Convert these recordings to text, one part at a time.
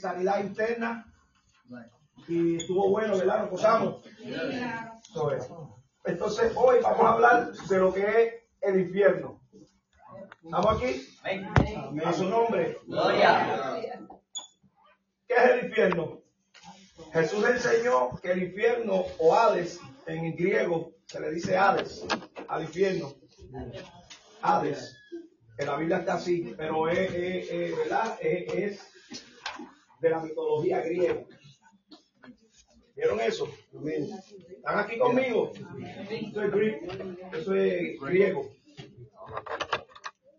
sanidad interna. Y estuvo bueno, ¿verdad? Nos gozamos. Entonces, hoy vamos a hablar de lo que es el infierno. ¿Estamos aquí? A su nombre. Gloria. ¿Qué es el infierno? Jesús enseñó que el infierno o Hades, en griego se le dice Hades, al infierno. Hades. En la Biblia está así, pero es, es- es, ¿verdad? Es, es de la mitología griega. ¿Vieron eso? ¿Están aquí conmigo? Eso es, grie- eso es griego.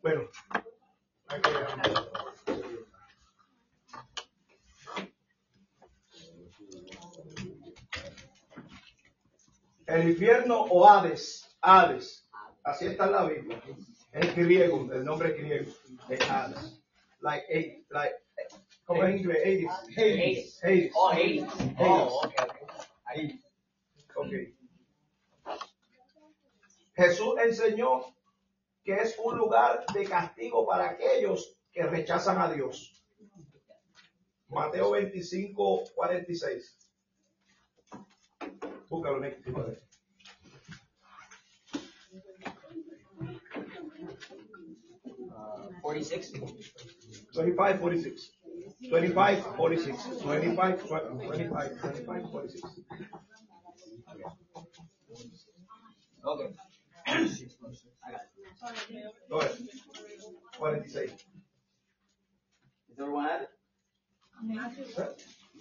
Bueno, El infierno o Hades, Hades, así está en la Biblia. Es griego, el nombre griego, es Hades. Like, like, ¿cómo es en inglés? Hades. Hades. Hades. Oh, Hades. Oh, okay, okay. Ahí. Ok. Jesús enseñó que es un lugar de castigo para aquellos que rechazan a Dios. Mateo 25, 46. Búscalo, Nick. Uh, 46. 25, 46. 25, 46. 25, 25, 25, 46. Okay. I got it. Go ahead. 46. Does everyone have it?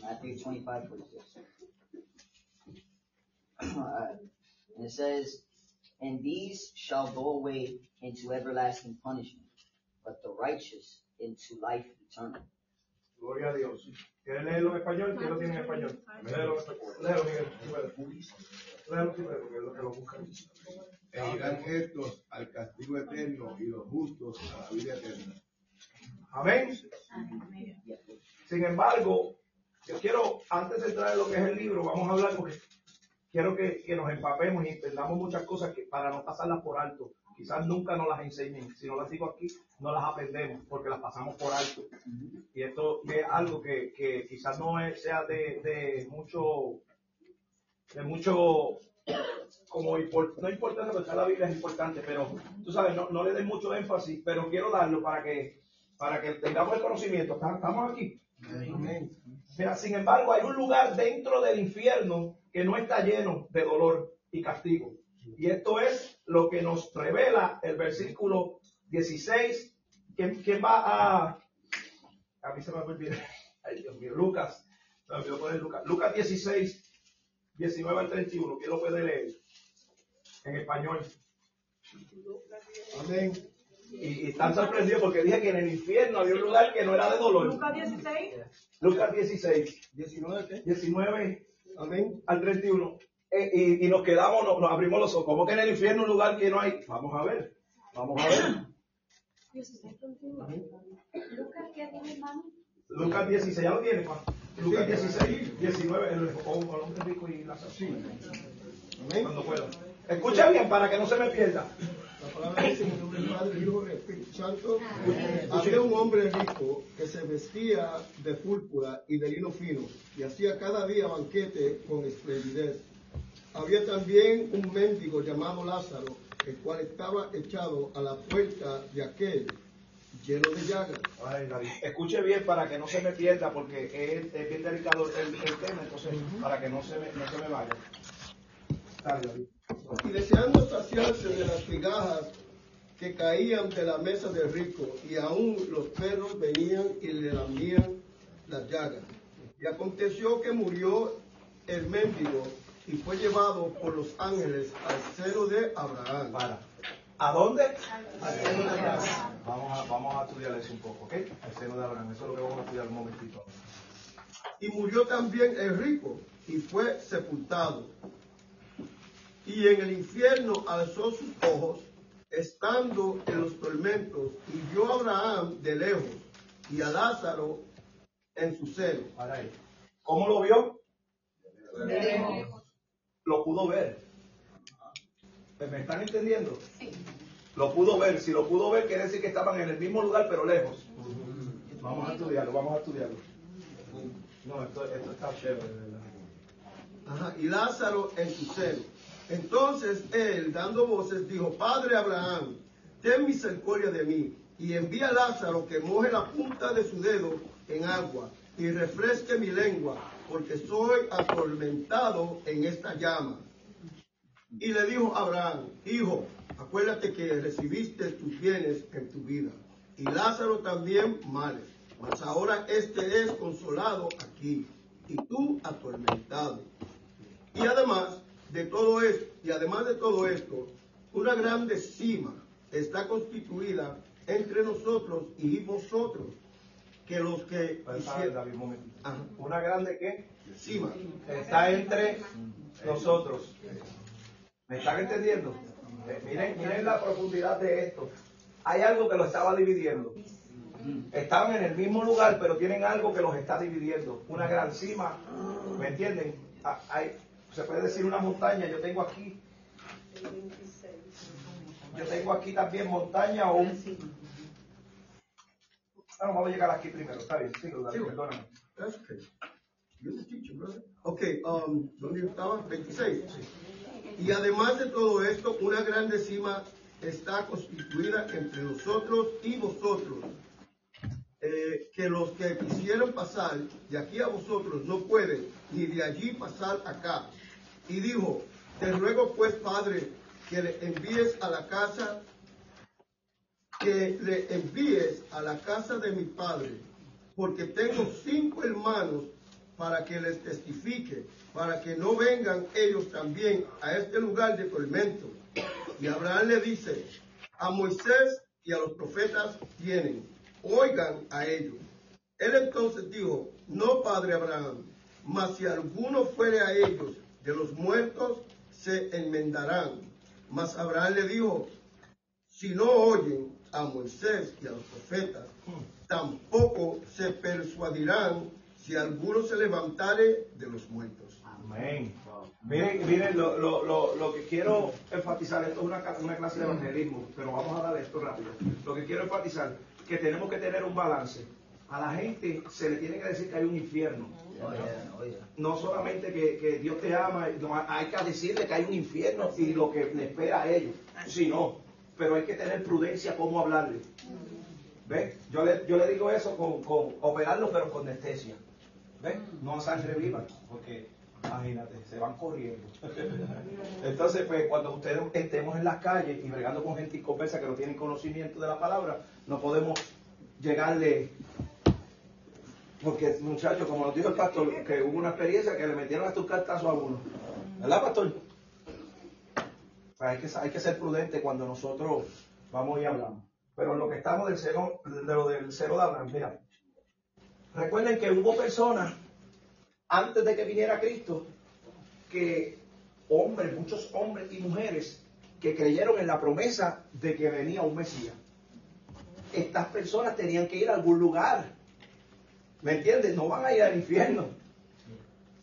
Matthew 25, 46. Alright. And it says, And these shall go away into everlasting punishment, but the righteous into life eternal. Gloria a Dios. ¿Quieres leerlo en español? ¿Quién lo tiene en español? Léelo, léelo, Miguel. Léelo, puedes, porque es lo que lo buscan. e irán estos al castigo eterno y los justos a la vida eterna. Amén. Sin embargo, yo quiero, antes de entrar en lo que es el libro, vamos a hablar porque quiero que, que nos empapemos y entendamos muchas cosas que para no pasarlas por alto. Quizás nunca nos las enseñen. Si no las digo aquí, no las aprendemos porque las pasamos por alto. Y esto es algo que, que quizás no es- sea de, de mucho, de mucho, como impor- no importante, porque la Biblia es importante, pero tú sabes, no, no le den mucho énfasis, pero quiero darlo para que, para que tengamos el conocimiento. ¿Estamos estamos aquí? Mira, sin embargo, hay un lugar dentro del infierno que no está lleno de dolor y castigo. Y esto es lo que nos revela el versículo 16. ¿Quién, quién va a.? A mí se me olvidó. Ay, Dios mío. Lucas. Me olvidó poner Lucas. Lucas 16, 19 al 31. ¿Quién lo puede leer? En español. Amén. Y, y están sorprendidos porque dije que en el infierno había un lugar que no era de dolor. Lucas 16. Lucas 16, 19 qué? 19 Amén. al 31. Eh, y, y nos quedamos, nos, nos abrimos los ojos. ¿Cómo que en el infierno un lugar que no hay? Vamos a ver. Vamos a ver. Lucas, ¿qué tiene hermano? Lucas 16, ya lo tiene, Juan. Lucas 16, 19, el hombre rico y la Amén. Cuando pueda. Escucha bien para que no se me pierda. La palabra dice en el nombre del Padre, Hijo y del Espíritu Santo. Había un hombre rico que se vestía de púrpura y de lino fino y hacía cada día banquete con esplendidez. Había también un mendigo llamado Lázaro, el cual estaba echado a la puerta de aquel, lleno de llagas. Ay, David. Escuche bien para que no se me pierda porque es, es bien delicado el, el tema, entonces para que no se me, no se me vaya. Dale, David. Y deseando saciarse de las migajas que caían de la mesa del rico, y aún los perros venían y le lamían las llagas. Y aconteció que murió el mendigo y fue llevado por los ángeles al seno de Abraham. Para. ¿A dónde? Al seno de Abraham. Vamos a, vamos a estudiar eso un poco, ¿ok? Al seno de Abraham. Eso es lo que vamos a estudiar un momentito. Y murió también el rico y fue sepultado. Y en el infierno alzó sus ojos, estando en los tormentos, y vio a Abraham de lejos y a Lázaro en su seno. Para ahí. ¿Cómo lo vio? Lo pudo ver. ¿Me están entendiendo? Lo pudo ver. Si lo pudo ver, quiere decir que estaban en el mismo lugar, pero lejos. Vamos a estudiarlo, vamos a estudiarlo. No, esto, esto está chévere, de verdad. Ajá, y Lázaro en su seno. Entonces él, dando voces, dijo, Padre Abraham, ten misericordia de mí, y envía a Lázaro que moje la punta de su dedo en agua y refresque mi lengua, porque soy atormentado en esta llama. Y le dijo Abraham, hijo, acuérdate que recibiste tus bienes en tu vida, y Lázaro también males, mas ahora este es consolado aquí, y tú atormentado. Y además de todo esto, y además de todo esto, una grande cima está constituida entre nosotros y vosotros, que los que hicieron- David, un. Ajá. Una grande que cima, está entre nosotros. ¿Me están entendiendo? Eh, miren, miren la profundidad de esto. Hay algo que los estaba dividiendo. Estaban en el mismo lugar, pero tienen algo que los está dividiendo. Una gran cima, ¿me entienden? Ah, hay- se puede decir una montaña. Yo tengo aquí, yo tengo aquí también montaña o un. Ah, no, vamos a llegar aquí primero. Está bien, sí, David, Sí. perdóname. That's okay. You're the teacher, brother. Okay, um, ¿dónde estaba? 26. Y además de todo esto, una grande cima está constituida entre nosotros y vosotros, eh, que los que quisieron pasar de aquí a vosotros no pueden, ni de allí pasar acá. Y dijo, te ruego pues, Padre, que le envíes a la casa que le envíes a la casa de mi padre, porque tengo cinco hermanos para que les testifique, para que no vengan ellos también a este lugar de tormento. Y Abraham le dice, a Moisés y a los profetas tienen, oigan a ellos. Él entonces dijo, no, padre Abraham, mas si alguno fuere a ellos de los muertos, se enmendarán. Mas Abraham le dijo, si no oyen a Moisés y a los profetas, tampoco se persuadirán si alguno se levantare de los muertos. Amén. Miren, miren lo, lo, lo, lo que quiero enfatizar, esto es una, una clase de evangelismo, pero vamos a dar esto rápido. Lo que quiero enfatizar, que tenemos que tener un balance. A la gente se le tiene que decir que hay un infierno. Oh, yeah, oh, yeah. No solamente que, que Dios te ama, no, hay que decirle que hay un infierno y lo que le espera a ellos. Sí, no, pero hay que tener prudencia cómo hablarle. ¿Ves? Yo le, yo le digo eso con, con operarlo, pero con anestesia. ¿Ves? No a sangre viva, porque imagínate, se van corriendo. Entonces, pues cuando ustedes estemos en las calles y bregando con gente y conversa que no tienen conocimiento de la palabra, no podemos llegarle porque, muchachos, como nos dijo el pastor, que hubo una experiencia que le metieron hasta un cartazo a uno. ¿Verdad, pastor? Hay, que, hay que ser prudente cuando nosotros vamos y hablamos. Pero en lo que estamos del cero, de lo del cero de Abraham, mira. Recuerden que hubo personas antes de que viniera Cristo que hombres, muchos hombres y mujeres que creyeron en la promesa de que venía un Mesías. Estas personas tenían que ir a algún lugar. ¿Me entienden? No van a ir al infierno.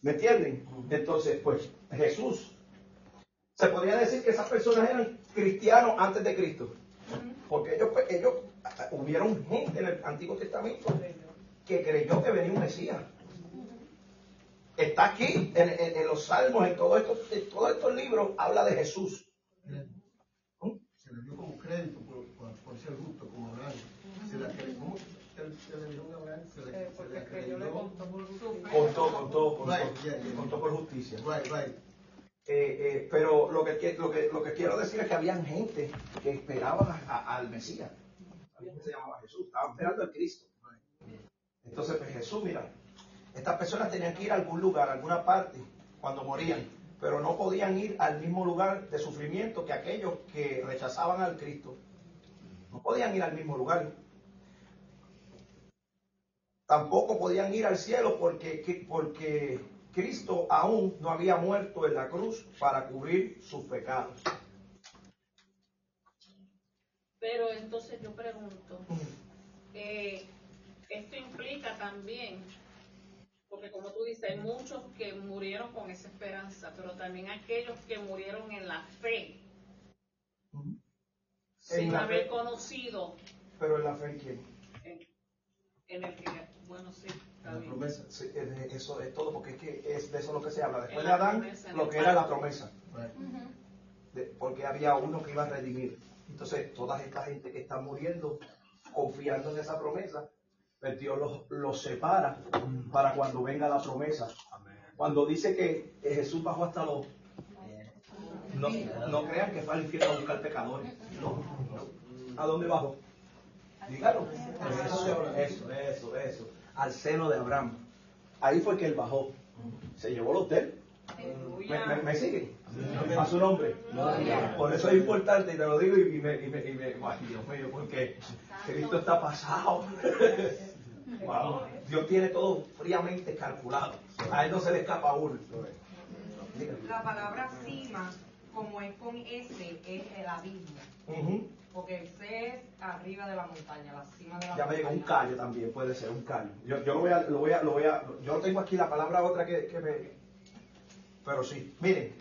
¿Me entienden? Entonces, pues Jesús, se podría decir que esas personas eran cristianos antes de Cristo. Porque ellos, pues, ellos, hubieron gente en el Antiguo Testamento que creyó que venía un Mesías. Está aquí, en, en- en los Salmos, en, todo esto, en todos estos libros, habla de Jesús. Se le dio como crédito por, por, por ser justo, como Abraham. Se la cre- ¿Cómo se, le dio a Abraham? Se le, se le creyó contó Contó, contó, contó, Right, yeah, yeah. contó por justicia. Right, right. Eh, eh, pero lo que, lo, que, lo que quiero decir es que habían gente que esperaba al Mesías. Había gente que se llamaba Jesús, estaban esperando al Cristo. Entonces, pues Jesús, mira, estas personas tenían que ir a algún lugar, a alguna parte, cuando morían, pero no podían ir al mismo lugar de sufrimiento que aquellos que rechazaban al Cristo. No podían ir al mismo lugar. Tampoco podían ir al cielo porque, que- porque Cristo aún no había muerto en la cruz para cubrir sus pecados. Pero entonces yo pregunto, eh, esto implica también, porque como tú dices, hay muchos que murieron con esa esperanza, pero también aquellos que murieron en la fe, sin la haber fe. conocido Pero en la fe en quién? en, en el que, bueno, sí, Bien. promesa. Sí, de eso es todo, porque es que es de eso lo que se habla. Después de la Adán, lo que era la promesa. De- porque había uno que iba a redimir. Entonces, toda esta gente que está muriendo, confiando en esa promesa, pues Dios los, los separa para cuando venga la promesa. Cuando dice que Jesús bajó hasta los... No, no crean que fue al infierno a buscar pecadores. No, no. ¿A dónde bajó? Dígalo. Eso, eso, eso, eso. Al seno de Abraham. Ahí fue que él bajó. Se llevó el hotel. ¿Me, me, me siguen? A su nombre. Por eso es importante, y te lo digo, y me, y me, y me ay, Dios mío, porque Cristo está pasado. Wow. Dios tiene todo fríamente calculado. A él no se le escapa uno. La palabra cima, como es con S, es el abismo. Ujú. Porque el C es arriba de la montaña, la cima de la Ya me montaña. llegó un callo también, puede ser un callo. Yo, yo lo voy a, lo voy a, lo voy a, yo tengo aquí la palabra otra que, que me, pero sí, miren.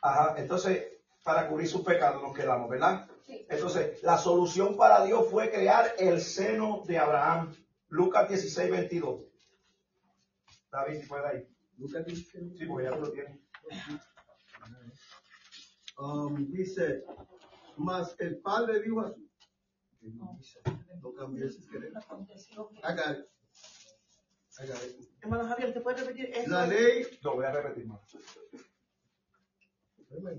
Ajá, entonces, para cubrir sus pecados nos quedamos, ¿verdad? Entonces, la solución para Dios fue crear el seno de Abraham. Lucas 16, 22. David, si puede ahí. Lucas dice, Sí, porque ya tú lo tienes. Um, dice, mas el padre dijo a su... No si. Hermano Javier, ¿te puedes repetir eso? La ley Lo voy a repetir más.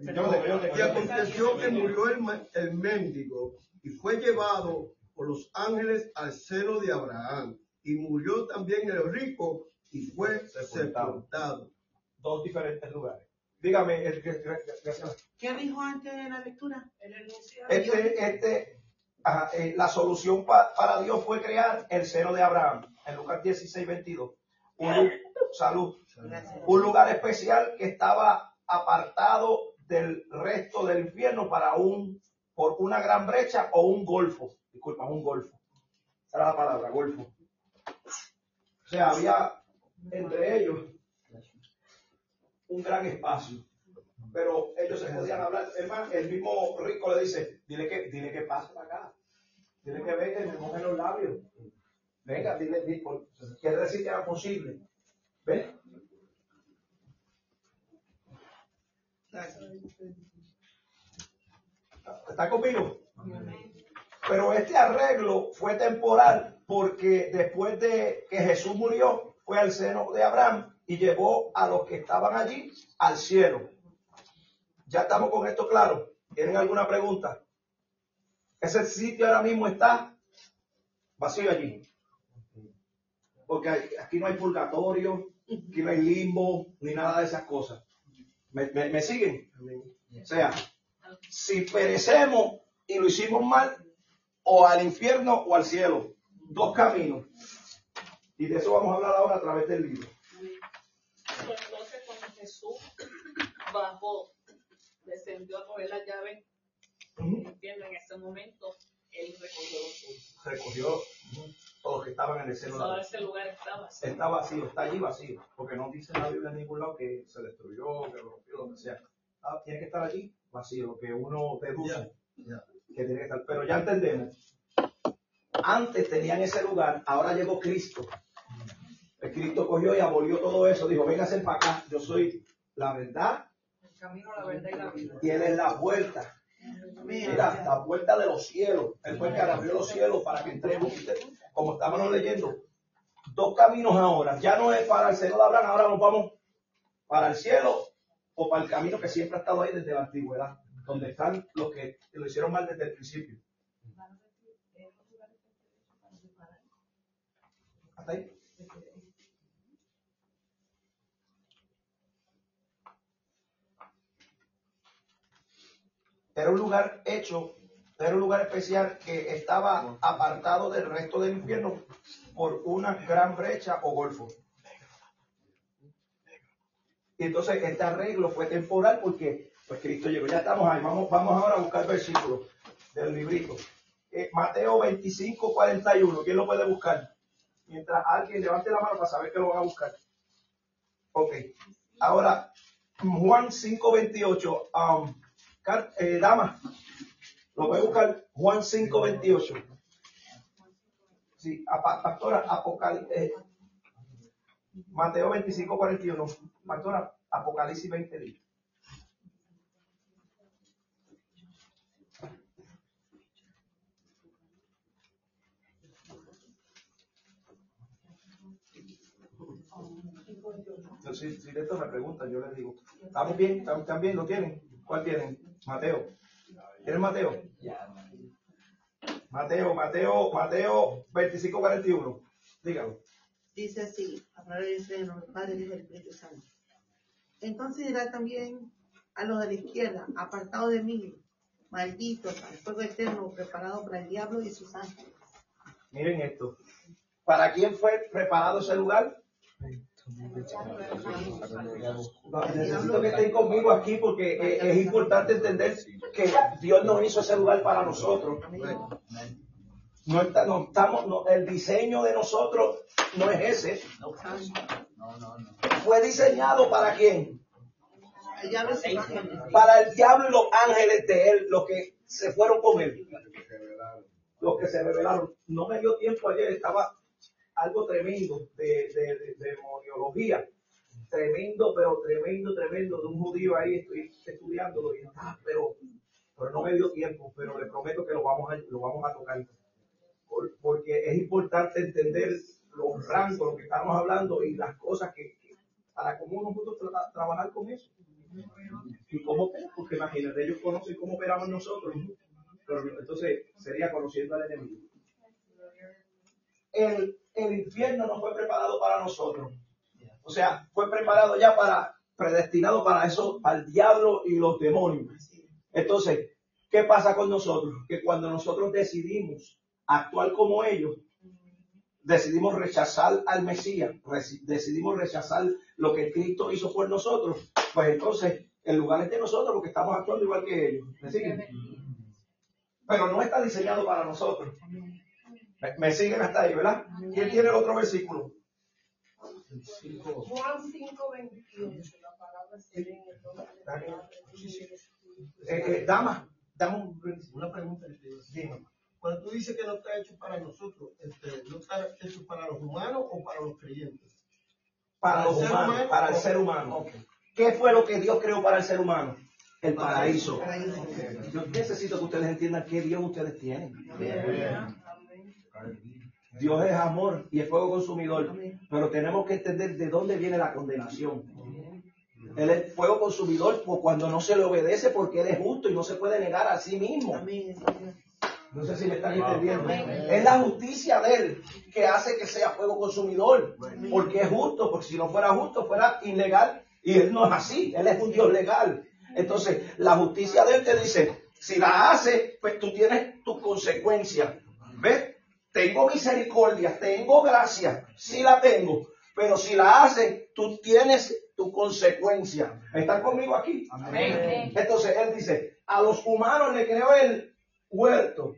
Y aconteció que murió el, el mendigo y fue llevado por los ángeles al seno de Abraham. Y murió también el rico y fue Sepultado. sepultado. Dos diferentes lugares. Dígame. ¿Qué dijo antes de la lectura? Este, este, ajá, eh, la solución pa- para Dios fue crear el seno de Abraham, en Lucas 16, 22. Un, lu- salud. Un lugar especial que estaba apartado del resto del infierno para un, por una gran brecha o un golfo. Disculpa, un golfo. Esa era la palabra, golfo. O sea, había entre ellos un gran espacio pero ellos se podían hablar. Más, el mismo rico le dice, dile que, dile que pase para acá. Dile que venga y me moje los labios. Venga, dile, dile, quiere decir que era posible. ¿Ves? ¿Está conmigo? Pero este arreglo fue temporal porque después de que Jesús murió, fue al seno de Abraham y llevó a los que estaban allí al cielo. Ya estamos con esto claro. ¿Tienen alguna pregunta? Ese sitio ahora mismo está vacío allí. Porque aquí no hay purgatorio, aquí no hay limbo, ni nada de esas cosas. ¿Me, me- me siguen? O sea, si perecemos y lo hicimos mal, o al infierno o al cielo. Dos caminos. Y de eso vamos a hablar ahora a través del libro. Pues entonces cuando Jesús bajó, descendió a coger la llave, entiendo, en ese momento, él recogió los suyos. Recogió todos los que estaban en el seno de Todo la ese lugar estaba así. Está vacío, está allí vacío, porque no dice la Biblia en ningún lado que se destruyó, que lo rompió, que sea. Ah, tiene que estar allí vacío, lo que uno deduce que tiene que estar. Pero ya entendemos. Antes tenían ese lugar, ahora llegó Cristo. El Cristo cogió y abolió todo eso, dijo, véngase para acá, yo soy la verdad camino, la verdad y la vida. y él es la puerta. Mira, la puerta de los cielos. Él fue el que abrió los cielos para que entremos. Como estábamos leyendo, dos caminos ahora. Ya no es para el cielo de Abraham, ahora nos vamos para el cielo o para el camino que siempre ha estado ahí desde la antigüedad, donde están los que lo hicieron mal desde el principio. ¿Hasta ahí? Era un lugar hecho, era un lugar especial que estaba apartado del resto del infierno por una gran brecha o golfo. Y entonces este arreglo fue temporal porque pues Cristo llegó. Ya estamos ahí. Vamos, vamos ahora a buscar versículos del librito. Eh, Mateo 25, 41. ¿Quién lo puede buscar? Mientras alguien levante la mano para saber que lo van a buscar. Ok. Ahora, Juan 5, 28. Um, Car- eh, dama, lo puede buscar. Juan 5, 28. Sí, a- pa- pastora, Apocal, eh, Mateo 25, 41. Pastora, Apocalipsis 20, dice. Yo, si, si de esto me preguntan, yo les digo, ¿estamos bien? ¿Están, están bien? ¿Lo tienen? ¿Cuál tienen? Mateo. ¿Tienen Mateo? Mateo, Mateo, Mateo 25, 41. Dígalo. Dice así, a través de los Padre, Hijo y Espíritu Santo. Entonces dirá también a los de la izquierda, apartados de mí, malditos al fuego eterno preparado para el diablo y sus ángeles. Miren esto. ¿Para quién fue preparado ese lugar? Necesito que estén conmigo aquí porque eh, es importante entender que Dios no hizo ese lugar para nosotros. No, está- no estamos, no, el diseño de nosotros no es ese. Fue diseñado para quién? Para el diablo y los ángeles de él, los que se fueron con él. Los que se revelaron. No me dio tiempo ayer, estaba algo tremendo de, de, de- de demoniología. Tremendo, pero tremendo, tremendo, de un judío ahí, estoy estudiándolo y ah, pero, pero no me dio tiempo, pero le prometo que lo vamos a, lo vamos a tocar. Por- porque es importante entender los rangos, lo que estamos hablando y las cosas que, que para cómo nosotros tra- trabajar con eso. ¿Y cómo? Porque imagínate, ellos conocen cómo operamos nosotros. Pero entonces sería conociendo al enemigo. El, el infierno no fue preparado para nosotros. O sea, fue preparado ya para, predestinado para eso, para el diablo y los demonios. Entonces, ¿qué pasa con nosotros? Que cuando nosotros decidimos actuar como ellos, decidimos rechazar al Mesías, decidimos rechazar lo que Cristo hizo por nosotros, pues entonces el lugar es de nosotros porque estamos actuando igual que ellos. ¿Me siguen? Pero no está diseñado para nosotros. Me, me siguen hasta ahí, ¿verdad? ¿Quién tiene el otro versículo? Juan 5, 21. La palabra se lee en el nombre Eh, eh, dama, dame un Una pregunta digo. Cuando tú dices que no está hecho para nosotros, este, ¿no está hecho para los humanos o para los creyentes? para los ¿Para el ser humanos, humano? para el ser humano. ¿Qué fue lo que Dios creó para el ser humano? El paraíso. Paraíso. Yo necesito que ustedes entiendan qué Dios ustedes tienen. Dios es amor y es fuego consumidor, pero tenemos que entender de dónde viene la condenación. Él es fuego consumidor por cuando no se le obedece porque Él es justo y no se puede negar a sí mismo. No sé si me están entendiendo. Es la justicia de Él que hace que sea fuego consumidor, porque es justo, porque si no fuera justo fuera ilegal y Él no es así, Él es un Dios legal. Entonces, la justicia de Él te dice, si la hace, pues tú tienes tus consecuencias. ¿Ves? Tengo misericordia, tengo gracia, sí la tengo, pero si la hace, tú tienes tu consecuencia. ¿Están conmigo aquí? Entonces, Él dice, a los humanos le creó el huerto,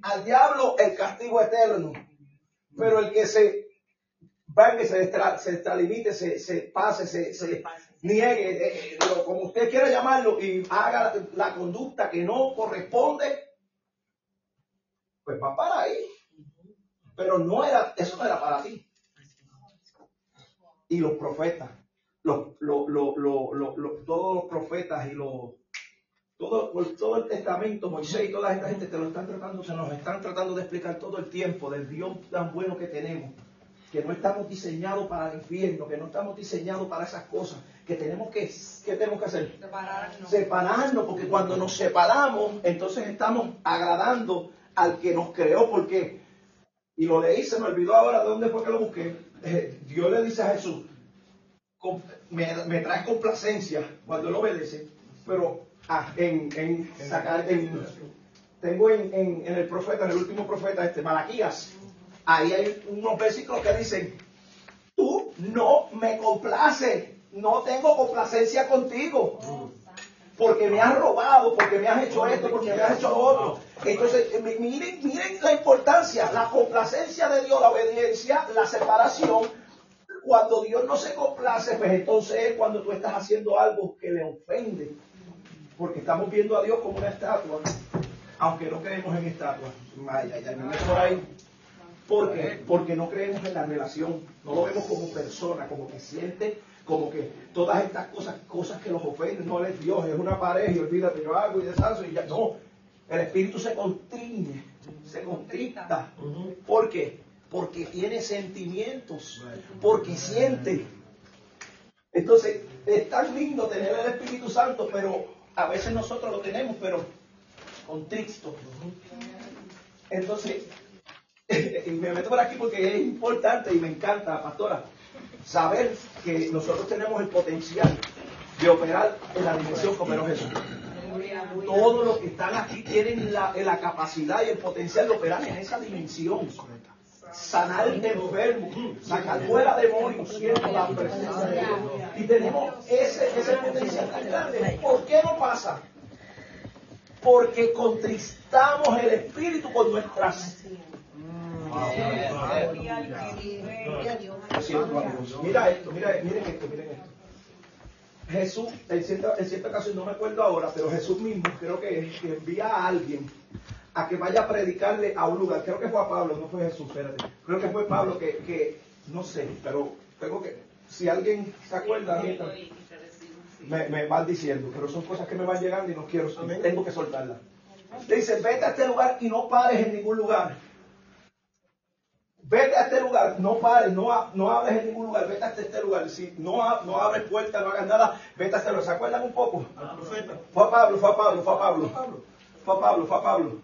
al diablo el castigo eterno, pero el que se va, que se, extra- se extralimite, se, se pase, se, se niegue, eh, eh, lo- como usted quiera llamarlo, y haga la, la conducta que no corresponde, pues va para ahí. Pero no era, eso no era para ti. Y los profetas, los, los, los, los, todos los profetas y los todo, por todo el testamento, Moisés y toda esta gente te lo están tratando, se nos están tratando de explicar todo el tiempo del Dios tan bueno que tenemos, que no estamos diseñados para el infierno, que no estamos diseñados para esas cosas, que tenemos que, ¿qué tenemos que hacer? Separarnos. Separarnos, porque cuando nos separamos, entonces estamos agradando al que nos creó, porque, y lo leí, se me olvidó ahora de dónde fue que lo busqué, Eh, Dios le dice a Jesús, me, me trae complacencia cuando él obedece, pero ah, en, en sacar, en, tengo en, en- en el profeta, en el último profeta, este Malaquías, ahí hay unos versículos que dicen, tú no me complaces, no tengo complacencia contigo, porque me has robado, porque me has hecho esto, porque me has hecho otro. Entonces, eh, mi- miren, miren la importancia, la complacencia de Dios, la obediencia, la separación. Cuando Dios no se complace, pues entonces es cuando tú estás haciendo algo que le ofende. Porque estamos viendo a Dios como una estatua, aunque no creemos en estatuas. Ay, ay, ay, me meto por ahí. ¿Por qué? Porque no creemos en la relación, no lo vemos como persona, como que siente, como que todas estas cosas, cosas que los ofenden, no es Dios, es una pareja y olvídate, yo hago y deshago y ya. No, el espíritu se constriñe, se contrita. ¿Por qué? Porque tiene sentimientos, porque siente. Entonces, es tan lindo tener el Espíritu Santo, pero a veces nosotros lo tenemos, pero contrito. Entonces, y me meto por aquí porque es importante y me encanta, pastora, saber que nosotros tenemos el potencial de operar en la dimensión como era Jesús. Todos los que están aquí tienen la, capacidad y el potencial de operar en esa dimensión. Sanar enfermos, sacar fuera demonios, siendo la presencia de Dios. Y tenemos ese, ese potencial tan grande. ¿Por qué no pasa? Porque contristamos el espíritu con nuestras Mira esto, mira, miren esto, miren esto. Jesús, en cierta, en cierta ocasión, no me acuerdo ahora, pero Jesús mismo creo que, que envía a alguien a que vaya a predicarle a un lugar. Creo que fue a Pablo, no fue Jesús, espérate. Creo que fue Pablo que, que no sé, pero tengo que, si alguien se acuerda, me, me van diciendo, pero son cosas que me van llegando y no quiero, tengo que soltarlas. Le dice, vete a este lugar y no pares en ningún lugar. Vete a este lugar, no pares, no, no hables en ningún lugar, vete a este, lugar. Si no, no abres puertas, no hagas nada, vete a este lugar. ¿Se acuerdan un poco? Fue a Pablo, fue a Pablo, fue a Pablo. Fue a Pablo, fue a Pablo.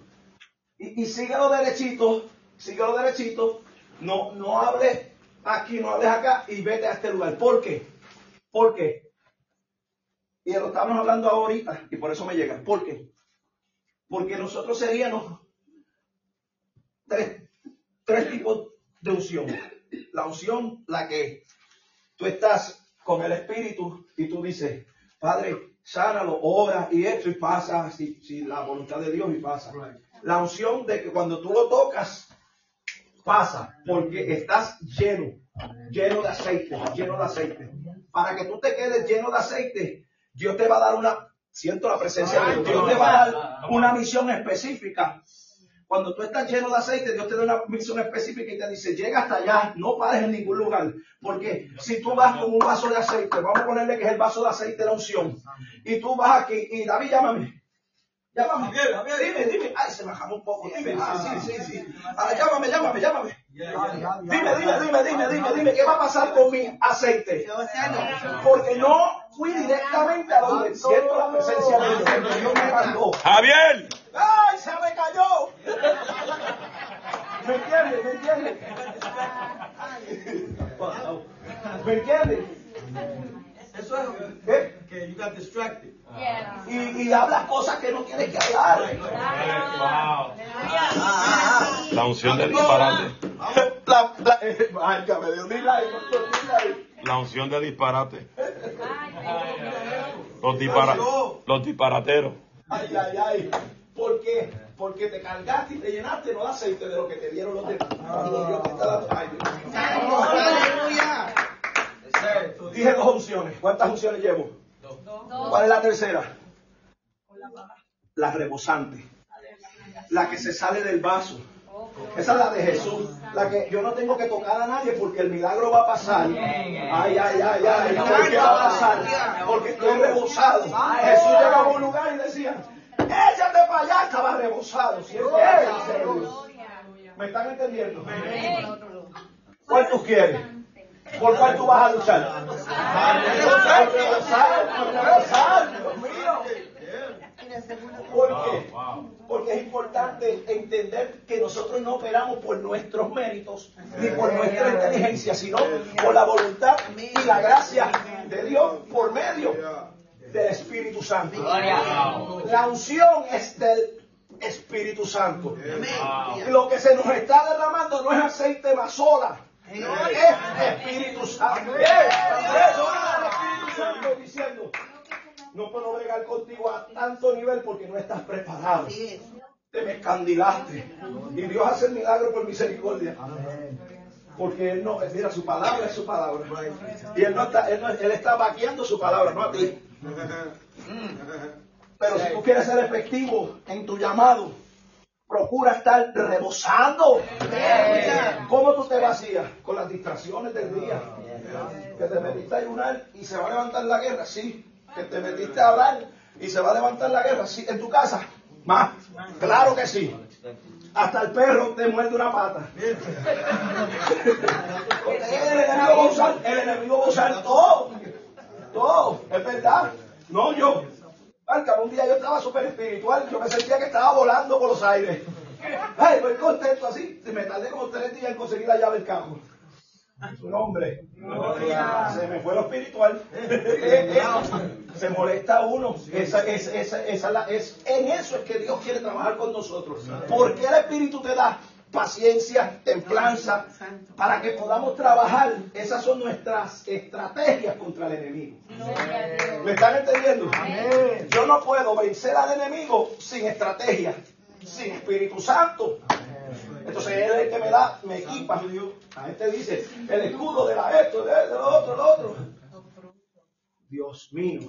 Y, y síguelo derechito, síguelo derechito. No, no hables aquí, no hables acá y vete a este lugar. ¿Por qué? ¿Por qué? Y lo estamos hablando ahorita y por eso me llega. ¿Por qué? Porque nosotros seríamos tres, tres tipos de unción. La unción, la que tú estás con el Espíritu y tú dices, Padre, sánalo, ora y esto y pasa, si, si la voluntad de Dios y pasa. La unción de que cuando tú lo tocas, pasa, porque estás lleno, lleno de aceite, lleno de aceite. Para que tú te quedes lleno de aceite, Dios te va a dar una, siento la presencia de Dios, Dios te va a dar una misión específica. Cuando tú estás lleno de aceite, Dios te da una misión específica y te dice, llega hasta allá, no pares en ningún lugar. Porque si tú vas con un vaso de aceite, vamos a ponerle que es el vaso de aceite de la unción, y tú vas aquí, y David, llámame. Llámame, dime, dime. Ay, se bajaba un poco. Dime, ah, sí, sí, sí. Ah, llámame, llámame, llámame. Dime, dime, dime, dime, dime, dime, ¿qué va a pasar con mi aceite? Porque no fui directamente a donde siento la presencia de Dios. Dios me mandó. Javier. ¡Ay, se me cayó! ¿Me entiendes? ¿Me entiendes? ¿Me entiendes? Eso es ¿Eh? que you got distracted. Y, y hablas cosas que no tienes que hablar. La unción de disparate. La, la, eh, dile ahí, pastor, dile ahí. La unción de disparate. Los, dispara los disparateros. Ay, ay, ay. ¿Por qué? Porque te cargaste y te llenaste no de aceite de lo que te dieron los demás. Cuando Dios te está dando. Ay, Dios. Dije dos unciones. ¿Cuántas unciones llevo? ¿Cuál es la tercera? La rebosante. La que se sale del vaso. Esa es la de Jesús. La que yo no tengo que tocar a nadie porque el milagro va a pasar. Ay, ay, ay, ay. ¿Por qué va a pasar? Porque estoy rebosado. Jesús llegaba a un lugar y decía, échate para allá. Estaba rebosado. ¿cierto? ¿Me están entendiendo? ¿Cuál tú quieres? ¿Por cuál tú vas a luchar? Por rebosar, por rebosar, Dios mío. ¿Por qué? Porque es importante entender que nosotros no operamos por nuestros méritos ni por nuestra inteligencia, sino por la voluntad y la gracia de Dios por medio del Espíritu Santo. La unción es del Espíritu Santo. Lo que se nos está derramando no es aceite más sola. Es Espíritu Santo. Es Espíritu Santo diciendo, no puedo bregar contigo a tanto nivel porque no estás preparado. Te me escandilaste. Y Dios hace el milagro por misericordia. Porque Él no, mira, su palabra es su palabra. Y Él no está, Él, no- él está vaqueando su palabra, no a ti. Pero si tú quieres ser efectivo en tu llamado, procura estar rebosando. ¿Cómo tú te vacías? Con las distracciones del día. Que te metiste a ayunar y se va a levantar la guerra, sí. Que te metiste a hablar y se va a levantar la guerra, sí. En tu casa, más. Claro que sí. Hasta el perro te muerde una pata. El enemigo va a usar, el enemigo va a usar todo. Todo, es verdad. No yo. Cabo un día yo estaba súper espiritual, yo me sentía que estaba volando por los aires. Ay, voy contento así. Me tardé como tres días en conseguir la llave del carro. Su nombre. Se me fue lo espiritual. Se molesta uno. Esa, esa, esa, es, en eso es que Dios quiere trabajar con nosotros. Porque el Espíritu te da paciencia, templanza, para que podamos trabajar. Esas son nuestras estrategias contra el enemigo. ¿Me están entendiendo? Yo no puedo vencer al enemigo sin estrategia, sin Espíritu Santo. Entonces él es el que me da, me equipa. A este dice, el escudo de la esto, de, de lo otro, de lo otro. Dios mío,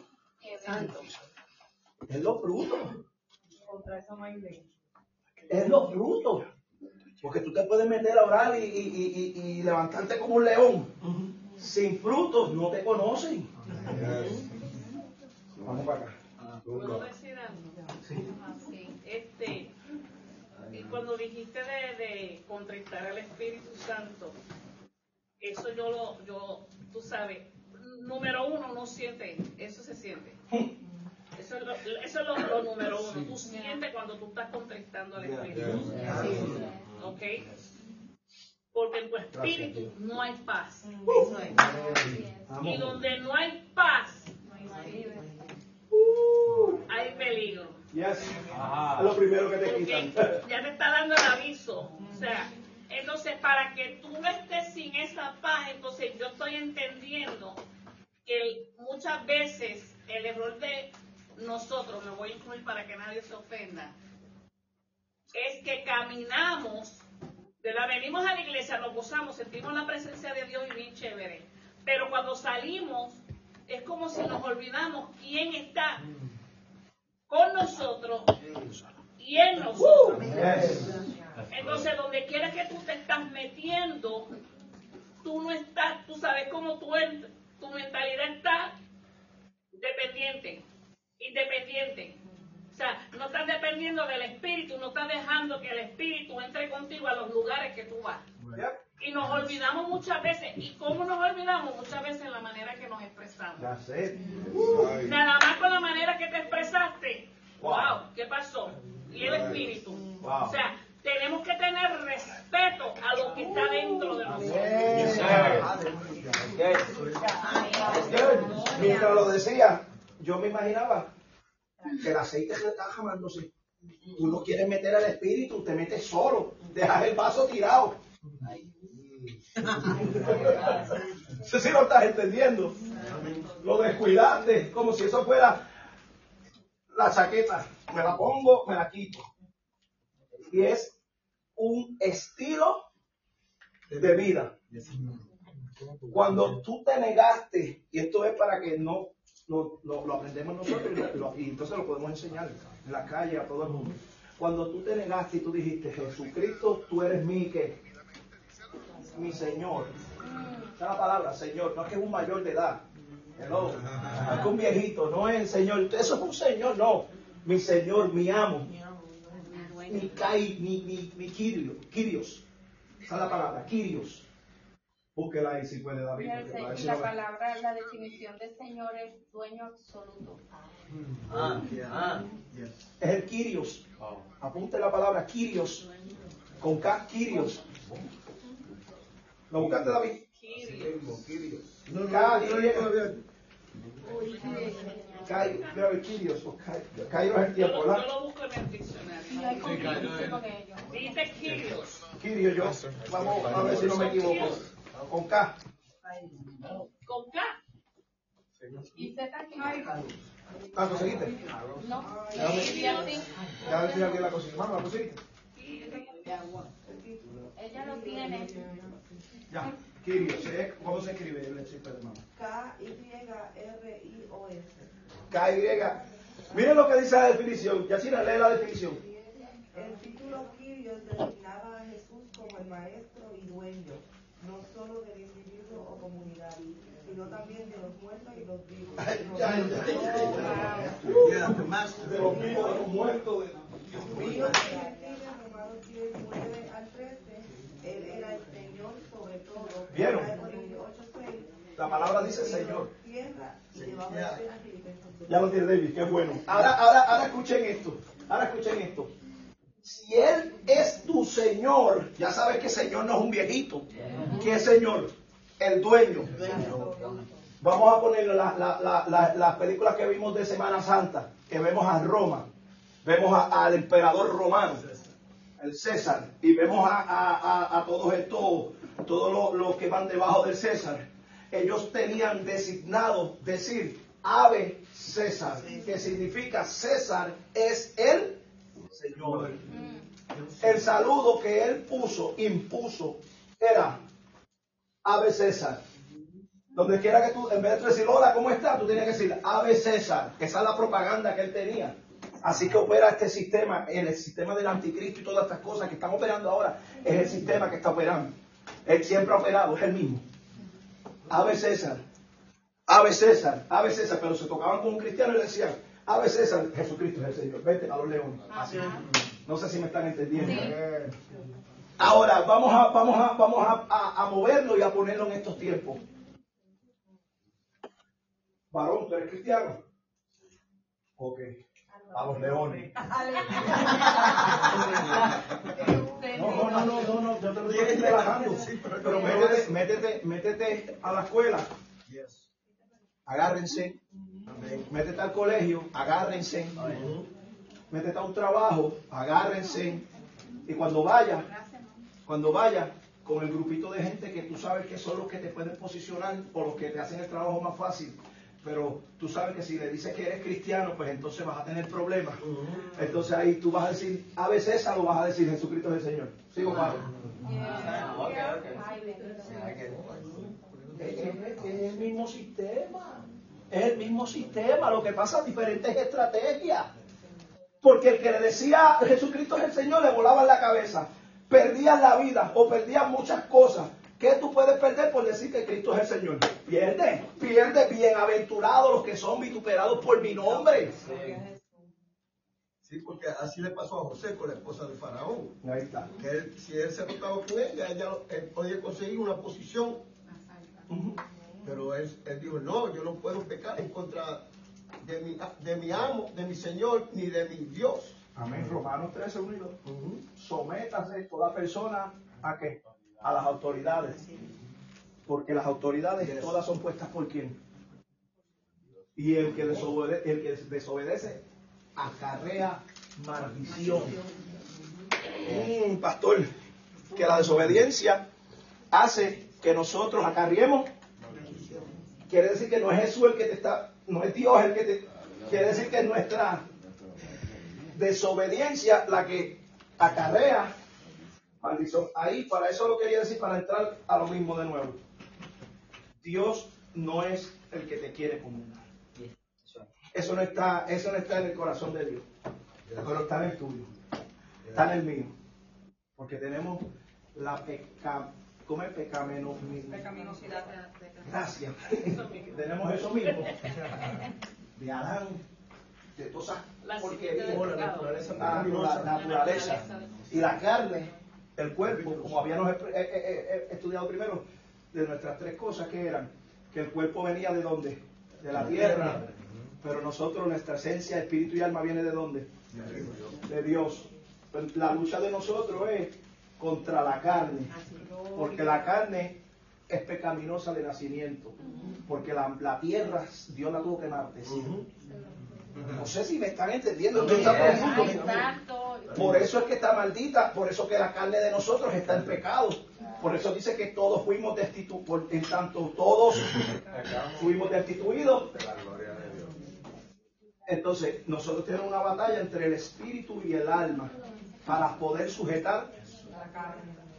es lo ley. es lo bruto. Porque tú te puedes meter a orar y, y- y- y- y levantarte como un león. Sin frutos no te conocen. Vamos para acá. ¿Puedo decir algo? Sí. Este, y cuando dijiste de, de contristar al Espíritu Santo, eso yo lo, yo, tú sabes, número uno, no siente, eso se siente. Eso es lo, eso es lo, lo número uno. Tú sientes cuando tú estás contristando al Espíritu. ¿Ok? Porque en tu espíritu no hay paz. Y donde no hay paz, hay peligro. Yes. Es lo primero que te quitan. Porque ya te está dando el aviso. O sea, entonces para que tú no estés sin esa paz, entonces yo estoy entendiendo que muchas veces el error de nosotros, me voy a incluir para que nadie se ofenda, es que caminamos, ¿verdad? venimos a la iglesia, nos gozamos, sentimos la presencia de Dios y bien chévere, pero cuando salimos es como si nos olvidamos quién está con nosotros y en nosotros. Entonces, donde quiera que tú te estás metiendo, tú no estás, tú sabes cómo tú tu mentalidad está dependiente, independiente. O sea, no estás dependiendo del espíritu, no estás dejando que el espíritu entre contigo a los lugares que tú vas. Y nos olvidamos muchas veces. ¿Y cómo nos olvidamos? Muchas veces en la manera que nos expresamos. That's it. Nada más con la manera que te expresaste. Wow, ¿qué pasó? Y el espíritu. Wow. O sea, tenemos que tener respeto a lo que está dentro de nosotros. Mientras lo decía, yo me imaginaba que el aceite se está jamándose. Tú no quieres meter al espíritu, te metes solo, dejas el vaso tirado. No sé si lo estás entendiendo. Lo descuidaste, como si eso fuera la chaqueta. Me la pongo, me la quito. Y es un estilo de vida. Cuando tú te negaste, y esto es para que no, no- lo aprendemos nosotros y, lo- lo- y entonces lo podemos enseñar en la calle a todo el mundo. Cuando tú te negaste y tú dijiste, Jesucristo, tú eres mi que mi Señor. Esa es la palabra, Señor. No es que es un mayor de edad. Hello. No es que un viejito, no es el Señor. Eso es un Señor, no. Mi Señor, mi amo. Mi Kai, mi, mi, mi. Esa es la palabra, Kirios. Búsquela ahí si puede, David. El la palabra, la definición de Señor es dueño absoluto. Ah, ah. Es el Kirios. Apunte la palabra Kirios. Con K, Kirios. ¿Lo buscaste, David? No, no, K, no, Y. todavía. Kai, creo que Kirios. o Kai- Kairos es el Yo tiempo, yo lo busco en el diccionario. Y hay conflicto con ellos. Dice Kyrios. Kirio, yo. Vamos a ver si no me equivoco. Con K. Con K. ¿Y Z aquí? ¿La conseguiste? No. Ya a ver si alguien la consiguió. Mano, ¿la conseguiste? Ella lo tiene. Ya. ¿Cómo se escribe el chiste de mano? K-Y-R-I-O-S. K-Y. Miren lo que dice la definición. Ya si lee la definición. El título título Kyrios designaba a Jesús como el maestro y dueño, no solo del individuo o comunidad, sino también de los muertos y los vivos. De los vivos, de los muertos, de Dios Argentina, Romanos 10, 9 al 13, Él era el Señor sobre todo. ¿Vieron? Corintios 8, 6, La palabra dice Señor. Ya lo tiene David, qué bueno. Ahora, ahora, ahora escuchen esto. Ahora escuchen esto. Si Él es tu Señor, ya sabes que Señor no es un viejito. ¿Qué es Señor? El dueño. Vamos a poner la- la- la- la- las películas que vimos de Semana Santa, que vemos a Roma, vemos a- al emperador romano, el César, y vemos a, a- a- a todos estos, todos los, los que van debajo del César. Ellos tenían designado decir Ave César, que significa César es el Señor. El saludo que él puso, impuso, era Ave César. Donde quiera que tú, en vez de decir hola, ¿cómo estás? Tú tienes que decir Ave César. Esa es la propaganda que él tenía. Así que opera este sistema, el sistema del anticristo y todas estas cosas que están operando ahora, es el sistema que está operando. Él siempre ha operado, es el mismo. Ave César, Ave César, Ave César, pero se tocaban con un cristiano y le decían, Ave César, Jesucristo es el Señor, vete a los leones. Así. No sé si me están entendiendo. Ahora, vamos a, vamos a, vamos a, a- a moverlo y a ponerlo en estos tiempos. Varón, ¿tú eres cristiano? Ok. A los leones. No, no, no, no, no, no, yo te lo estoy relajando. Pero métete, métete, métete a la escuela. Agárrense. Métete al colegio, agárrense. Métete a un trabajo, agárrense. Y cuando vaya, cuando vaya con el grupito de gente que tú sabes que son los que te pueden posicionar o los que te hacen el trabajo más fácil, pero tú sabes que si le dices que eres cristiano, pues entonces vas a tener problemas. Entonces ahí tú vas a decir, a veces esa lo vas a decir, Jesucristo es el Señor. ¿Sigo, es- es el mismo sistema. Es el mismo sistema. Lo que pasa, diferentes estrategias. Porque el que le decía Jesucristo es el Señor le volaban la cabeza. Perdían la vida o perdían muchas cosas. ¿Qué tú puedes perder por decir que Cristo es el Señor? Pierde, pierde. Bienaventurados los que son vituperados por mi nombre. Sí, porque así le pasó a José con la esposa de Faraón. Ahí está. Que él- si él se acostaba con ella, ella él podía conseguir una posición. Pero él, él dijo, no, yo no puedo pecar en contra de mi, de mi amo, de mi Señor, ni de mi Dios. Amén. Romanos 13, 1 y 2. Sométase toda persona a qué? A las autoridades. Porque las autoridades todas son puestas por quién. Y el que, desobede- el que desobedece acarrea maldición. Mm, pastor, que la desobediencia hace que nosotros acarriemos. Quiere decir que no es Jesús el que te está, no es Dios el que te. Quiere decir que es nuestra desobediencia la que acarrea maldición. Ahí, para eso lo quería decir, para entrar a lo mismo de nuevo. Dios no es el que te quiere condenar. Eso no está, eso no está en el corazón de Dios, pero está en el tuyo, está en el mío. Porque tenemos la peca, ¿cómo es? Pecaminosidad Gracias. tenemos eso mismo. De Adán, de todas esas La porquerías. pecado. Ah, la naturaleza. Y la carne, el cuerpo, como habíamos eh, eh, eh, estudiado primero, de nuestras tres cosas que eran, que el cuerpo venía de dónde? De la tierra. Pero nosotros, nuestra esencia, espíritu y alma viene de dónde? De Dios. Pues La lucha de nosotros es contra la carne. Porque la carne es pecaminosa de nacimiento. Porque la, la tierra, Dios la tuvo que enaltecer. No sé si me están entendiendo. Por eso es que está maldita, por eso que la carne de nosotros está en pecado. Por eso dice que todos fuimos destituidos, en tanto todos fuimos destituidos. Entonces, nosotros tenemos una batalla entre el espíritu y el alma para poder sujetar.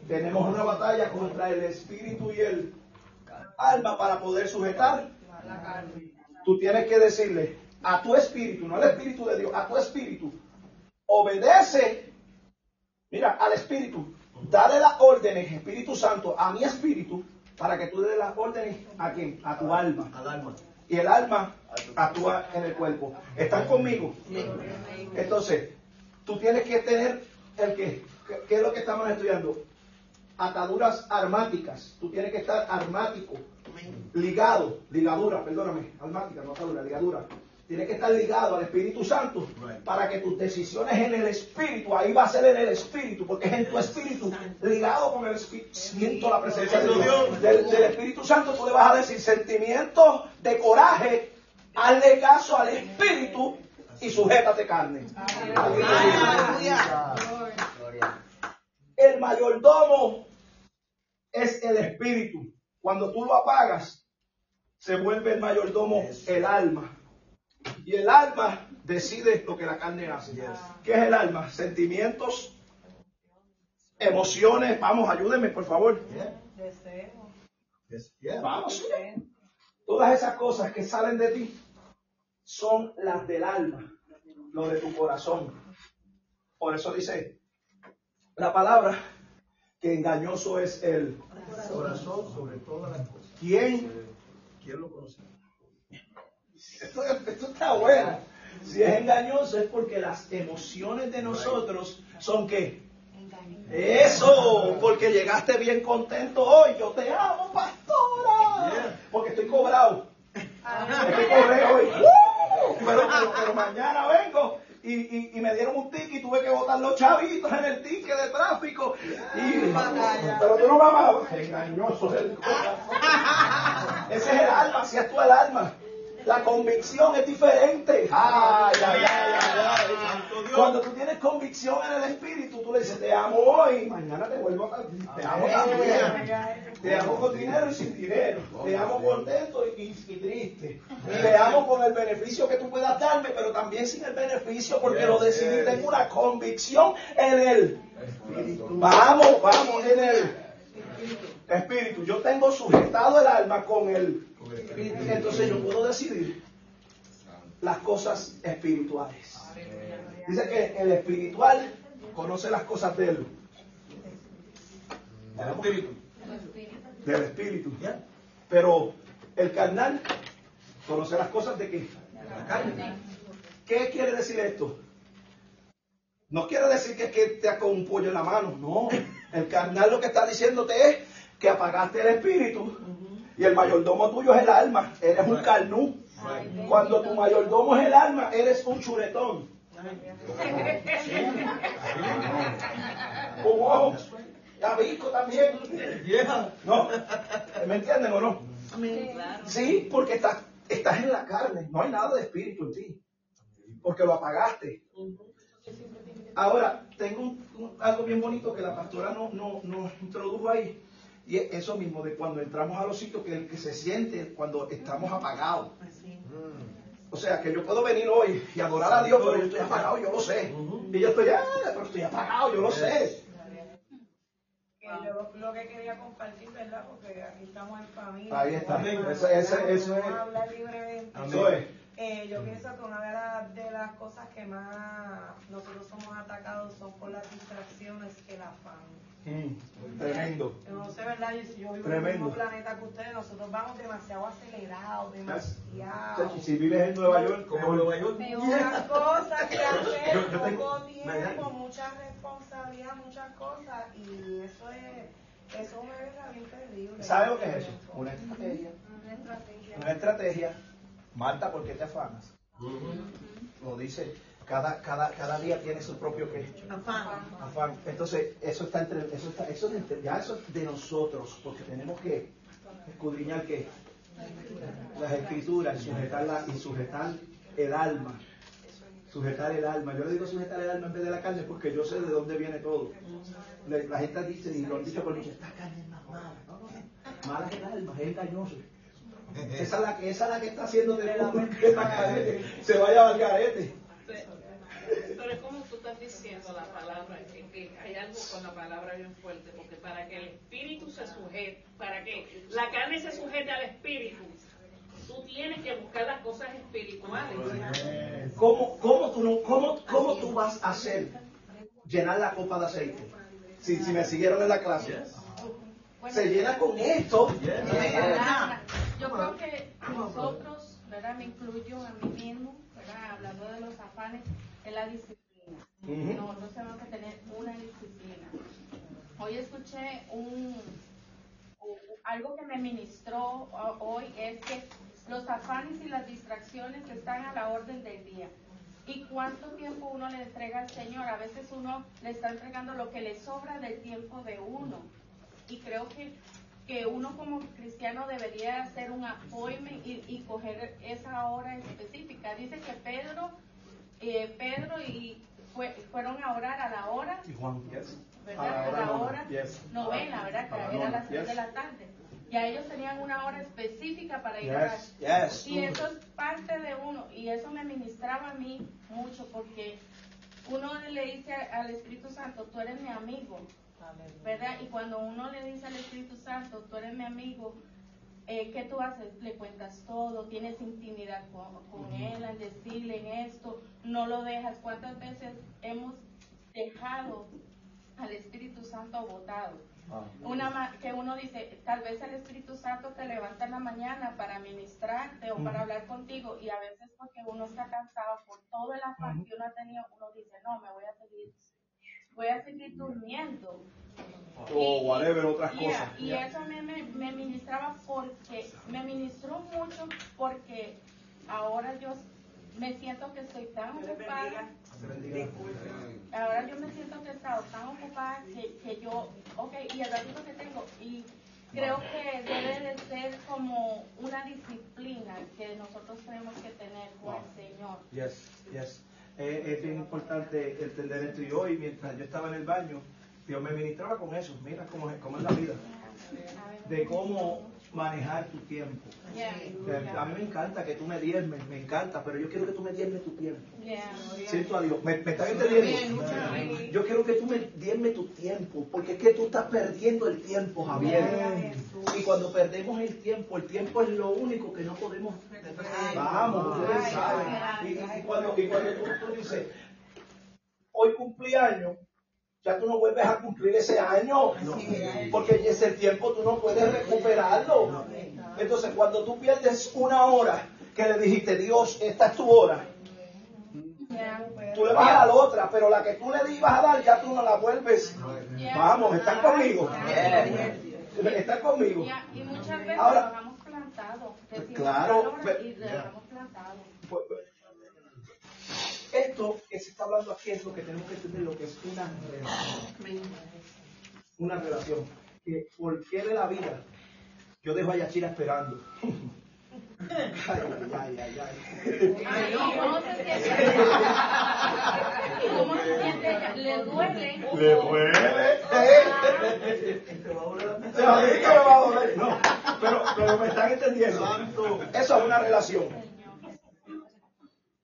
Tenemos una batalla contra el espíritu y el alma para poder sujetar. Tú tienes que decirle a tu espíritu, no al espíritu de Dios, a tu espíritu, obedece Mira, al Espíritu, dale las órdenes, Espíritu Santo, a mi espíritu, para que tú le des las órdenes a quién? A tu alma. Al alma. Y el alma actúa en el cuerpo. ¿Están conmigo? Entonces, tú tienes que tener el que, ¿qué es lo que estamos estudiando? Ataduras armáticas. Tú tienes que estar armático, ligado, ligadura, perdóname, armática, no atadura, ligadura. Tienes que estar ligado al Espíritu Santo para que tus decisiones en el Espíritu, ahí va a ser en el Espíritu, porque es en tu Espíritu, ligado con el Espíritu. Siento la presencia de Dios. Del, del Espíritu Santo tú le vas a decir sentimientos de coraje, hazle caso al Espíritu y sujétate carne. El mayordomo es el Espíritu. Cuando tú lo apagas, se vuelve el mayordomo el alma. Y el alma decide lo que la carne hace. ¿Qué es el alma? Sentimientos, emociones. Vamos, ayúdenme, por favor. Vamos. Todas esas cosas que salen de ti son las del alma, lo de tu corazón. Por eso dice la palabra que engañoso es el Corazón sobre todas las cosas. quién. ¿Quién lo conoce? Esto, esto está bueno. Si es engañoso es porque las emociones de nosotros son que eso, porque llegaste bien contento hoy. Yo te amo, pastora. Porque estoy cobrado. Estoy cobrado hoy. Pero, pero- pero mañana vengo y, y- y me dieron un ticket y tuve que botar los chavitos en el ticket de tráfico. Y, pero tú no vas a... Engañoso es el corazón. Ese es el alma, si es tú el alma. La convicción es diferente. Ay, ay, ay, ay, ay. Cuando tú tienes convicción en el espíritu, tú le dices, te amo hoy, mañana te vuelvo a Te amo también. Te amo con dinero y sin dinero. Te amo contento y, y- y triste. Te amo con el beneficio que tú puedas darme, pero también sin el beneficio porque lo decidí. Tengo una convicción en él. Vamos, vamos, en el espíritu. Yo tengo sujetado el alma con el entonces yo puedo decidir las cosas espirituales. Dice que el espiritual conoce las cosas de él. Espíritu. Del espíritu. Pero el carnal conoce las cosas de qué? La carne. ¿Qué quiere decir esto? No quiere decir que, que te con un pollo en la mano, no. El carnal lo que está diciéndote es que apagaste el espíritu y el mayordomo tuyo es el alma. Eres un carnú. Cuando tu mayordomo es el alma, eres un chuletón. Un ojo. Tabico también. No. ¿Me entienden o no? Sí, porque estás, estás en la carne. No hay nada de espíritu en ti. Porque lo apagaste. Ahora, tengo un- un- algo bien bonito que la pastora no, no, nos introdujo ahí. Y es eso mismo de cuando entramos a los sitios que, que se siente cuando estamos apagados. O sea, que yo puedo venir hoy y adorar a Dios, pero yo estoy apagado, yo lo sé. Y yo estoy, ah, pero estoy apagado, yo lo sé. Que yo lo que quería compartir, ¿verdad? Porque aquí estamos en familia. Ahí está. Podemos Eso- eso- eso es- hablar libremente. Eso es. Eh, yo pienso que una de, las- de las cosas que más nosotros somos atacados son por las distracciones, el afán. Mm, tremendo. No sé, ¿verdad? Yo, yo vivo en el Tremendo. mismo planeta que ustedes, nosotros vamos demasiado acelerados, demasiado. Si vives en Nueva York, como Nueva York. Muchas cosas que hacer, Yo- yo tengo- poco tiempo, mucha responsabilidad, muchas cosas, y eso es, eso me deja bien terrible. ¿Sabe lo que es eso? Una estrategia. Una estrategia. Una estrategia. Marta, ¿por qué te afanas? Lo dice, cada, cada, cada día tiene su propio qué? Afán. afán. Entonces, eso está entre, eso está, eso es ya eso es de nosotros, porque tenemos que escudriñar que las escrituras, sujetarla y sujetar el alma. Sujetar el alma. Yo le digo sujetar el alma en vez de la carne porque yo sé de dónde viene todo. La, la gente dice, y lo han dicho por dicho, esta carne es más mala. No, no, no. Mala es el alma, es engañoso. Esa es la que, esa es la que está haciendo que la carne se vaya al garete. Pero es como tú estás diciendo la palabra, que, que hay algo con la palabra bien fuerte, porque para que el espíritu se sujete, para que la carne se sujete al espíritu, tú tienes que buscar las cosas espirituales. ¿Cómo, cómo, tú, no, cómo, ¿Cómo tú vas a hacer llenar la copa de aceite. Si, si me siguieron en la clase. Se llena con esto. Yo creo que nosotros, ¿verdad? Me incluyo a mí mismo, ¿verdad? Hablando de los afanes, es la disciplina. Ujú. Nosotros tenemos que tener una disciplina. Hoy escuché un, u- algo que me ministró ho- hoy es que los afanes y las distracciones están a la orden del día. ¿Y cuánto tiempo uno le entrega al Señor? A veces uno le está entregando lo que le sobra del tiempo de uno. Y creo que, que uno como cristiano debería hacer un appointment y, y coger esa hora específica. Dice que Pedro, eh, Pedro y fue- fueron a orar a la hora Y Juan, yes. ¿verdad? A la hora la hora yes. novena, ¿verdad? Que era a las 6 yes. de la tarde. Ya ellos tenían una hora específica para ir Yes, a orar. yes. Y eso es parte de uno. Y eso me ministraba a mí mucho porque uno le dice al Espíritu Santo, tú eres mi amigo. ¿Verdad? Y cuando uno le dice al Espíritu Santo, tú eres mi amigo, eh, ¿qué tú haces? Le cuentas todo, tienes intimidad con, con él, al decirle en esto, no lo dejas. ¿Cuántas veces hemos dejado al Espíritu Santo botado? Una ma- que uno dice, tal vez el Espíritu Santo te levanta en la mañana para ministrarte o para hablar contigo y a veces porque uno está cansado por todo el afán que uno ha tenido, uno dice, no, me voy a seguir, voy a seguir durmiendo. O whatever, otras Yeah, cosas. Y eso me, me, me ministraba porque, me ministró mucho porque ahora yo me siento que estoy tan ocupada. Ahora yo me siento que he estado tan ocupada que, que yo, ok, y el ratito que tengo, y creo que debe de ser como una disciplina que nosotros tenemos que tener con el Señor. Yes, yes. Eh, es bien importante entender esto. Y hoy, mientras yo estaba en el baño, Dios me ministraba con eso. Mira cómo es, cómo es la vida. De cómo manejar tu tiempo. Yeah, A mí me encanta que tú me diezmes, me encanta, pero yo quiero que tú me diezmes tu tiempo. yeah. Siento a Dios. ¿Me, me están entendiendo? Yo quiero que tú me diezmes tu tiempo, porque es que tú estás perdiendo el tiempo, Javier. Y cuando perdemos el tiempo, el tiempo es lo único que no podemos. Vamos, ustedes saben. Y, cuando, y cuando tú, tú dices, hoy cumplí años, ya tú no vuelves a cumplir ese año, porque ese tiempo tú no puedes recuperarlo. Entonces, cuando tú pierdes una hora que le dijiste, Dios, esta es tu hora, tú le vas a dar otra, pero la que tú le ibas a dar, ya tú no la vuelves. Vamos, ¿están conmigo? ¿Están conmigo? Y muchas veces Ahora- plantado. Claro, tal hora pero- y lo dejamos plantado. Esto que se está hablando aquí es lo que tenemos que entender, lo que es una relación. Una relación. Que, ¿Por qué de la vida yo dejo a Yachira esperando? Ay, ay, ay, ay. Ay, ¿Cómo se siente? ¿Cómo se siente ella? ¿Le duele? Le duele. Se va a que me va a doler. No, pero, pero me están entendiendo. Eso es una relación.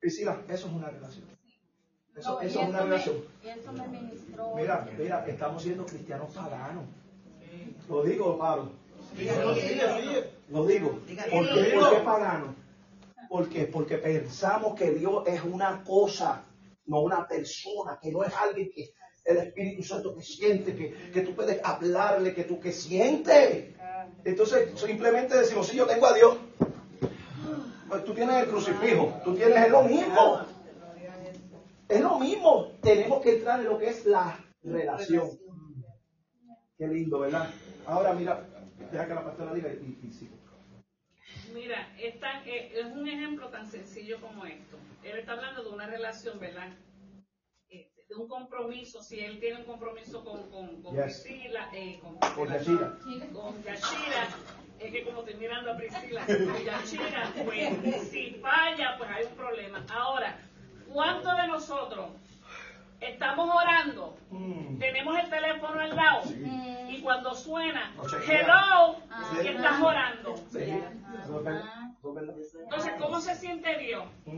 Priscila, eso es una relación. Eso, No, y eso es una me- relación. y eso me ministró. Mira, mira, estamos siendo cristianos paganos. Lo digo, Pablo. Lo digo. ¿Por qué, por qué pagano? ¿Por qué? Porque pensamos que Dios es una cosa, no una persona, que no es alguien que el Espíritu Santo que siente, que, que tú puedes hablarle, que tú que siente. Entonces simplemente decimos, sí, yo tengo a Dios. Pues tú tienes el crucifijo, tú tienes es lo mismo. Es lo mismo. Tenemos que entrar en lo que es la relación. Qué lindo, ¿verdad? Ahora mira, deja que la pastora diga y, y. Mira, es, tan- eh, es un ejemplo tan sencillo como esto. Él está hablando de una relación, ¿verdad? Eh, de un compromiso, si él tiene un compromiso con, con, con Yes. Priscila, eh, con, Con Yashira. con Yashira, es que como estoy mirando a Priscila, pues si falla, pues hay un problema. Ahora, ¿cuántos de nosotros estamos orando? Mm. Tenemos el teléfono al lado y cuando suena, No hello, y estás orando. Sí. Verdad. Entonces, ¿cómo se siente Dios? Ujú.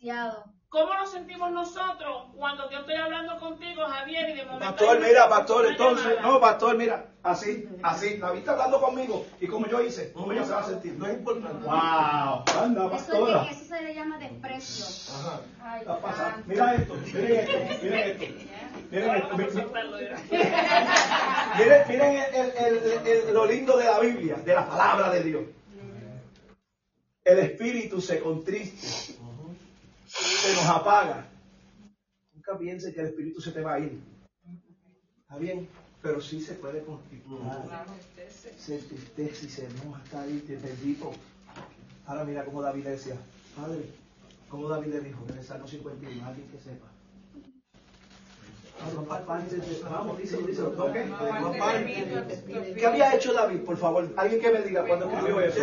humillado. ¿Cómo nos sentimos nosotros cuando yo estoy hablando contigo, Javier, y de momento... Pastor, mira, pastor, entonces, llamada? no, pastor, mira, así, así, David está hablando conmigo, y como yo hice, ¿cómo ella se va a sentir? No es importante. Wow, anda, Eso, pastora. es- eso se le llama desprecio. Ajá. Ay, Está pasando. santo. Mira esto, miren esto, miren esto. Miren esto, miren, miren, miren el- el- el- el- lo lindo de la Biblia, de la palabra de Dios. El espíritu se contriste, se nos apaga. Nunca piense que el espíritu se te va a ir. Está bien, pero sí se puede constituir. Se entristece y se enoja, está ahí, te bendito. Ahora mira cómo David decía, Padre, como David le dijo en el Salmo 51, alguien que sepa. Vamos, díselo, díselo. ¿ok? ¿Qué había hecho David, por favor? Alguien que me diga cuando escribió eso.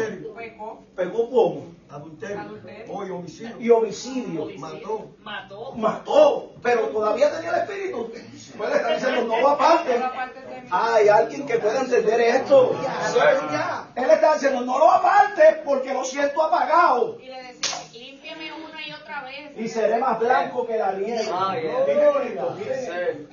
Pegó como Adulterio. Adulterio. Hoy homicidio. y homicidio. Mató. Mató. Mató, pero todavía tenía el espíritu. Puede estar diciendo, no va aparte. Hay alguien que pueda entender esto. Él está diciendo, no lo aparte porque lo siento apagado. Y le y seré más blanco que la nieve. Ah, yeah.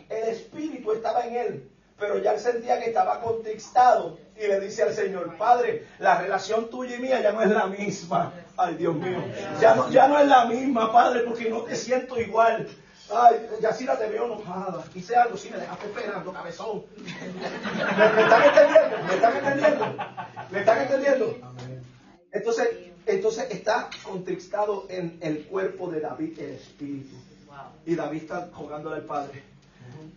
El espíritu estaba en él, pero ya él sentía que estaba contristado. Y le dice al Señor, Padre, la relación tuya y mía ya no es la misma. Ay, Dios mío. Ya no, ya no es la misma, Padre, porque no te siento igual. Ay, Yacira te veo enojada. Hice algo, sí, me dejaste esperando, cabezón. ¿Me, me están entendiendo? ¿Me están entendiendo? ¿Me están entendiendo? Entonces, entonces está contristado en el cuerpo de David, el espíritu. Y David está jugándole al Padre.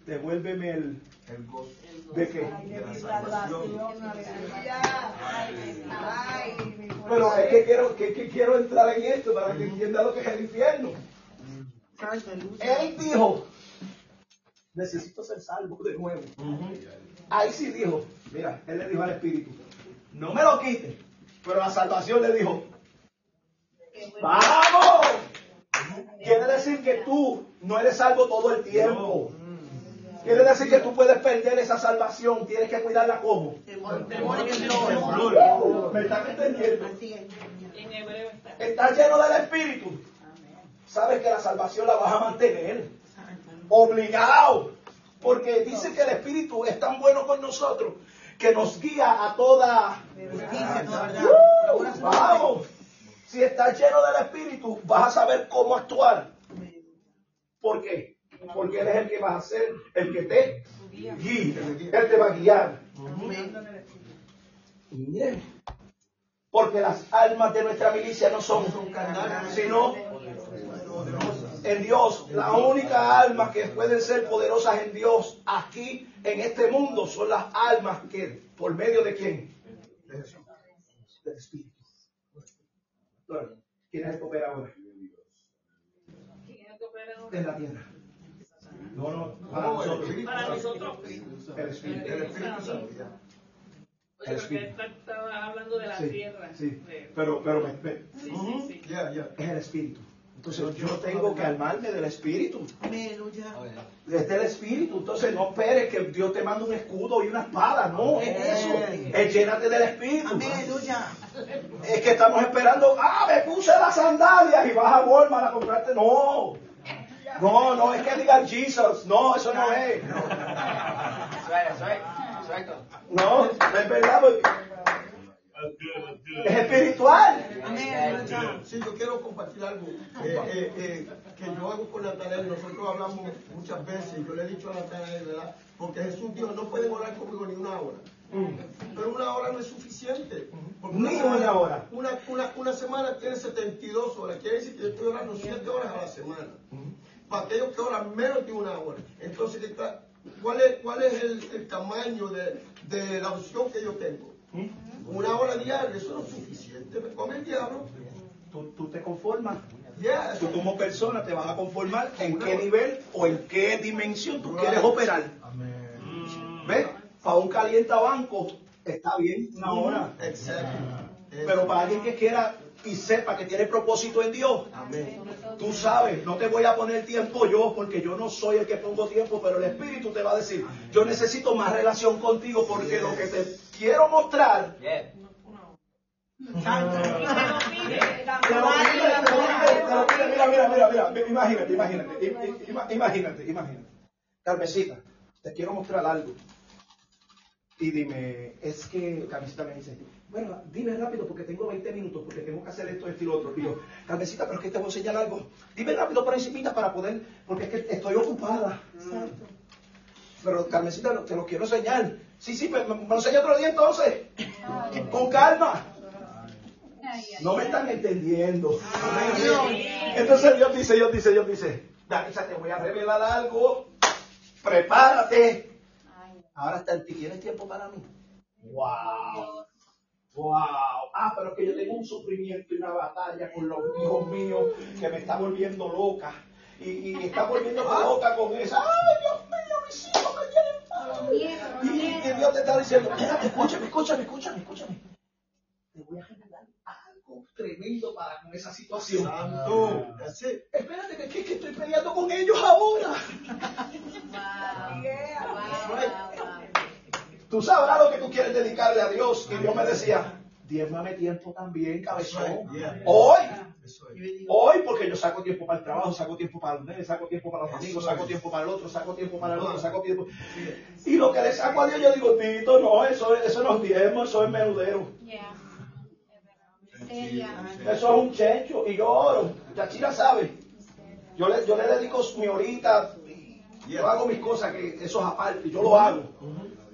Devuélveme el... El gozo. ¿De qué? De la salvación. Pero es que quiero, que, que quiero entrar en esto para que entienda lo que es el infierno. Él dijo, necesito ser salvo de nuevo. Ahí sí dijo, mira, él le dijo al Espíritu, no me lo quites. Pero la salvación le dijo, ¡vamos! Quiere decir que tú no eres salvo todo el tiempo. Quiere decir que tú puedes perder esa salvación. Tienes que cuidarla como. ¿Me están entendiendo? Así es. En hebreo está. Estás lleno del Espíritu. Sabes que la salvación la vas a mantener. Obligado. Porque dice que el Espíritu es tan bueno con nosotros que nos guía a toda. Justicia, toda verdad. ¡Uh! Vamos. Si estás lleno del Espíritu, vas a saber cómo actuar. ¿Por qué? Porque Él es el que va a ser, el que te guía. Él te va a guiar. Porque las almas de nuestra milicia no son sino en Dios. La única alma que pueden ser poderosas en Dios aquí en este mundo son las almas que, por medio de quién? Del Espíritu. ¿Quién es el que opera ahora? ¿Quién es el que opera en En la tierra. No, no, para nosotros. Para nosotros. El Espíritu. El Espíritu Santo. Oye, porque él estaba hablando de la Sí, tierra. sí. Pero, pero me- me- sí, sí, sí. Ya, ya. es el Espíritu. Entonces yo tengo que armarme del Espíritu. Aleluya. Es del Espíritu. Entonces no esperes que Dios te mande un escudo y una espada. No, es eso. Es llénate del Espíritu. Aleluya. Es que estamos esperando, ah, me puse las sandalias y vas a Walmart a comprarte. No. No, no, es que digan Jesus. No, eso no es. No es verdad. Es espiritual. Sí, yo quiero compartir algo eh, eh, eh, que yo hago con Natanael. Nosotros hablamos muchas veces y yo le he dicho a Natanael, ¿verdad? Porque Jesús dijo, no pueden orar conmigo ni una hora. Pero una hora no es suficiente. Una hora. Una, una, una semana tiene 72 horas. Quiere decir que yo estoy orando 7 horas a la semana. Para aquellos que oran menos de una hora. Entonces. ¿cuál es, cuál es el, el tamaño de, de la opción que yo tengo? Una hora diaria, eso no es suficiente. Me come el diablo. Tú, tú te conformas. Tú eso- como persona te vas a conformar en qué nivel o en qué dimensión tú quieres operar. ¿Ves? Para un calientabanco está bien una hora. Exacto. Pero para alguien que quiera y sepa que tiene propósito en Dios, Amén. tú sabes, no te voy a poner tiempo yo porque yo no soy el que pongo tiempo, pero el Espíritu te va a decir, yo necesito más relación contigo porque lo que te quiero mostrar Yeah. Y te lo pide. te lo pide, te lo pide, te pero mira, mira, mira, mira, imagínate, imagínate, im- im- imagínate, imagínate. Carmesita, te quiero mostrar algo. Y dime, es que Carmesita me dice, bueno, dime rápido porque tengo 20 minutos, porque tengo que hacer esto, esto y lo otro. Y yo, Carmesita, pero es que te voy a enseñar algo. Dime rápido por encimita para poder, porque es que estoy ocupada. Pero Carmesita, te lo quiero enseñar. Sí, sí, me, me lo enseña otro día entonces. Con calma. No me están entendiendo. Entonces Dios dice, Dios dice, Dios dice, Danisa, te voy a revelar algo. Prepárate. Ahora está en ti. ¿Tienes tiempo para mí? Wow. Wow. Ah, pero es que yo tengo un sufrimiento y una batalla con los hijos míos que me está volviendo loca. Y, y está volviendo loca con esa. Ay, Dios mío, mis hijos me quieren. Y, y Dios te está diciendo, espérate, escúchame, escúchame, escúchame, escúchame. Te voy a revelar algo tremendo para con esa situación. Santo. Espérate, que, que, que estoy peleando con ellos ahora. Tú sabrás lo que tú quieres dedicarle a Dios. Y Dios me decía, diezmame tiempo también, cabezón. Hoy, hoy, porque yo saco tiempo para el trabajo, saco tiempo para el mes, saco tiempo para los amigos, saco tiempo para el otro, saco tiempo para el otro, saco tiempo. Y lo que le saco a Dios, yo digo, Tito, no, eso, eso no es diezmo, eso es menudero. Eso es un checho. Y yo oro. Chachira sabe. Yo le, yo le dedico mi horita. Yo hago mis cosas, que eso es aparte. Yo lo hago.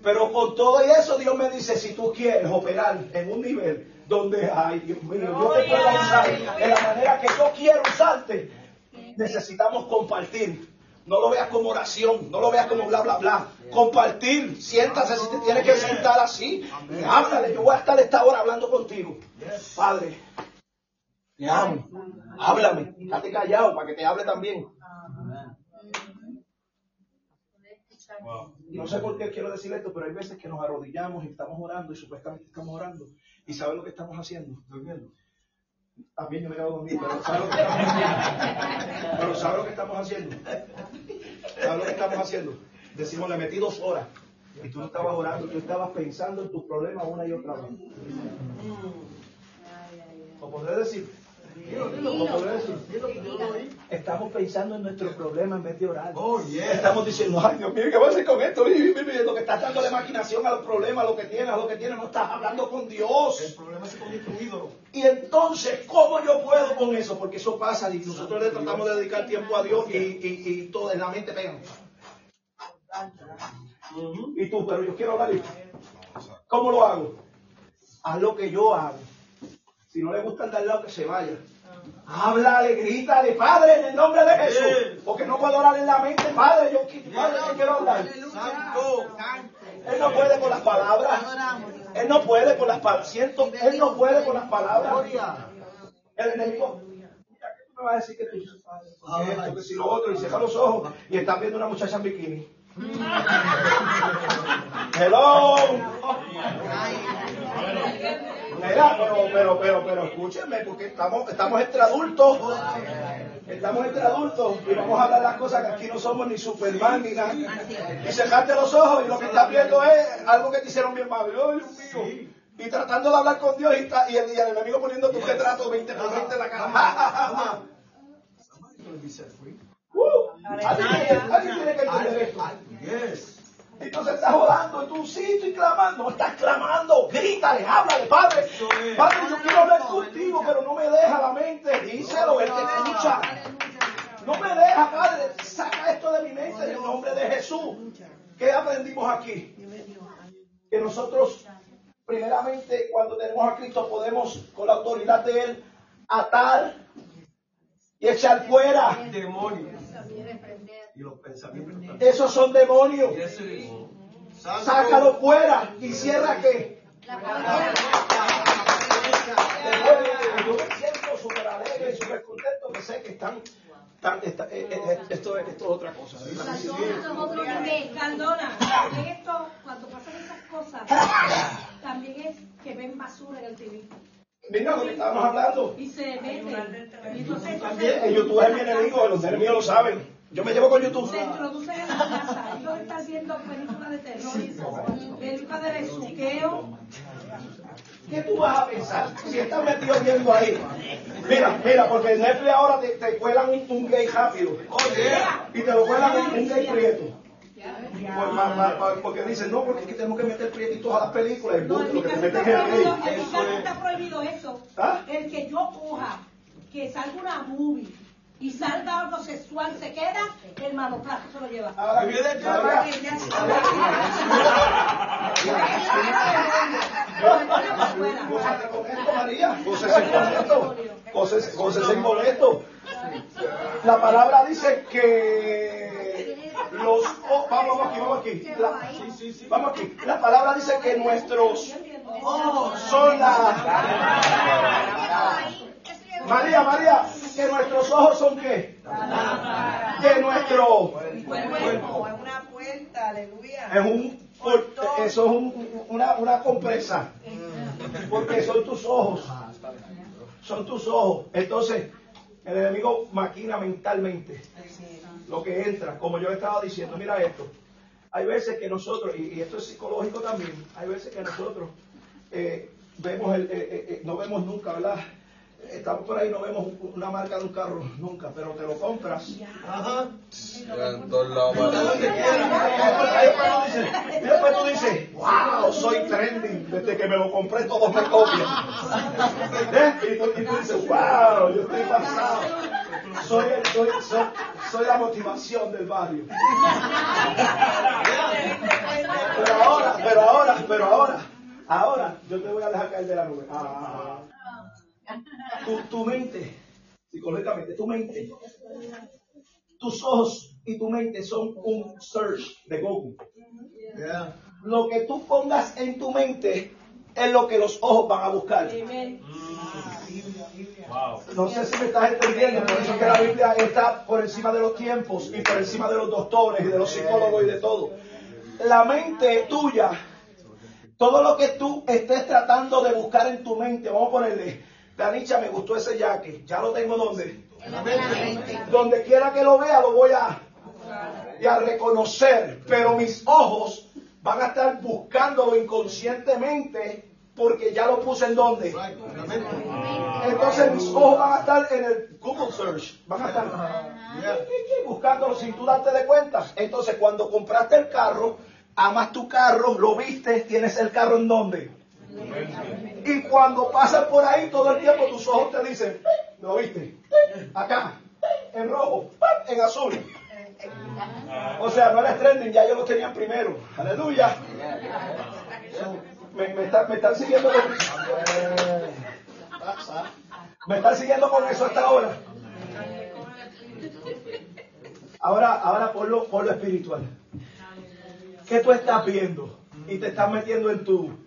Pero con todo eso, Dios me dice: si tú quieres operar en un nivel donde, ay, Dios mío, yo te puedo usar de la manera que yo quiero usarte, necesitamos compartir. No lo veas como oración, no lo veas como bla, bla, bla. Compartir, siéntase si te tienes que sentar así. Y háblale, yo voy a estar esta hora hablando contigo. Padre, te amo. Háblame, quédate callado para que te hable también. Y no sé por qué quiero decir esto, pero hay veces que nos arrodillamos y estamos orando y supuestamente estamos orando. ¿Y sabes lo que estamos haciendo? Durmiendo. También yo me quedo dormido, pero ¿sabes lo que estamos haciendo? Pero ¿sabes lo que estamos haciendo? ¿Sabes lo que estamos haciendo? Decimos, le metí dos horas. Y tú no estabas orando, tú estabas pensando en tus problemas una y otra vez. ¿Lo podré decir? Estamos pensando en nuestros problemas en vez de orar. Oh, yeah. Estamos diciendo, ay Dios mío, ¿qué voy a hacer con esto? Y, lo que estás dándole maquinación a los problemas, a lo que tienes, a lo que tienes, no estás hablando con Dios. El problema se convierte en un ídolo. Y entonces, ¿cómo yo puedo con eso? Porque eso pasa y nosotros le tratamos de dedicar tiempo a Dios y, y, y todo en la mente pega. Y tú, pero yo quiero hablar. ¿Cómo lo hago? Haz lo que yo hago. Si no le gusta de al lado, que se vaya. Háblale, grítale, Padre, en el nombre de Jesús. Porque no puedo orar en la mente, Padre, yo, padre, yo quiero hablar. Él no puede con las palabras. Él no puede con las palabras. Siento, él no puede con las palabras. El enemigo. Mira, ¿qué tú me vas a decir que tú dices, padre? Porque esto, si lo otro, y cierra los ojos y están viendo una muchacha en bikini. Hello. Mira, pero, pero, pero, pero, escúchenme, porque estamos, estamos entre adultos. Estamos entre adultos y vamos a hablar las cosas que aquí no somos ni Superman ni nada. Y cerraste los ojos y lo que estás viendo es algo que te hicieron bien mal. Ay, Dios mío. Y tratando de hablar con Dios y, está- y el, y el enemigo poniendo tu retrato 20 por 20 en la cara. Uh, alguien tiene que entender esto. Yes. Entonces estás orando y tú sí estoy clamando, estás clamando, grítale, háblale, Padre. Padre, yo quiero hablar contigo, pero no me deja la mente. Díselo, Él te escucha. No me deja, Padre, saca esto de mi mente en el nombre de Jesús. ¿Qué aprendimos aquí? Que nosotros, primeramente, cuando tenemos a Cristo, podemos, con la autoridad de Él, atar y echar fuera. Demonios. Y los pensamientos también. Esos son demonios. Yes. Sácalo fuera y cierra qué. Después, yo me siento súper alegre y súper contento que sé que están. están- está- eh, eh, esto, es, esto es otra cosa. También esto, cuando pasan esas cosas, también es que ven basura en el TV. Mira lo que estábamos hablando. Y se meten. Y entonces esto También el YouTube es mi enemigo, los enemigos lo saben. Yo me llevo con YouTube. Se introducen en la casa. Ellos están viendo películas de terror, películas de besuqueo. ¿Qué tú vas a pensar si estás metido viendo ahí? Mira, mira, porque en Netflix ahora te, te cuelan un, un gay rápido. Y te lo cuelan un, un gay prieto. Pues, ma- ma- ma- porque dicen, no, porque es que tenemos que meter prietitos a las películas. El No, en mi lo que te casa está prohibido, gay. en mi casa está prohibido eso. ¿Ah? El que yo coja, que salga una movie y salga algo sexual, se queda, el manoplazo se lo lleva. Ahora, esto. Gócese, gócese con esto. La palabra dice que los oh, vamos, vamos aquí, vamos aquí. La- vamos aquí. La palabra dice que nuestros ojos son la María, María, que nuestros ojos son qué? Que nuestro Cuerpo, es una puerta, aleluya. es un eso es un- una, una compresa. Porque son tus ojos. Son tus ojos. Entonces el enemigo maquina mentalmente lo que entra. Como yo estaba diciendo mira esto. Hay veces que nosotros y, y esto es psicológico también hay veces que nosotros eh, vemos el, eh, eh, eh, no vemos nunca verdad estamos por ahí no vemos un- una marca de un carro nunca pero te lo compras ajá y después tú dices, wow, soy trending. Desde que me lo compré todos me copian. ¿Eh? Y, tú, y tú dices, wow, yo estoy pasado. Soy, el- soy, soy, soy la motivación del barrio. Pero ahora, pero ahora, pero ahora, ahora, yo te voy a dejar caer de la nube. Ah, tu, tu mente, psicológicamente, tu mente, tus ojos y tu mente son un search de Google. Lo que tú pongas en tu mente es lo que los ojos van a buscar. No sé si me estás entendiendo, por eso es que la Biblia está por encima de los tiempos y por encima de los doctores y de los psicólogos y de todo. La mente tuya, todo lo que tú estés tratando de buscar en tu mente, vamos a ponerle, Danicha, me gustó ese jaque, ya lo tengo donde. Donde quiera que lo vea, lo voy a, y a reconocer, pero mis ojos van a estar buscándolo inconscientemente porque ya lo puse en donde. Entonces mis ojos van a estar en el Google Search, van a estar buscándolo sin tú darte de cuenta. Entonces cuando compraste el carro, amas tu carro, lo viste, tienes el carro en donde. Y cuando pasas por ahí todo el tiempo tus ojos te dicen, ¿lo viste? Acá, en rojo, en azul. O sea, no eres trending, ya yo lo tenía primero. Aleluya. Me, me, está- me están siguiendo con... Me están siguiendo con eso hasta ahora. Ahora, ahora por lo, por lo espiritual. ¿Qué tú estás viendo? Y te estás metiendo en tu...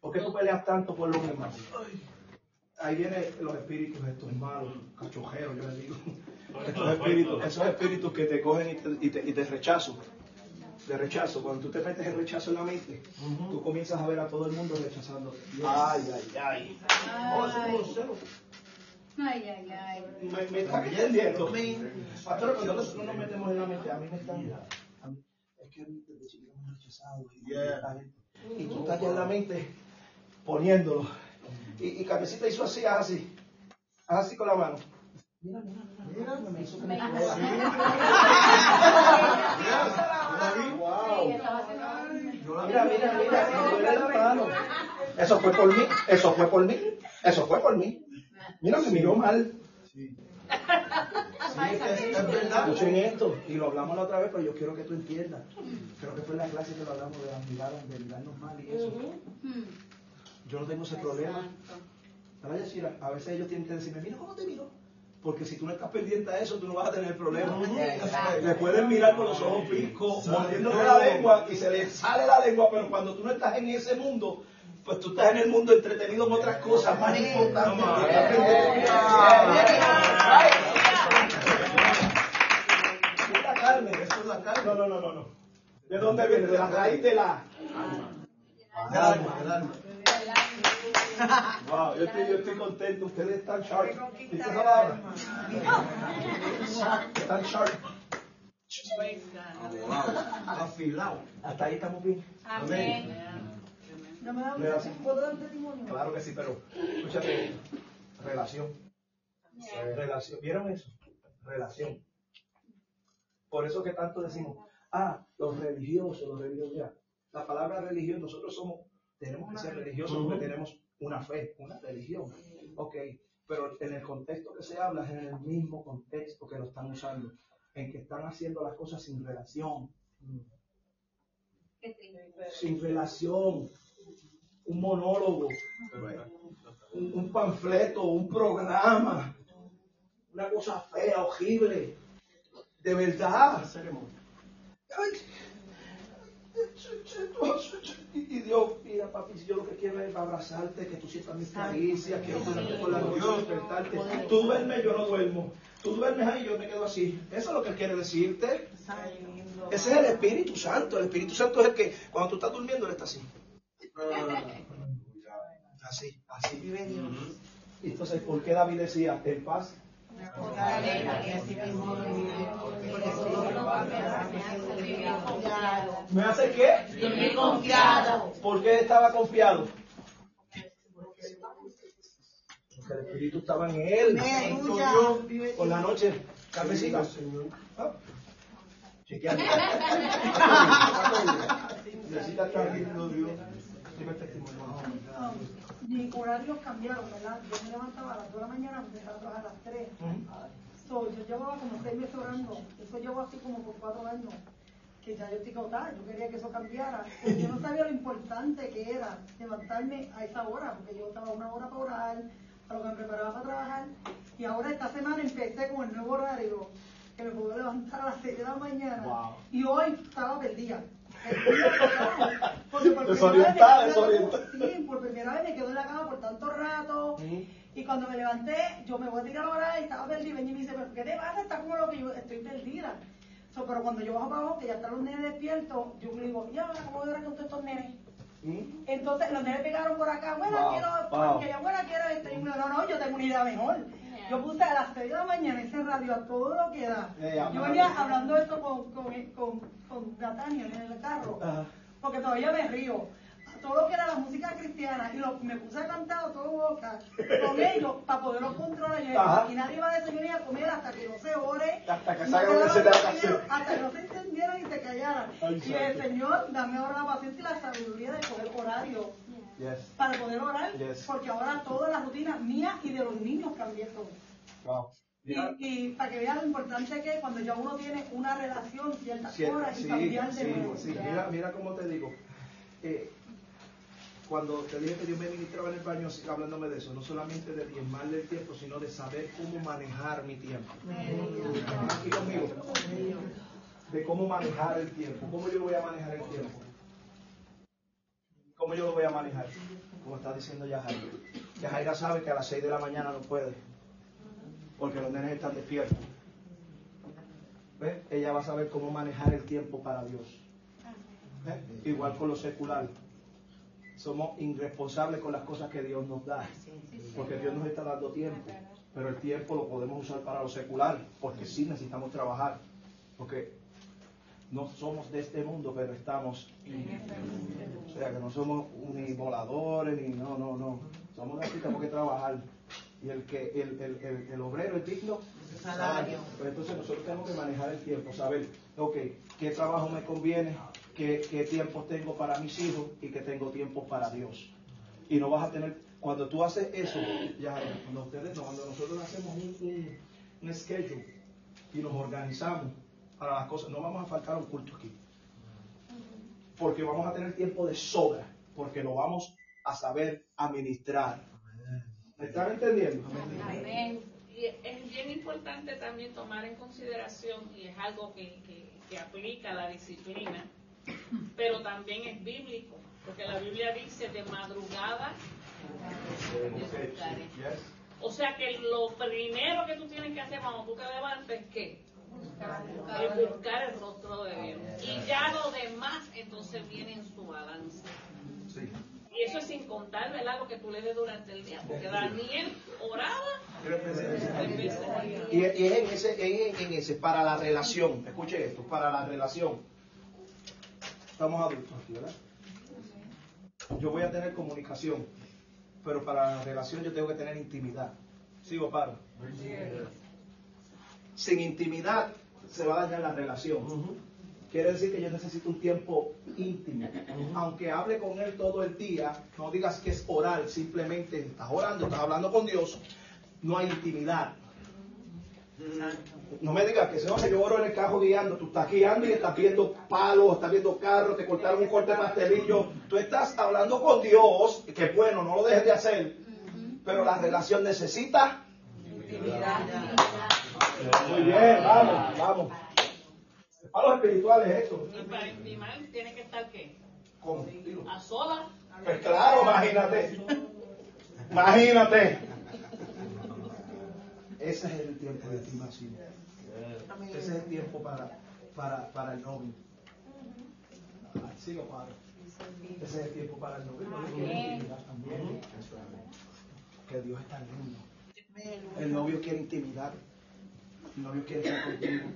¿Por qué tú peleas tanto por los demás? Ahí vienen los espíritus estos malos, cachojeros, yo les digo. Estos espíritus, esos espíritus que te cogen y te, y te, y te rechazan. De rechazo. Cuando tú te metes el rechazo en la mente, tú comienzas a ver a todo el mundo rechazando. Ay, ay, ay. Un celo. Ay, ay, ay. Me, me está entendiendo. Pastor, cuando nosotros nos metemos en la mente, a mí me están. a mí- es que a mí desde chiquito me han rechazado. Y, gente- y tú estás ya en la mente poniéndolo. Y, y Carmesita hizo así, haz así. Haz así con la mano. Mira, mira, mira. mira, me hizo que me duela. Mira, mira, mira. Eso fue por mí, eso fue por mí, eso fue por mí. Mira, me miró mal. Sí. Escuchen esto, y lo hablamos la otra vez, pero yo quiero que tú entiendas. Creo que fue en la clase que lo hablamos de las miradas, de mirarnos mal y eso. Yo no tengo ese problema. A decir, a a veces ellos tienen que decirme, mira cómo te miro. Porque si tú no estás pendiente a eso, tú no vas a tener problema. Le pueden mirar con los ojos picos, mordiéndole la lengua y se les sale la lengua, pero cuando tú no estás en ese mundo, pues tú estás en el mundo entretenido en otras cosas más importantes. la carne, eso es la carne. No, no, no, no, no. ¿De dónde viene? De la raíz de la. Del alma, del alma. Wow, yo estoy, yo estoy contento. Ustedes están sharp. ¿Viste esa palabra? Están sharp. Afilado. Hasta ahí estamos bien. Amén. No me da. Claro que sí, pero escúchate, relación. Relación. ¿Vieron eso? Relación. Por eso que tanto decimos, ah, los religiosos, los religiosos, ya. La palabra religión, nosotros somos, tenemos que ser religiosos porque tenemos una fe, una religión. Ok, pero en el contexto que se habla es en el mismo contexto que lo están usando, en que están haciendo las cosas sin relación. Sin relación. Un monólogo, un, un panfleto, un programa, una cosa fea, horrible. De verdad. Y y Dios, mira papi, si yo lo que quiero es abrazarte, que tú sientas mis caricias, quiero tenerte por la noche, despertarte. Tú duermes, yo no duermo. Tú duermes ahí, yo me quedo así. Eso es lo que él quiere decirte. Ese es el Espíritu Santo. El Espíritu Santo es el que, cuando tú estás durmiendo, él está así. Así, así. Y entonces, ¿por qué David decía, en paz? ¿Me hace qué? Confiado. ¿Por qué estaba confiado? Porque el Espíritu estaba en él. Por la noche, cafecita. Ah. Chequeando. Necesita estar viendo Dios. Dime el testimonio. Mis horarios cambiaron, ¿verdad? Yo me levantaba a las 2 de la mañana, empezaba a trabajar a las 3. So, yo llevaba como 6 meses orando. Eso llevo así como por 4 años. Que ya yo estoy cansada, yo quería que eso cambiara. Yo no sabía lo importante que era levantarme a esa hora, porque yo estaba una hora para orar, a lo que me preparaba para trabajar. Y ahora esta semana empecé con el nuevo horario, que me puedo levantar a las 6 de la mañana. Wow. Y hoy estaba perdida. Porque por Desorientada, quedé desorientada. Sí, por primera vez me quedo en la cama por tanto rato. Y cuando me levanté, yo me voy a tirar ahora y estaba perdida. Y me dice, ¿pero qué te pasa? Está como lo que yo estoy perdida. So, pero cuando yo bajo para abajo, que ya están los nenes despiertos, yo le digo, ya, ahora, ¿cómo voy a con todos estos nenes? Entonces los nenes pegaron por acá, bueno, Wow, quiero, wow. que yo, bueno, quiero yo, no, no, yo tengo una idea mejor. Yo puse a las 6 de la mañana ese radio a todo lo que da. Eh, Yo venía hablando esto con, con, con, con en el carro porque todavía me río. Todo lo que era la música cristiana y lo, me puse a cantar todo boca con ellos para poderlos controlar. Yo, y nadie va a desayunar a comer hasta que no se ore, Hasta que no se canción. hasta que no se entendieran y se callaran. Ay, y el. Señor, dame ahora la paciencia y la sabiduría de poder horario Yes. para poder orar, Yes. porque ahora toda la rutina mía y de los niños cambió todo. Wow. Y, y para que vean lo importante que es cuando ya uno tiene una relación ciertas Sí, horas y sí, cambiar de sí, sí. Mira, mira cómo te digo. Eh, cuando te dije que Dios me ministraba en el baño, así, hablándome de eso, no solamente de diezmarle el tiempo, sino de saber cómo manejar mi tiempo. Aquí conmigo. De cómo manejar el tiempo. ¿Cómo yo voy a manejar el tiempo? ¿Cómo yo lo voy a manejar? Como está diciendo Yajaira. Yajaira sabe que a las 6 de la mañana no puede. Porque los nenes están despiertos. ¿Ves? Ella va a saber cómo manejar el tiempo para Dios. ¿Ves? Igual con lo secular. Somos irresponsables con las cosas que Dios nos da. Porque Dios nos está dando tiempo. Pero el tiempo lo podemos usar para lo secular. Porque sí necesitamos trabajar. Porque no somos de este mundo, pero estamos. O sea, que no somos ni voladores, ni no, no, no. Somos de aquí, tenemos que trabajar. Y el que el, el, el, el obrero es digno Salario. Pues entonces nosotros tenemos que manejar el tiempo, saber, ok, qué trabajo me conviene, qué, qué tiempo tengo para mis hijos y qué tengo tiempo para Dios. Y no vas a tener, cuando tú haces eso, ya, cuando ustedes, cuando nosotros hacemos un, un, un schedule y nos organizamos para las cosas, no vamos a faltar a un culto aquí. Porque vamos a tener tiempo de sobra, porque lo vamos a saber administrar. ¿Me están entendiendo? Amén. Y es bien importante también tomar en consideración, y es algo que, que, que aplica la disciplina, pero también es bíblico, porque la Biblia dice de madrugada. O sea que lo primero que tú tienes que hacer cuando tú te levantes, ¿qué? Es buscar el rostro de Dios. Y ya lo demás entonces viene en su balance. Sí. Y eso es sin contar, ¿verdad? Lo que tú le des durante el día. Porque Daniel oraba y es en ese, en, en ese, para la relación, escuche esto, para la relación. Estamos adultos aquí, ¿verdad? yo voy a tener comunicación, pero para la relación yo tengo que tener intimidad. ¿Sigo, paro? Sin intimidad se va a dañar la relación. Quiere decir que yo necesito un tiempo íntimo. Aunque hable con él todo el día, no digas que es oral, simplemente estás orando, estás hablando con Dios, no hay intimidad. No me digas que se que yo oro en el carro guiando, tú estás guiando y estás viendo palos, estás viendo carros, te cortaron un corte de pastelillo. Tú estás hablando con Dios, que bueno, no lo dejes de hacer, pero la relación necesita intimidad. Muy bien, vamos, vamos. Palos espirituales esto. Y para intimar tiene que estar qué? ¿Cómo? A solas. Pues claro, imagínate. Imagínate. Ese es el tiempo de estimación. Ese es el tiempo para, para, para el novio. Sigo, padre. Ese es el tiempo para el novio. También. Que Dios está lindo. El novio quiere intimidad. El novio quiere estar contigo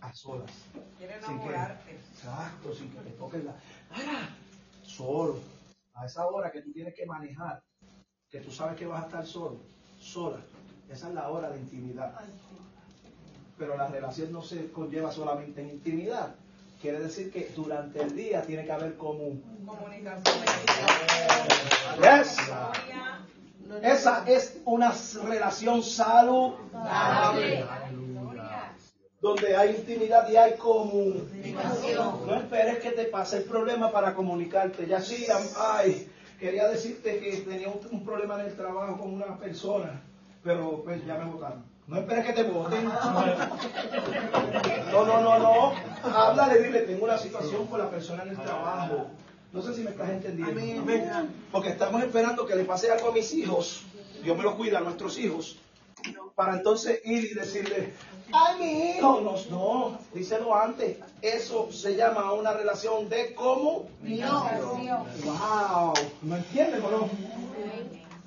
a solas. Quiere Sin que, enamorarte. exacto, sin que te toquen la. ¡Ah! Solo. A esa hora que tú tienes que manejar, que tú sabes que vas a estar solo, sola. Esa es la hora de intimidad. Pero la relación no se conlleva solamente en intimidad. Quiere decir que durante el día tiene que haber común. Comunicación. Yes. Esa es una relación saludable. Donde hay intimidad y hay comunicación. No esperes que te pase el problema para comunicarte. Ya sí, ay, quería decirte que tenía un, un problema en el trabajo con una persona, pero pues ya me votaron. No esperes que te voten. No, no, no, no. Háblale, dile, tengo una situación con la persona en el trabajo. No sé si me estás entendiendo. Porque estamos esperando que le pase algo a mis hijos. Dios me lo cuida a nuestros hijos. Para entonces ir y decirle, ay, mi hijo. No, no, díselo antes. Eso se llama una relación de comunicación. Wow. ¿Me entiendes o no?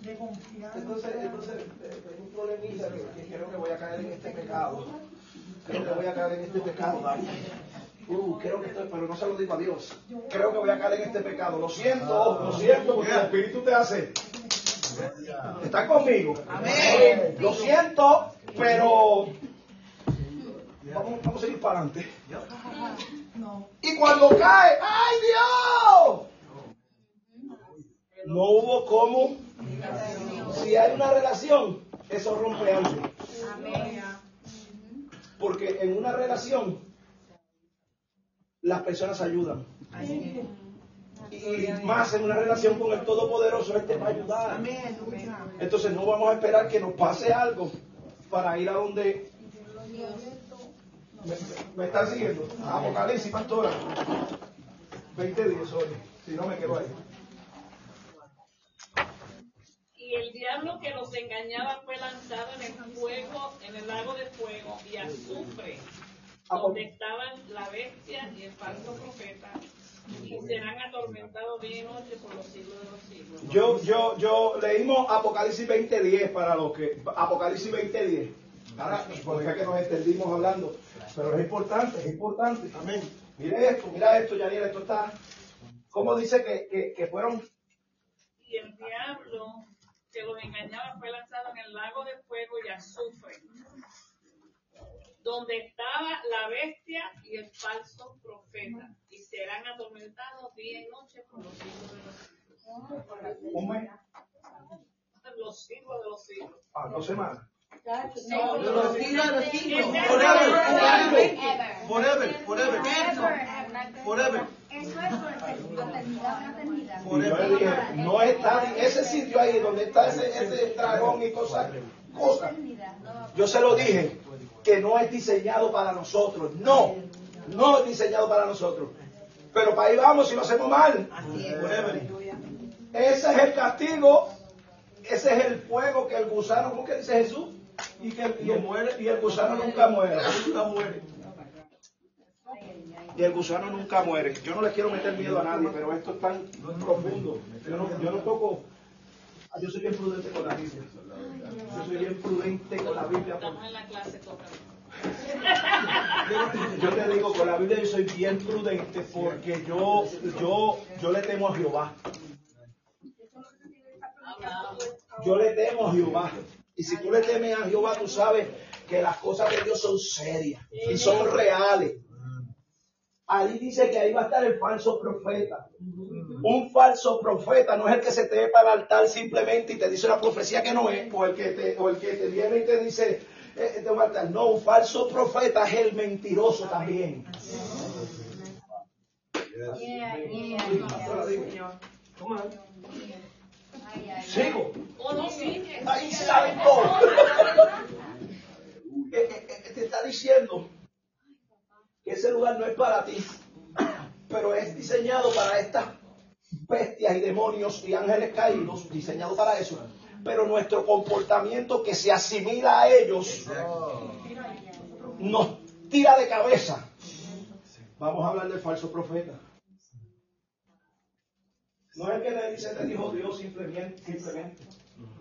De confianza. Entonces, entonces eh, problemita que, que creo que voy a caer en este pecado. Creo que voy a caer en este pecado, Dani. Uh, creo que estoy, pero no se lo digo a Dios. Creo que voy a caer en este pecado. Lo siento, lo siento, porque el Espíritu te hace. ¿Están conmigo? Amén. Lo siento, pero vamos, vamos a seguir para adelante. Y cuando cae, ¡ay Dios! No hubo cómo. Si hay una relación, eso rompe algo. Porque en una relación las personas ayudan. Y más en una relación con el Todopoderoso, Él te va a ayudar. Entonces no vamos a esperar que nos pase algo para ir a donde... ¿Me, me están siguiendo? Apocalipsis, pastora. 20 días hoy. Si no me quedo ahí. Y el diablo que los engañaba fue lanzado en el fuego, en el lago de fuego y azufre, donde estaban la bestia y el falso profeta, y serán atormentados día y noche por los siglos de los siglos. Yo, yo, yo leímos Apocalipsis 20.10 para los que... Apocalipsis 20.10. Ahora, porque es que nos extendimos hablando. Pero es importante, es importante. Amén. Mire esto, mira esto, Yaniel, esto está... ¿Cómo dice que, que, que fueron Y el diablo que los engañaba fue lanzado en el lago de fuego y azufre, donde estaba la bestia y el falso profeta, y serán atormentados día y noche por los siglos de los mes? Los siglos de los siglos. Ah, dos semanas. Los es no está ese sitio ahí donde está ese, ese dragón y cosas, cosas. Yo se lo dije, que no es diseñado para nosotros. No, no es diseñado para nosotros. Pero para ahí vamos si lo hacemos mal. Ese es el castigo, ese es el fuego que el gusano, ¿cómo que dice Jesús? Y que y el, y el gusano nunca muere. Nunca muere. Y el gusano nunca muere. Yo no le quiero meter miedo a nadie, pero esto es tan profundo. Yo no, yo no toco. Yo soy bien prudente con la Biblia. Yo soy bien prudente con la Biblia. Estamos en la clase, toca. Yo te digo, con la Biblia yo soy bien prudente porque yo, yo, yo le temo a Jehová. Yo le temo a Jehová. Y si tú le temes a Jehová, tú sabes que las cosas de Dios son serias y son reales. Ahí dice que ahí va a estar el falso profeta. Un falso profeta no es el que se te ve para el altar simplemente y te dice una profecía que no es, o el que te, o el que te viene y te dice, eh, va a altar. No, un falso profeta es el mentiroso también. Sigo. Ahí saben todo. Eh, eh, eh, Te está diciendo que ese lugar no es para ti, pero es diseñado para estas bestias y demonios y ángeles caídos, diseñado para eso. Pero nuestro comportamiento que se asimila a ellos nos tira de cabeza. Vamos a hablar del falso profeta. No es el que le dice, te dijo Dios simplemente. simplemente.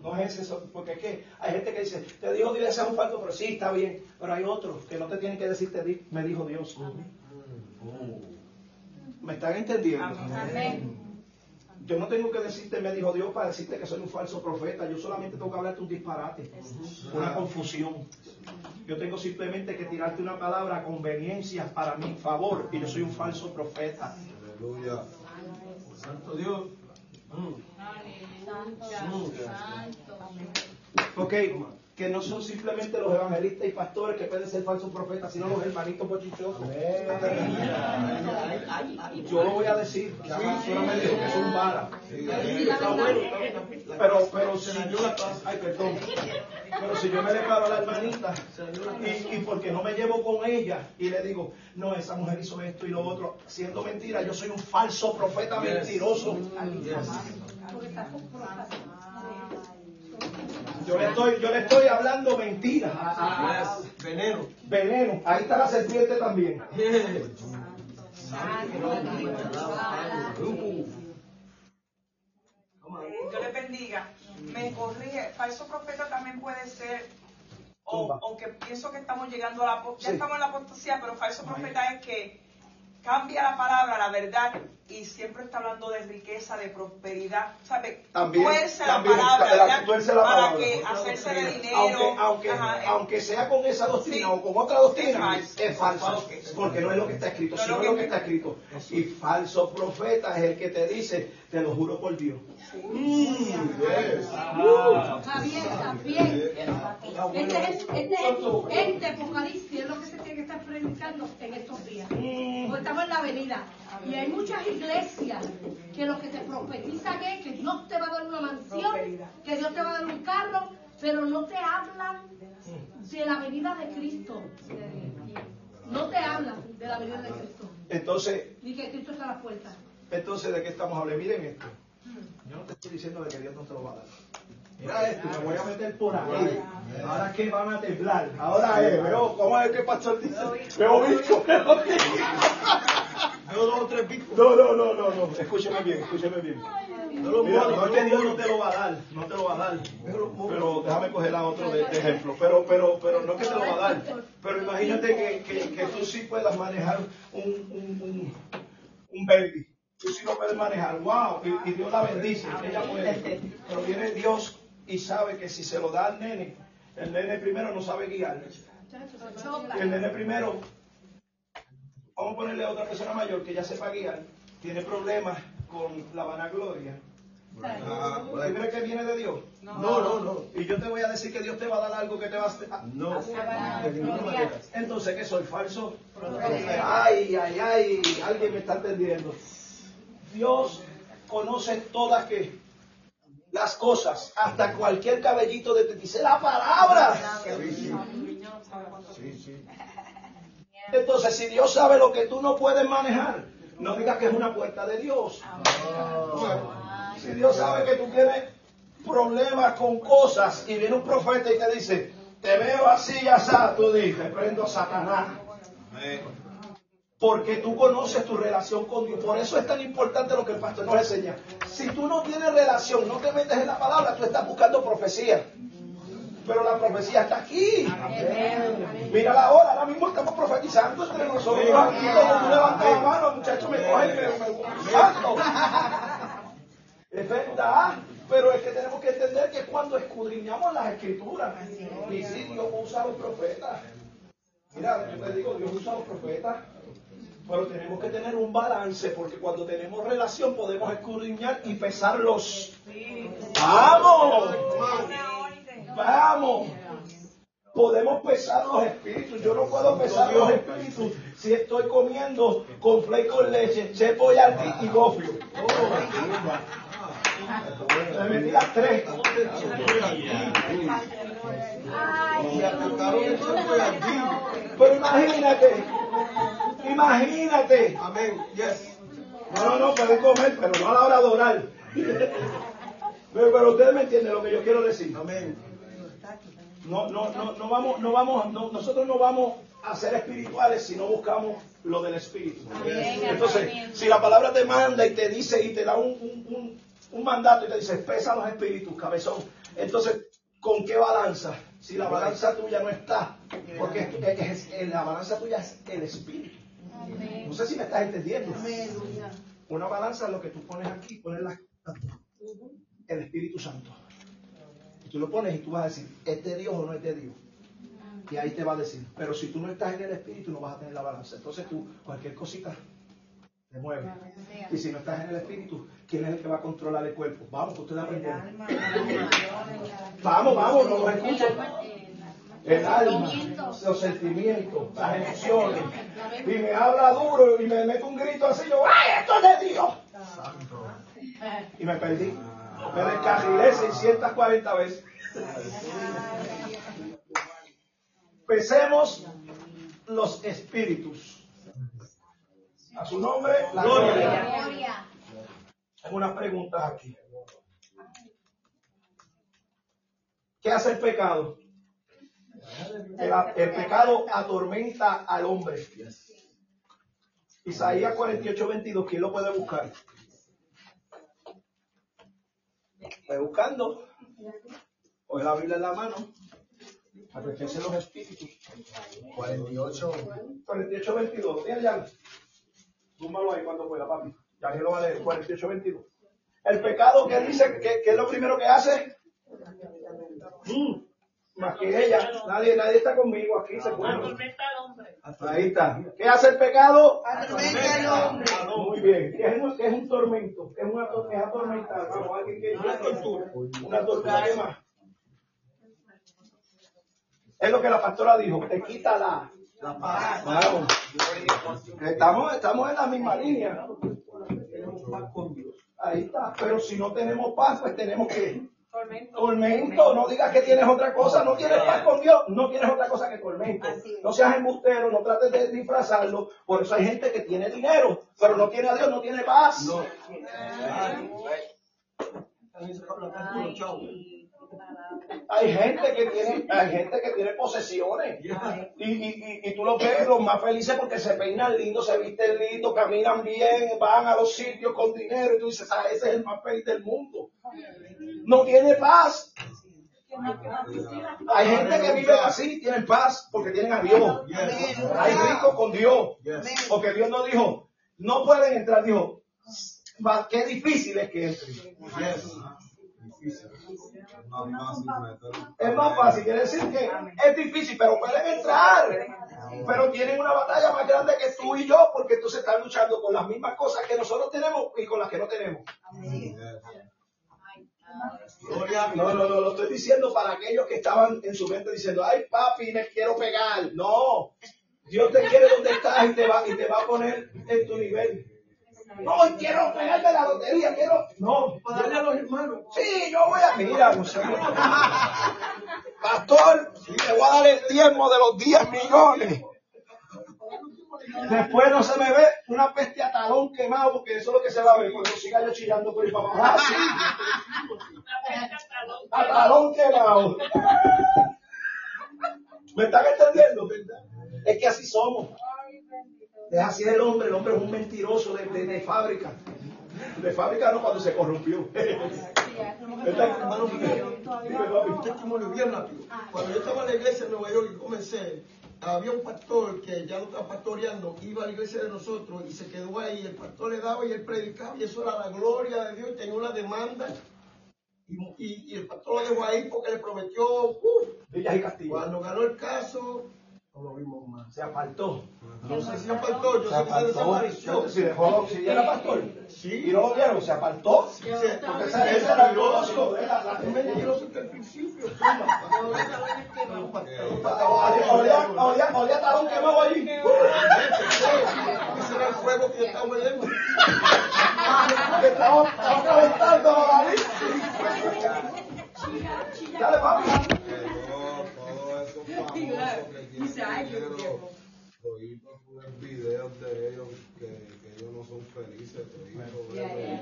No es eso, porque es que hay gente que dice, te dijo Dios, ese es un falso, pero sí, está bien. Pero hay otros que no te tienen que decir, te di- me dijo Dios. ¿Me están entendiendo? Yo no tengo que decirte, me dijo Dios, para decirte que soy un falso profeta. Yo solamente tengo que hablarte un disparate, una confusión. Yo tengo simplemente que tirarte una palabra a conveniencia para mi favor y yo soy un falso profeta. Aleluya. Santo Dios. Ok, que no son simplemente los evangelistas y pastores que pueden ser falsos profetas, sino los hermanitos bochichosos. Yo lo voy a decir, que ahora solo me dijo que es un vara. Pero, pero si yo, ay, perdón. Pero si yo me le paro a la hermanita y, y porque no me llevo con ella y le digo, no, esa mujer hizo esto y lo otro, siendo mentira, yo soy un falso profeta mentiroso. Yo le estoy, yo le estoy hablando mentira. Veneno. Veneno. Ahí está la serpiente también. Dios les bendiga. Me corrige, falso profeta también puede ser, o, aunque pienso que estamos llegando a la, ya Sí. estamos en la apostasía, pero falso profeta es que cambia la palabra, la verdad, y siempre está hablando de riqueza, de prosperidad, ¿sabe? También, tuerce la también, palabra, la- tuerce la para palabra. que hacerse de dinero. Aunque, aunque, ajá, eh, aunque sea con esa doctrina o con otra doctrina, Es es falso. Porque no es lo que está escrito, No sino lo es lo que- está escrito. Y falso profeta es el que te dice, te lo juro por Dios. Está bien, está bien. Este es, este es este apocalipsis, es lo que se tiene que estar predicando en estos días. Estamos en la avenida. Y hay muchas iglesias que lo que te profetizan es que Dios te va a dar una mansión, que Dios te va a dar un carro, pero no te hablan de la venida de Cristo. No te hablan de la venida de Cristo. Entonces, Ni que Cristo está a la puerta. entonces ¿de qué estamos hablando? Miren esto. Yo no te estoy diciendo de que Dios no te lo va a dar. Mira esto, me voy a meter por ahí. Ahora que van a temblar. Ahora es, veo, ¿cómo es que el pastor dice? Veo bicho, veo bicho. Veo dos o tres bichos. No, no, no, no, no. Escúcheme bien, escúcheme bien. Mira, no es que Dios no te lo va a dar, no te lo va a dar. Pero déjame coger a otro de, de ejemplo. Pero, pero, pero no es que te lo va a dar. Pero imagínate que, que, que tú sí puedas manejar un, un, un, un baby. Tú sí lo puedes manejar. Wow, y, y Dios la bendice. Ella puede. Pero viene Dios y sabe que si se lo da al nene, el nene primero no sabe guiar. El nene primero, vamos a ponerle a otra persona mayor que ya sepa guiar, tiene problemas con la vanagloria. ¿Tú crees que viene de Dios? No, no, no. Y yo te voy a decir que Dios te va a dar algo que te va a hacer. No, de ninguna manera. Entonces, ¿qué soy? ¿Falso? Ay, ay, ay, alguien me está entendiendo. Dios conoce todas que las cosas, hasta cualquier cabellito de ti. Dice la palabra. Entonces, si Dios sabe lo que tú no puedes manejar, no digas que es una puerta de Dios. Si Dios sabe que tú tienes problemas con cosas y viene un profeta y te dice, te veo así y así, tú dices, prendo a Satanás. Porque tú conoces tu relación con Dios. Por eso es tan importante lo que el pastor nos enseña. Si tú no tienes relación, no te metes en la palabra, tú estás buscando profecía. pero la profecía está aquí. Mira la hora, ahora mismo estamos profetizando entre nosotros aquí. Cuando tú levantas la mano, muchachos, me cogen, me, me, me santo. Es verdad, pero es que tenemos que entender que cuando escudriñamos las escrituras, y sí, Dios usa a los profetas. Mira, yo te digo, Dios usa a los profetas, pero tenemos que tener un balance, porque cuando tenemos relación podemos escudriñar y pesarlos. ¡Vamos! ¡Vamos! Podemos pesar los espíritus. Yo no puedo pesar los espíritus si estoy comiendo con con leche, chepo y y gofio. Metí las tres. Pero imagínate, imagínate. Amén. Yes. No, no, no, pueden comer, pero no a la hora de orar. Pero, pero ustedes me entienden lo que yo quiero decir. Amén. No, no, no, no vamos, no vamos, no- nosotros no vamos a ser espirituales si no buscamos lo del espíritu. Entonces, si la palabra te manda y te dice y te da un, un- un- un mandato y te dice, pesa los espíritus, cabezón. Entonces, ¿con qué balanza? Si la balanza tuya no está, porque es- es- es- la balanza tuya es el espíritu. No sé si me estás entendiendo. Una balanza es lo que tú pones aquí, pones la, el Espíritu Santo. Y tú lo pones y tú vas a decir, ¿es de Dios o no es de Dios? Y ahí te va a decir. Pero si tú no estás en el Espíritu, no vas a tener la balanza. Entonces tú, cualquier cosita, te mueve. Y si no estás en el Espíritu, ¿quién es el que va a controlar el cuerpo? Vamos, que ustedes aprendieron. Vamos, vamos, no los escucho. El alma, los sentimientos, las emociones. Y me habla duro y me mete un grito así, yo, ¡ay, esto es de Dios! Y me perdí. Me descarrilé 640 veces. Pesemos los espíritus. A su nombre, la gloria. Tengo unas preguntas aquí. ¿Qué hace el pecado? El, pecado atormenta al hombre. Isaías 48, 22, ¿quién lo puede buscar? Buscando. Coge la Biblia en la mano. Arrepese los espíritus. 48. 48, 22. Mira, ya. Túmbalo ahí cuando pueda, papi. Ya que lo va a leer. 48, 22. El pecado que dice que, que es lo primero que hace. Mm, más que ella. Nadie, nadie está conmigo aquí. Se puede. Hombre. Ahí está. ¿Qué hace el pecado? Atormenta al hombre. Muy bien. ¿Qué es un, qué es un tormento? ¿Qué es, una, es atormentar? Vamos, alguien que una tortura. Una tortura. Es lo que la pastora dijo. Te quita la, la paz. Vamos. Estamos, estamos en la misma línea. Tenemos paz con Dios. Ahí está. Pero si no tenemos paz, pues tenemos que Tormento, no digas que tienes otra cosa, no tienes paz con Dios, no tienes otra cosa que tormento. No seas embustero, no trates de disfrazarlo. Por eso hay gente que tiene dinero, pero no tiene a Dios, no tiene paz. Hay gente que tiene, hay gente que tiene posesiones. Y, y, y, y tú los ves los más felices porque se peinan lindo, se visten lindo, caminan bien, van a los sitios con dinero y tú dices, ah, ese es el más feliz del mundo. No tiene paz. Hay gente que vive así, tienen paz porque tienen a Dios. Hay ricos con Dios. Porque Dios no dijo, no pueden entrar, dijo, "Va, qué difícil es que entren. Es más fácil, quiere decir que es difícil, pero pueden entrar. Pero tienen una batalla más grande que tú y yo, porque entonces están luchando con las mismas cosas que nosotros tenemos y con las que no tenemos. No, no, no, lo estoy diciendo para aquellos que estaban en su mente diciendo, ay papi, me quiero pegar. No, Dios te quiere donde estás y te va, y te va a poner en tu nivel. No, quiero pegarme la lotería, quiero. No, darle a los hermanos. Sí, yo voy a. Mira, José. Pastor, te voy a dar el diezmo de los 10 millones. Después no se me ve una peste a talón quemado, porque eso es lo que se va a ver cuando siga yo chillando por el papá. Ah, sí. A talón quemado. ¿Me están entendiendo? Es que así somos. Es así el hombre. El hombre es un mentiroso de, de- de fábrica. De fábrica no cuando se corrompió. Testimonio bien rápido. Cuando yo estaba en la iglesia en Nueva York y comencé, había un pastor que ya no estaba pastoreando, iba a la iglesia de nosotros y se quedó ahí. El pastor le daba y él predicaba y eso era la gloria de Dios y tenía una demanda. Y, y- y el pastor lo dejó ahí porque le prometió, uf, Villas y Castillo. cuando ganó el caso, no lo vimos más. Se apartó. No sé si apartó, yo Se sé que se apartó. desapareció. Si dejó, si era pastor. Sí. Y no lo vieron, se apartó. Sí, Porque esa, esa era el la- Es mentiroso que al principio, Olía, talón quemado allí. Ese era el fuego que estaba. Que estaba estaba calentando la nariz. Dale, papi. todo, todo eso famoso que quieren dinero, toditos suben videos de ellos que, que ellos no son felices, toditos Yeah, yeah.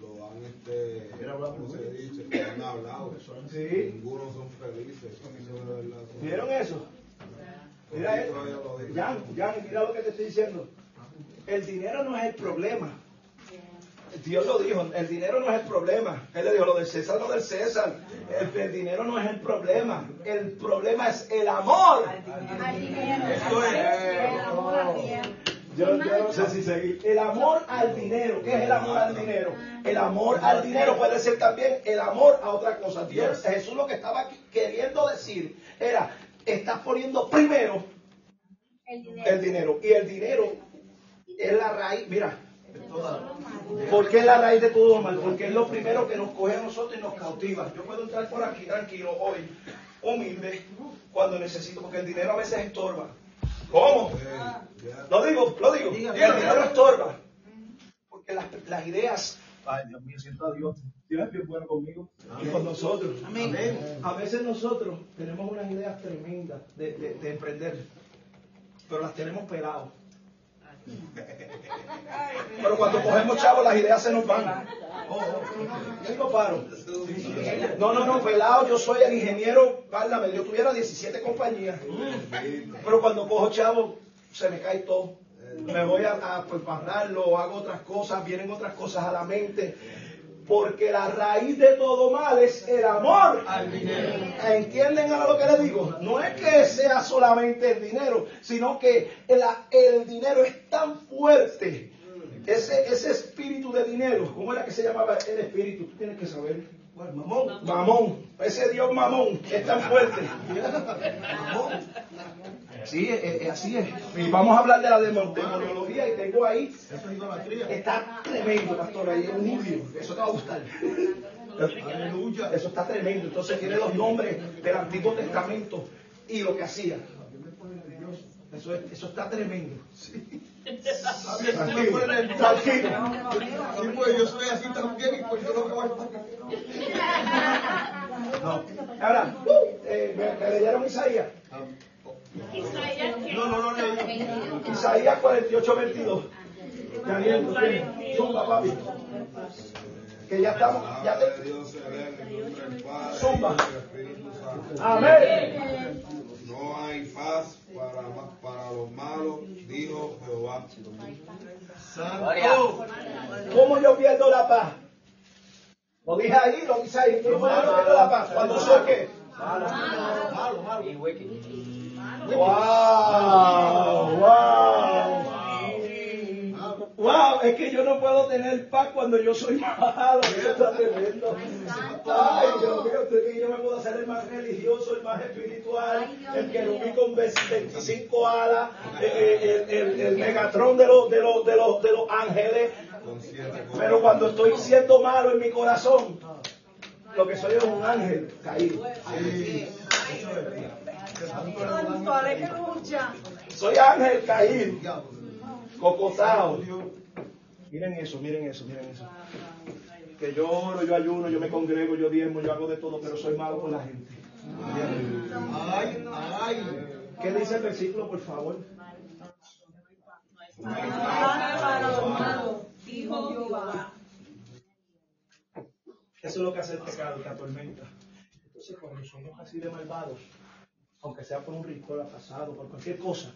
lo, lo han, este, ¿cómo se dice? Lo han hablado, Sí. ninguno son felices, eso. ¿Vieron eso? Mira, lo dicen. Jan, Jan, mira lo que te estoy diciendo. El dinero no es el problema. Dios lo dijo, el dinero no es el problema. Él le dijo, lo del César, lo del César. El, el dinero no es el problema. El problema es el amor. Esto es. Yo, yo no sé si seguir. El amor al dinero. ¿Qué es el amor al dinero? El amor al dinero puede ser también el amor a otra cosa. Dios, Jesús lo que estaba queriendo decir era, estás poniendo primero el dinero. Y el dinero es la raíz, mira, ¿por qué es la raíz de todo mal? Porque es lo primero que nos coge a nosotros y nos cautiva. Yo puedo entrar por aquí tranquilo hoy, humilde, cuando necesito, porque el dinero a veces estorba. ¿Cómo? Lo digo, lo digo. Y el dinero estorba. Porque las, las ideas, ay Dios mío, siento a Dios. Dios es bien bueno conmigo y con nosotros. Amén. A veces nosotros tenemos unas ideas tremendas de, de- de emprender, pero las tenemos pelados. Pero cuando cogemos chavos, las ideas se nos van. Sí, no paro. No, no, no, pelado, yo soy el ingeniero, válame, yo tuviera 17 compañías. Pero cuando cojo chavo, se me cae todo. Me voy a, a prepararlo, hago otras cosas, vienen otras cosas a la mente. Porque la raíz de todo mal es el amor al dinero. ¿Entienden ahora lo que les digo? No es que sea solamente el dinero, sino que el, el dinero es tan fuerte. Ese, ese espíritu de dinero, ¿cómo era que se llamaba el espíritu? Tú tienes que saber. mamón. Mamón. Ese Dios mamón es tan fuerte. Mamón. Sí, eh, eh, así es. Y vamos a hablar de la demo- demoniología y tengo ahí. Está tremendo, pastor. Ahí es un judío. Eso te va a gustar. Aleluya. Eso está tremendo. Entonces tiene los nombres del Antiguo Testamento y lo que hacía. Eso, es- eso está tremendo. Tranquilo, tranquilo. Sí, pues yo soy así también y pues yo lo que voy No. Ahora, uh, eh, ¿me, me leyeron Isaías? Isaías, No, no, no leí. Isaías 48, 22. Daniel, ¿tú tienes? Zumba, papi. Que ya estamos, ya te... Zumba. Amén. No hay paz para, para los malos, dijo Jehová. Santo. ¿Cómo yo pierdo la paz? Lo dije ahí, lo dice ahí. ¿Cómo yo pierdo la paz? Cuando soy qué? Malo, malo, malo. Wow, wow. Wow, es que yo no puedo tener paz cuando yo soy malo. Eso está tremendo. Ay, Dios mío, usted que yo me puedo hacer el más religioso, el más espiritual, el que lo vi con 25 alas, eh, el, el, el megatrón de los, de los, de los, de los ángeles. Pero cuando estoy siendo malo en mi corazón, lo que soy es un ángel caído. Santo, aleluya. Soy ángel caído, cocotado. Miren eso, miren eso, miren eso. Que yo oro, yo ayuno, yo me congrego, yo diezmo, yo hago de todo, pero soy malo con la gente. Ay, ay. ¿Qué dice el versículo, por favor? Eso es lo que hace el pecado, que atormenta. Entonces, cuando somos así de malvados, aunque sea por un ritual pasado, por cualquier cosa,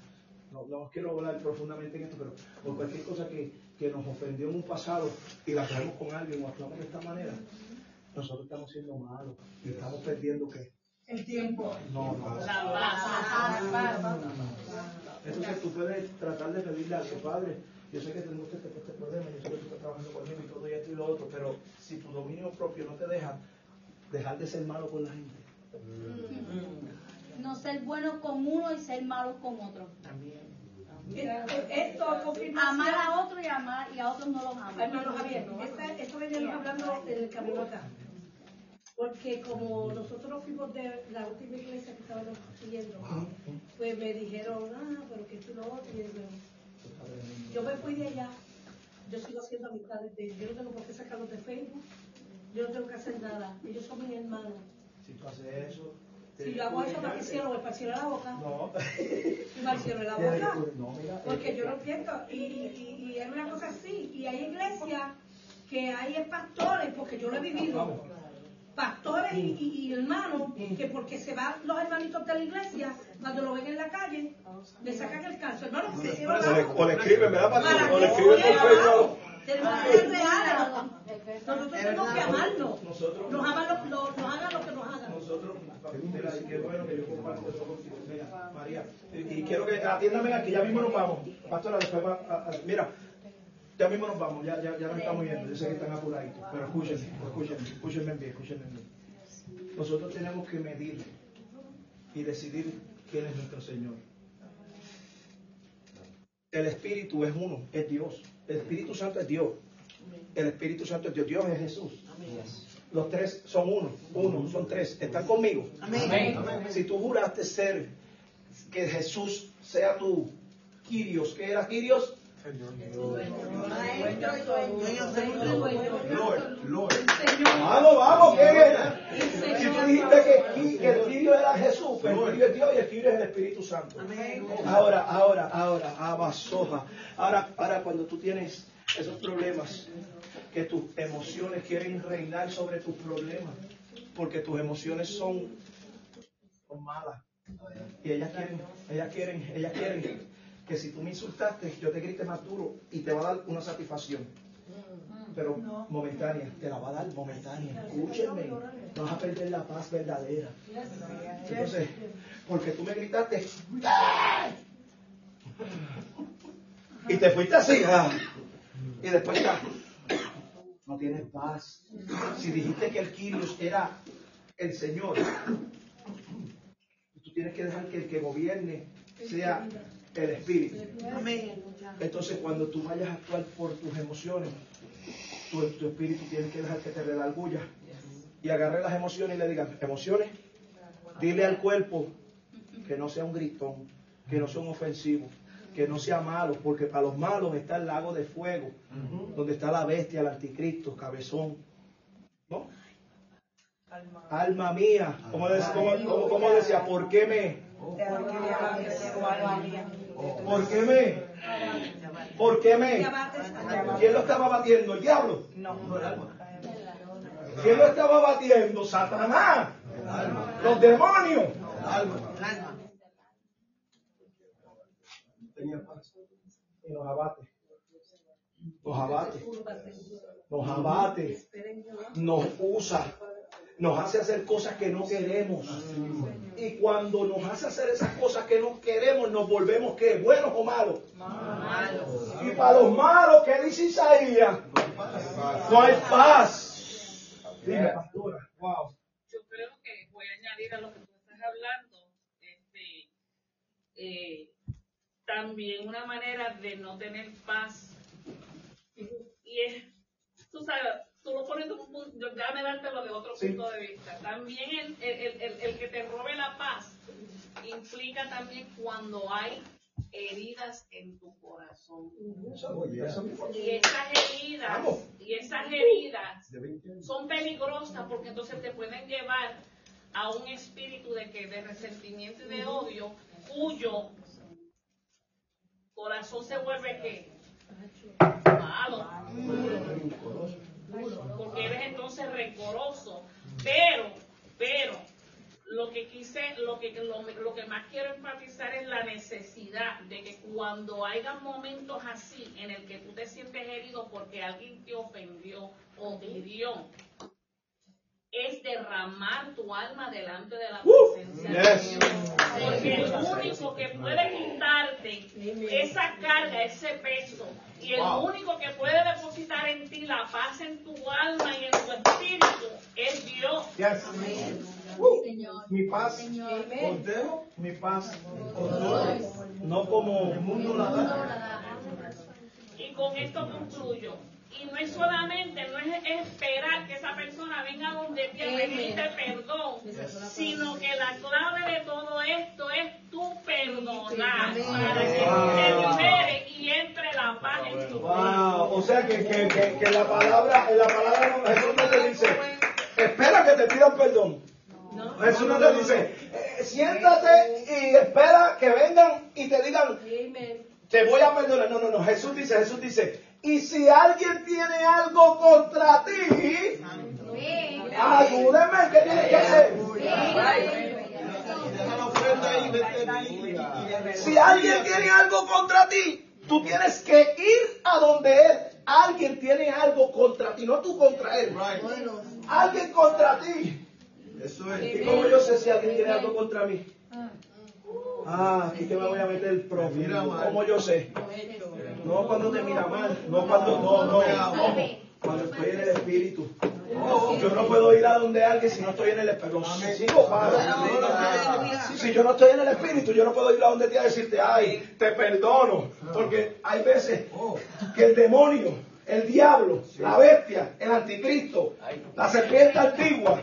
no, no quiero hablar profundamente en esto, pero por cualquier cosa que, que nos ofendió en un pasado y la traemos con alguien o actuamos de esta manera, nosotros estamos siendo malos y estamos perdiendo qué? El tiempo. No, no. La paz. Entonces tú puedes tratar de pedirle a tu padre, yo sé que tengo este, este problema, yo sé que tú estás trabajando conmigo y todo y esto y lo otro, pero si tu dominio propio no te deja dejar de ser malo con la gente. No ser bueno con uno y ser malo con otro. También. Esto confirma Amar a otro y amar y a otros no los ama. Hermano Javier, esta- esto veníamos hablando en el camino acá. Porque como nosotros fuimos de la última iglesia que estábamos siguiendo, pues me dijeron, ah, pero que tú no otro. Y yo, yo me fui de allá, yo sigo haciendo amistades de ellos. Yo no tengo por qué sacarlos de Facebook, yo no tengo que hacer nada. Ellos son mis hermanos. Si tú haces eso, Si yo hago eso, ¿para qué cierro? ¿Para cierro la boca? No. ¿Y para cierro la boca? que- no, mira, Porque eh, yo no entiendo. Y, y, y, es una cosa así. Y hay iglesias que hay pastores, porque yo lo he vivido. Pastores y, y- hermanos, que porque se van los hermanitos de la iglesia, cuando lo ven en la calle, le sacan el calzo. Hermano, porque se O le, o le escriben, ¿verdad, pastor? Para O le que escriben por Facebook. Tenemos que ser reales. Nosotros tenemos que amarnos. Lo, lo- nos hagan lo que nos hagan. Nosotros, mira, y bueno que yo comparto eso contigo. Mira, María, y, y quiero que atiéndame aquí, ya mismo nos vamos. Pastora, después va, a- a- mira, ya mismo nos vamos, ya, ya, ya nos estamos yendo. Yo sé que están apuraditos, pero escúchenme, escúchenme, escúchenme bien, escúchenme bien. Nosotros tenemos que medir y decidir quién es nuestro Señor. El Espíritu es uno, es Dios. El Espíritu Santo es Dios. El Espíritu Santo es Dios. Dios es Jesús. Los tres son uno, uno, son tres. ¿Están conmigo? Amén. Si tú juraste ser, que Jesús sea tu Quirios, ¿qué era Quirios? Lord, Lord. Vamos, vamos, que si tú dijiste que, que el Quirio era Jesús, pero el Quirio es Dios y el Quirio es el Espíritu Santo. Ahora, ahora, ahora, abasoja. Ahora, ahora cuando tú tienes esos problemas, que tus emociones quieren reinar sobre tus problemas, porque tus emociones son, son malas. Y ellas quieren, ellas quieren, ellas quieren que si tú me insultaste, yo te grite más duro y te va a dar una satisfacción. Pero momentánea, te la va a dar momentánea. Escúchenme, no vas a perder la paz verdadera. Entonces, porque tú me gritaste, y te fuiste así, ¡ah! y después ya, no tienes paz. Si dijiste que el Kyrios era el Señor, tú tienes que dejar que el que gobierne sea el Espíritu. Entonces, cuando tú vayas a actuar por tus emociones, tu, tu espíritu tiene que dejar que te redarguya y agarre las emociones y le digas, emociones, dile al cuerpo que no sea un gritón, que no sea un ofensivo, que no sea malo, porque para los malos está el lago de fuego, donde está la bestia, el anticristo, cabezón. ¿No? Alma mía, como decía, como, como decía, ¿por qué me? ¿Por qué me? ¿Por qué me? ¿Quién lo estaba batiendo? ¿El diablo? ¿Quién lo estaba batiendo? Satanás. Los demonios. Tenía paz. Y nos abate. Nos abate. Nos abate. Nos usa. Nos hace hacer cosas que no queremos. Y cuando nos hace hacer esas cosas que no queremos, nos volvemos ¿qué? ¿Buenos o malos? Y para los malos, ¿qué dice Isaías? No hay paz. Dime, pastora. Wow. Yo creo que voy a añadir a lo que tú estás hablando, este, eh, también una manera de no tener paz. Y es, tú sabes, tú lo pones de un déjame dártelo de otro Sí. punto de vista. También el, el, el, el que te robe la paz implica también cuando hay heridas en tu corazón. Y esas heridas, y esas heridas son peligrosas porque entonces te pueden llevar a un espíritu de que de resentimiento y de odio cuyo corazón se vuelve que malo. Porque eres entonces rencoroso. Pero pero lo lo que quise, lo que, lo, lo que más quiero enfatizar es la necesidad de que cuando haya momentos así en el que tú te sientes herido porque alguien te ofendió o te hirió, es derramar tu alma delante de la presencia de Dios. Porque el único que puede quitarte esa carga, ese peso, y el único que puede depositar en ti la paz en tu alma y en tu espíritu es Dios. Uh, mi paz mi paz con todos, no como el mundo la da. Y con esto concluyo. Y no es solamente, venga donde ti a pedirte perdón, sino que la clave de todo esto es tu perdonar para que te libere y entre la paz en tu vida. Wow, o sea que, que, que, que la palabra, en la palabra no, Jesús no te dice, espera que te pidan perdón. Jesús no te dice, eh, siéntate y espera que vengan y te digan, te voy a perdonar. No, no, no. Jesús dice, Jesús dice, y si alguien tiene algo contra ti, ayúdeme, ¿qué tienes que hacer? Si alguien tiene algo contra ti, tú tienes que ir a donde él. Alguien tiene algo contra ti, no tú contra él. Alguien contra ti. Eso es. ¿Y cómo yo sé si alguien tiene algo contra mí? Ah, aquí que me voy a meter el profundo. ¿Cómo yo sé? No cuando te mira mal, no cuando, no, no, no. Cuando estoy en el espíritu. Yo no puedo ir a donde alguien si no estoy en el espíritu. Sigo padre. Si yo no estoy en el espíritu, yo no puedo ir a donde te a decirte, ay, te perdono. Porque hay veces que el demonio, el diablo, la bestia, el anticristo, la serpiente antigua,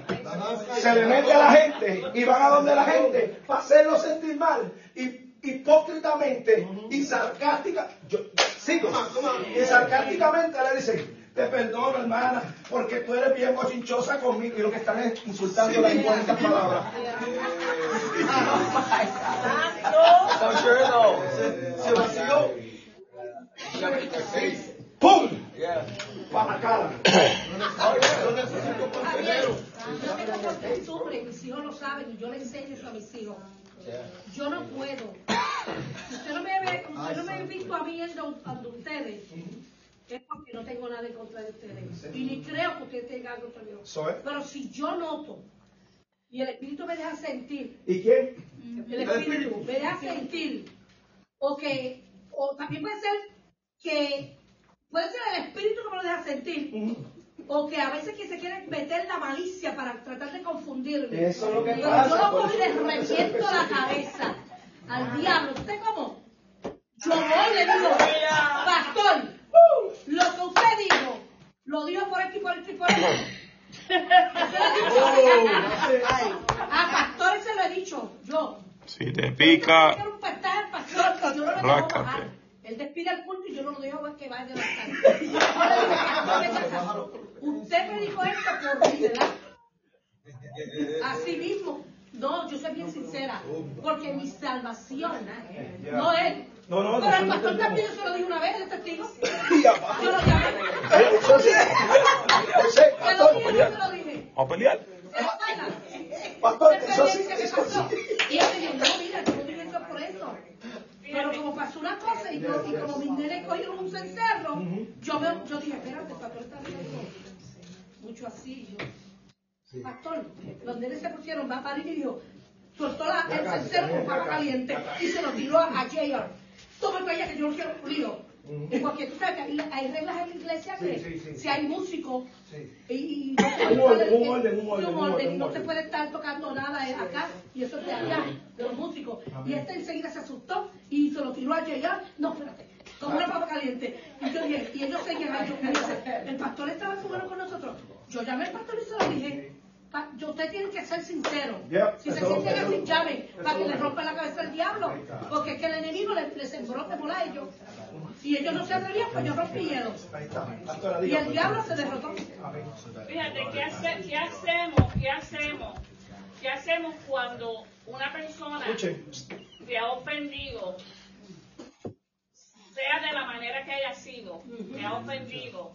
se le mete a la gente y van a donde la gente para hacerlo sentir mal. Y hipócritamente y sarcástica, yo, sigo, y sarcásticamente le dicen, te perdono hermana, porque tú eres bien bochinchosa conmigo y lo que están es insultando las bonitas palabras. Se, se vació. ¡Pum! Para la cara. Yo tengo por costumbre, mis hijos lo saben y yo le enseño eso a mis hijos. Yo no puedo. Si usted no me ve, usted no me ha visto a mí ante ustedes, es porque no tengo nada en contra de ustedes. Y ni creo que ustedes tengan algo contra mí. Pero si yo noto y el Espíritu me deja sentir, ¿Y quién? el Espíritu me deja sentir, o que, o también puede ser que, puede ser el Espíritu que me lo deja sentir, o que a veces que se quieren meter la malicia para tratar de confundirme. Eso es lo que Pero pasa, yo lo cojo y le reviento la cabeza al diablo. ¿Usted cómo? Yo voy y le digo, pastor, lo que usted dijo, lo dijo por esto y por esto y por esto. Se lo he dicho. A pastores se lo he dicho, yo. Si te pica, Quiero un pastor yo no lo dejo bajar. Él despide el culto y yo no lo dejo que vaya de la casa. Yo le digo, "Pastor, venga acá. Usted me dijo esto por mí, ¿verdad? Así mismo. No, yo soy bien sincera. Porque mi salvación no es. No, no, Pero el no, pastor no, yo se lo dije una vez, el testigo. Yo lo llamé. Pastor. yo se lo dije. vamos a pelear. Pastor, ¿Qué eso sí, eso. Y él me dijo, no, mira, yo no dije eso por eso. Pero como pasó una cosa y, yo, y como mis nenes cogieron un cencerro, yo, me, yo dije, espérate, pastor está haciendo mucho así. Yo, pastor, los nenes se pusieron, va a parir y dijo, soltó la, el cencerro con papa caliente y se lo tiró a, a JR. Toma para allá que yo no quiero lío. Porque tú sabes que hay, reglas en la iglesia que Sí, sí, sí. si hay músicos y, no se puede estar tocando nada acá y eso es de allá, de los músicos. Y este enseguida se asustó y se lo tiró a llegar. No, espérate, como una papa caliente. Y yo dije, y ellos seguían. Yo el pastor estaba fumando con nosotros. Yo llamé al pastor y se lo dije. Pa- yo, usted tiene que ser sincero. Yep, si se sienten así, llamen para que le rompa la cabeza al diablo. Porque es que el enemigo le, le sembró temor a ellos. Y ellos no se atrevían, pues yo rompí Y el por diablo se derrotó. Fíjate, ¿qué, hace- qué hacemos? ¿Qué hacemos? ¿Qué hacemos cuando una persona Escuchen. te ha ofendido? Sea de la manera que haya sido, te ha ofendido.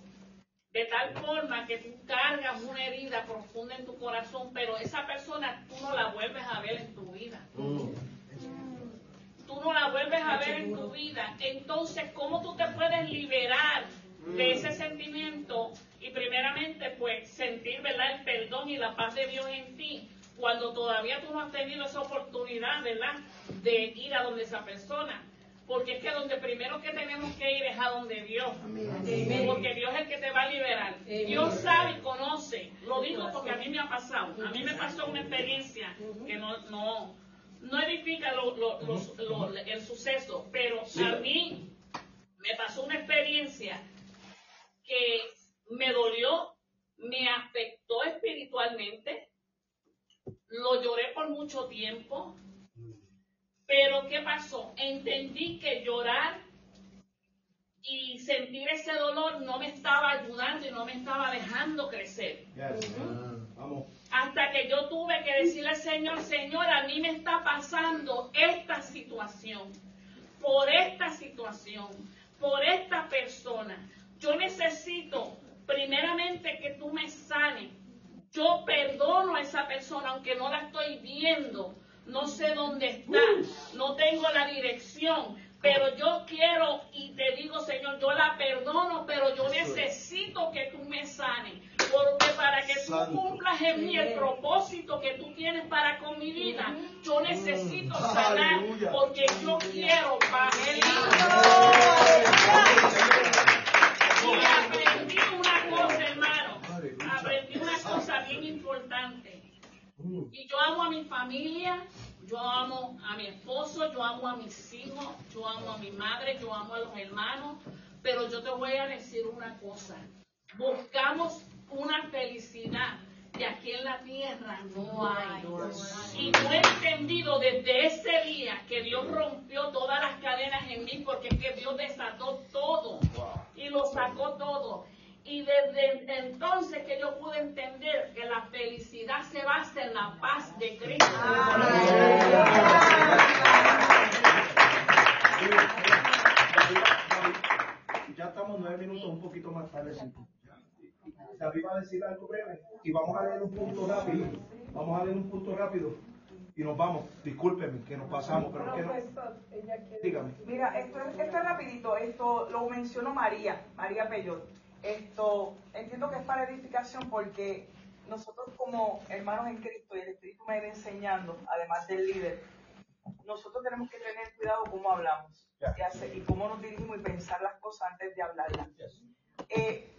De tal forma que tú cargas una herida profunda en tu corazón, pero esa persona tú no la vuelves a ver en tu vida. Tú no la vuelves a ver en tu vida. Entonces, ¿cómo tú te puedes liberar de ese sentimiento? Y primeramente, pues, sentir, ¿verdad?, el perdón y la paz de Dios en ti, cuando todavía tú no has tenido esa oportunidad, ¿verdad?, de ir a donde esa persona. Porque es que donde primero que tenemos que ir es a donde Dios. Porque Dios es el que te va a liberar. Dios sabe y conoce. Lo digo porque a mí me ha pasado. A mí me pasó una experiencia que no, no, no edifica lo, lo, lo, el suceso, pero a mí me pasó una experiencia que me dolió, me afectó espiritualmente, lo lloré por mucho tiempo, pero ¿qué pasó? Entendí que llorar y sentir ese dolor no me estaba ayudando y no me estaba dejando crecer. Hasta que yo tuve que decirle al Señor, Señor, a mí me está pasando esta situación, por esta situación, por esta persona. Yo necesito primeramente que tú me sanes. Yo perdono a esa persona aunque no la estoy viendo no sé dónde está, no tengo la dirección, pero yo quiero y te digo, Señor, yo la perdono, pero yo necesito que tú me sanes, porque para que tú cumplas en mí el propósito que tú tienes para con mi vida, yo necesito sanar, porque yo quiero él. Y aprendí una cosa, hermano, aprendí una cosa bien importante. Y yo amo a mi familia, yo amo a mi esposo, yo amo a mis hijos, yo amo a mi madre, yo amo a los hermanos, pero yo te voy a decir una cosa. Buscamos una felicidad que aquí en la tierra no hay. Y no he entendido desde ese día que Dios rompió todas las cadenas en mí porque es que Dios desató todo y lo sacó todo. Y desde entonces que yo pude entender que la felicidad se basa en la paz de Cristo. Ya estamos nueve minutos, un poquito más tarde. David va a decir algo breve y vamos a leer un punto rápido. Vamos a leer un punto rápido y nos vamos. Discúlpenme que nos pasamos, pero que no. Dígame. Mira, esto es, esto es rapidito. Esto lo mencionó María, María Peyot. Esto entiendo que es para edificación porque nosotros como hermanos en Cristo y el Espíritu me viene enseñando, además del líder, nosotros tenemos que tener cuidado cómo hablamos y, cómo nos dirigimos y pensar las cosas antes de hablarlas. Eh,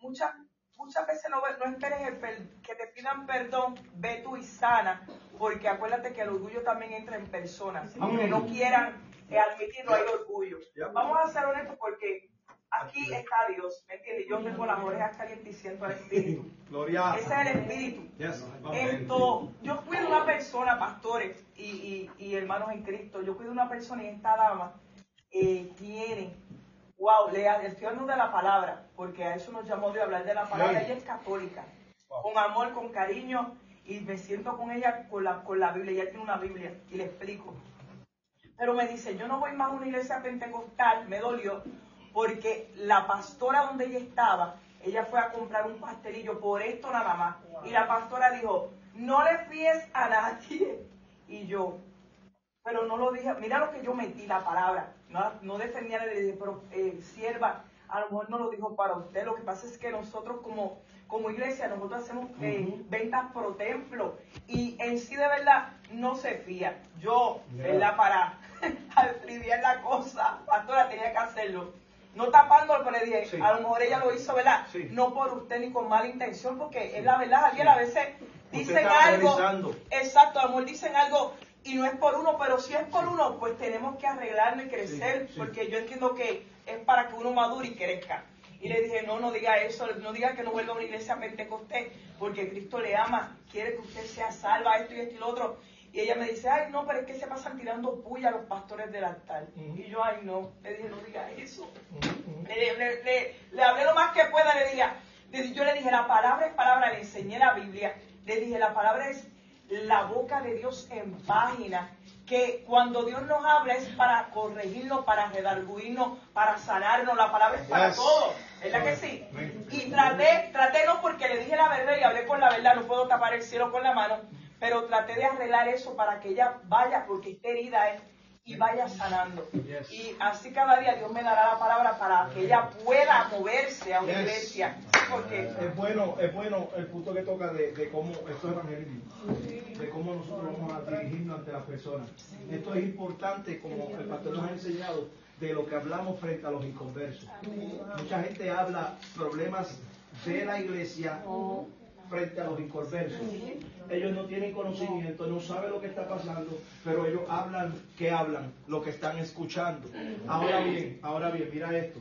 muchas, muchas veces no, no esperes que te pidan perdón, ve tú y sana, porque acuérdate que el orgullo también entra en personas, aunque no quieran eh, admitirlo, hay orgullo. Vamos a ser honestos porque Aquí está Dios, ¿me entiendes? Yo tengo las orejas calientes y siento el Espíritu. Gloria. Ese es el Espíritu. Esto, yo fui de una persona, pastores y, y, hermanos en Cristo, yo fui de una persona y esta dama eh, tiene, wow, lea, estoy hablando de la palabra, porque a eso nos llamó de hablar de la palabra. Ella es católica, con amor, con cariño, y me siento con ella con la, con la Biblia. Ella tiene una Biblia y le explico. Pero me dice, yo no voy más a una iglesia pentecostal, me dolió, porque la pastora donde ella estaba, ella fue a comprar un pastelillo por esto nada más. Y la pastora dijo, no le fíes a nadie. Y yo, pero no lo dije, mira lo que yo metí, la palabra. No, no defendía, le dije, pero eh, sierva, a lo mejor no lo dijo para usted. Lo que pasa es que nosotros como, como iglesia, nosotros hacemos eh, ventas pro templo. Y en sí de verdad no se fía. Yo, ¿verdad? Para escribir la cosa, pastora tenía que hacerlo no tapándolo, pero le dije, a lo mejor ella lo hizo, ¿verdad? No por usted ni con mala intención, porque es la verdad, Javier, a veces dicen algo, exacto, a lo mejor dicen algo y no es por uno, pero si es por uno, pues tenemos que arreglarnos y crecer, porque yo entiendo que es para que uno madure y crezca. Y le dije, no, no diga eso, no diga que no vuelva a una iglesia pentecostés, porque Cristo le ama, quiere que usted sea salva, esto y esto y lo otro. Y ella me dice, ay, no, pero es que se pasan tirando puya a los pastores del altar. Y yo, ay, no, le dije, no diga eso. le, hablé lo más que pueda, le dije, yo le dije, la palabra es palabra, le enseñé la Biblia. Le dije, la palabra es la boca de Dios en página. Que cuando Dios nos habla es para corregirnos, para redarguirnos, para sanarnos. La palabra es para todo. ¿Verdad que sí? Y traté, traté no porque le dije la verdad y hablé con la verdad, no puedo tapar el cielo con la mano, pero traté de arreglar eso para que ella vaya, porque está herida ¿eh? y vaya sanando. Y así cada día Dios me dará la palabra para que ella pueda moverse a una iglesia. Porque es bueno, es bueno el punto que toca de, de cómo esto es evangelismo, de cómo nosotros vamos a dirigirnos ante las personas. Esto es importante, como el pastor nos ha enseñado, de lo que hablamos frente a los inconversos. Mucha gente habla problemas de la iglesia frente a los inconversos. Ellos no tienen conocimiento, no saben lo que está pasando, pero ellos hablan, ¿qué hablan? Lo que están escuchando. Ahora bien, ahora bien, mira esto.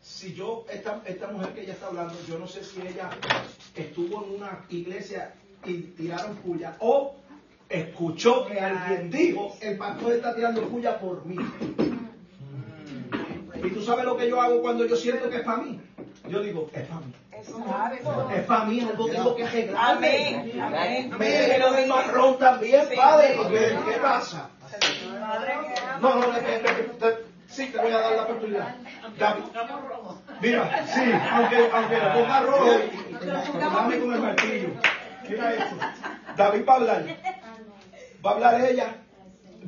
Si yo, esta, esta mujer que ella está hablando, yo no sé si ella estuvo en una iglesia y tiraron puya o escuchó que alguien dijo, el pastor está tirando puya por mí. Y tú sabes lo que yo hago cuando yo siento que es para mí. Yo digo, es para mí. Es para mí, algo tengo que arreglar. Amén. Amén. Me lo del marrón también, padre. porque, ¿Qué pasa? No, no, te- sí, te voy a dar la oportunidad. Da- Mira, sí, aunque, aunque lo ponga rojo, dame con el martillo. Mira esto. David va a hablar. Va a hablar ella,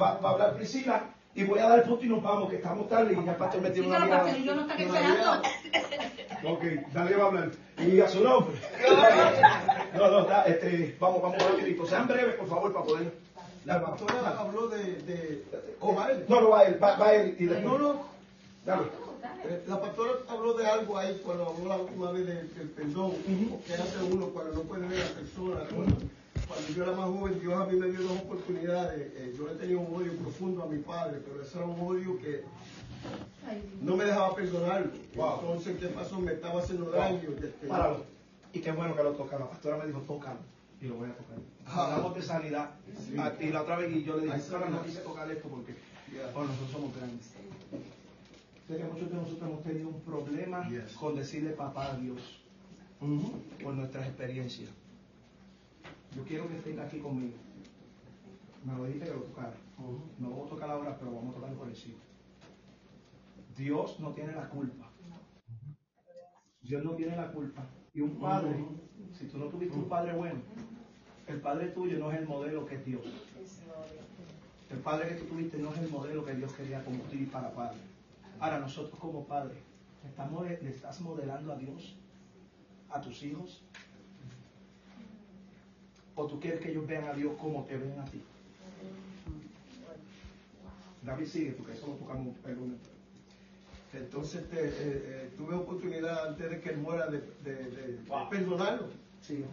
va, va a hablar Priscila, y voy a dar el punto y nos vamos, que estamos tarde y ya el pastor me tiene una mirada. Pastelillo no está una esperando. Ok, dale va a hablar. Y a su nombre. No, no, da, este, vamos, vamos rapidito. Sean breves, por favor, para poder. La pastora habló de, de, o va él. No, no, va él, va, va él y después. No, no. Dale. Eh, La pastora habló de algo ahí cuando habló la última vez de- del perdón, que hace uno cuando no puede ver a la persona. Cuando yo era más joven, Dios a mí me dio dos oportunidades. Eh, yo le tenía un odio profundo a mi padre, pero ese era un odio que no me dejaba perdonarlo. Entonces, ¿qué pasó? Me estaba haciendo daño. Páralo. Y qué bueno que lo toca. La pastora me dijo, tócalo. Y lo voy a tocar. Hablamos de sanidad. Sí. A- Y la otra vez, y yo le dije, pastora, no quise tocar esto porque bueno, nosotros somos grandes. Sé que muchos de nosotros hemos tenido un problema con decirle papá a Dios por nuestras experiencias. Yo quiero que estén aquí conmigo. Me lo dijiste que lo tocara. No vamos a tocar ahora, pero vamos a tocar por encima. Dios no tiene la culpa. Dios no tiene la culpa. Y un padre, si tú no tuviste un padre bueno, el padre tuyo no es el modelo que es Dios. El padre que tú tuviste no es el modelo que Dios quería convertir para padre. Ahora, nosotros como padres, ¿estamos, ¿le estás modelando a Dios a tus hijos? ¿O tú quieres que ellos vean a Dios como te ven a ti? David sigue, porque eso lo tocamos el lunes. Entonces este, eh, eh, tuve oportunidad antes de que él muera de, de- de- de perdonarlo. Sí.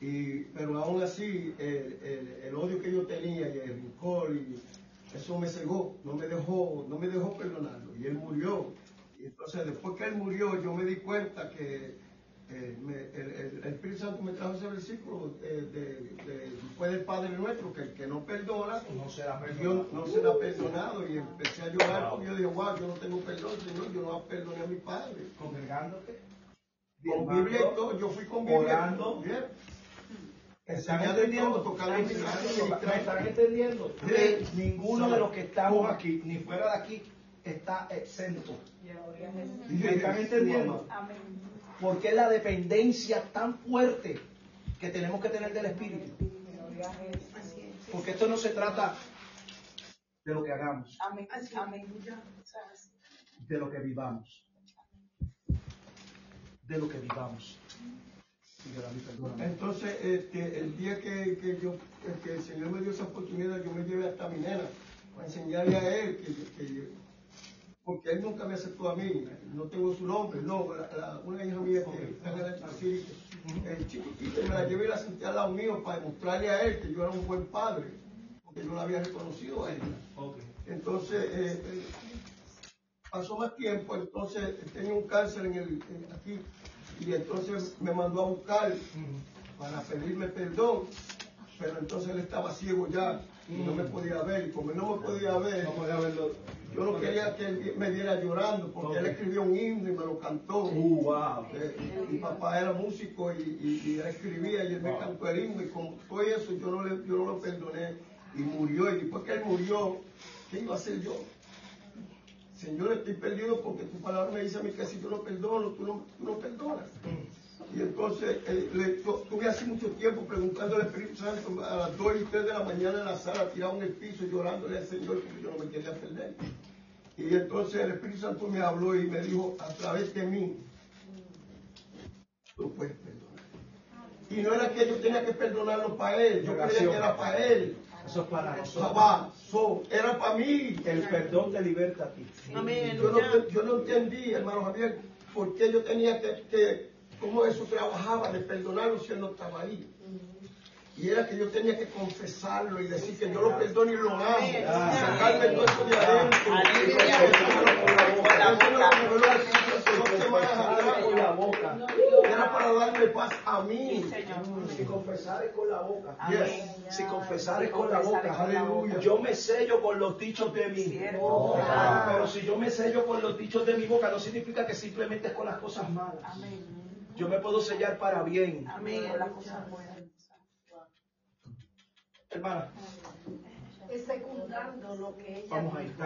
Y, pero aún así el, el- el odio que yo tenía y el rencor y eso me cegó, no me dejó, no me dejó perdonarlo. Y él murió. Y entonces después que él murió yo me di cuenta que eh, me- el, el- el Espíritu Santo me trajo ese versículo eh, de, de- después del Padre nuestro, que el que no perdona, no será Dios no será perdonado. Y empecé a llorar porque yo dije, wow, yo no tengo perdón, Señor, yo no perdoné a mi Padre. Congregándote. Con Biblia y todo, yo fui con Biblia. Orando. Bien. ¿Están entendiendo? ¿Me mi están entendiendo? Sí. Ninguno de los que estamos aquí, ni fuera de aquí, está exento. ¿Me están entendiendo? Porque es la dependencia tan fuerte que tenemos que tener del Espíritu. Porque esto no se trata de lo que hagamos, de lo que vivamos. De lo que vivamos. Entonces, este, el día que, que yo, que el Señor me dio esa oportunidad, yo me llevé hasta mi nena para enseñarle a él que, que- porque él nunca me aceptó a mí, no tengo su nombre, no, la- la- una hija mía que está en el Pacífico, el chiquitito, me la llevé y la senté al lado mío para demostrarle a él que yo era un buen padre, porque yo la había reconocido a ella. Entonces, eh, eh, pasó más tiempo, entonces tenía un cáncer en el, en- aquí, y entonces me mandó a buscar para pedirme perdón, pero entonces él estaba ciego ya y no me podía ver, y como él no me podía ver, yo no quería que él me viera llorando, porque él escribió un himno y me lo cantó. Eh, mi papá era músico y, y- y él escribía y él me cantó el himno, y con todo eso yo no, le, yo no lo perdoné, y murió, y después que él murió, ¿qué iba a hacer yo? Señor, estoy perdido porque tu palabra me dice a mí que si yo no perdono, tú no, tú no perdonas. Y entonces eh, le, tuve mucho tiempo preguntando al Espíritu Santo a las 2 y 3 de la mañana en la sala, tirado en el piso llorándole al Señor porque yo no me quería perder. Y entonces el Espíritu Santo me habló y me dijo, a través de mí, tú puedes perdonar. Y no era que yo tenía que perdonarlo para él, yo creía que era para él. Eso es para nosotros. era para mí. El perdón te liberta a ti. Yo, no, yo no entendí, hermano Javier, por qué yo tenía que, que cómo eso trabajaba de perdonarlo si él no estaba ahí. Y era que yo tenía que confesarlo y decir que yo lo perdono y lo amo. Y sacarme todo eso de adentro. Era para darle paz a mí. Si confesares con la boca. Si confesares con la boca. Aleluya. Yo me sello con los dichos de mi boca. Pero si yo me sello con los dichos de mi boca, no significa que simplemente es con las cosas malas. Yo me puedo sellar para bien. Amén. Hermana. Es secundando lo que ella Vamos a ir,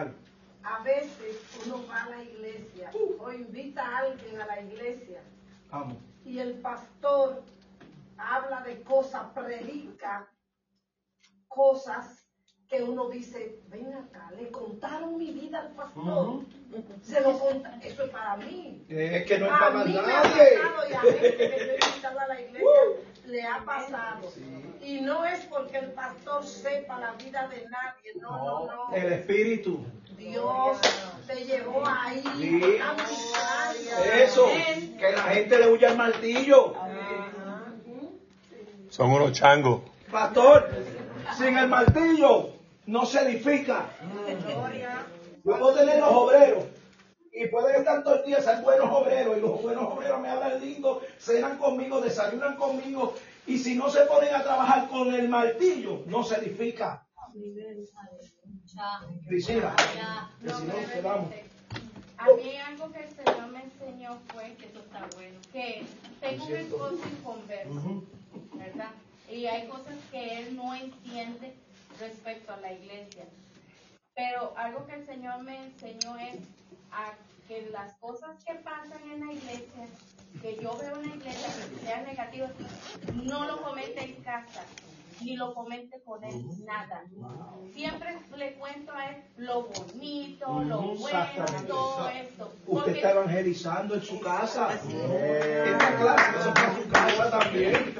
A veces uno va a la iglesia o invita a alguien a la iglesia. Vamos. Y el pastor habla de cosas, predica cosas que uno dice, ven acá, le contaron mi vida al pastor. Se lo conta, eso es para mí. Es que no es para mí nadie. Me ha pasado y a gente que yo he invitado a la iglesia le ha pasado. Y no es porque el pastor sepa la vida de nadie, no, no, no. El Espíritu. Dios te llevó ahí. Sí. Eso, que la gente le huya al martillo. Son unos changos. Pastor, sin el martillo no se edifica. Yo puedo tener los obreros y pueden estar todos el día ser buenos obreros y los buenos obreros me hablan lindo, cenan conmigo, desayunan conmigo y si no se ponen a trabajar con el martillo no se edifica. Priscila, a mí algo que el Señor me enseñó fue que eso está bueno, que tengo un esposo inconverso, ¿verdad? Y hay cosas que él no entiende respecto a la iglesia. Pero algo que el Señor me enseñó es a que las cosas que pasan en la iglesia, que yo veo en la iglesia que sean negativas, no lo comente en casa, ni lo comente con él, nada. Siempre le cuento a él lo bonito, lo bueno, todo esto. Usted está evangelizando en su casa. Esta clase es para su casa también.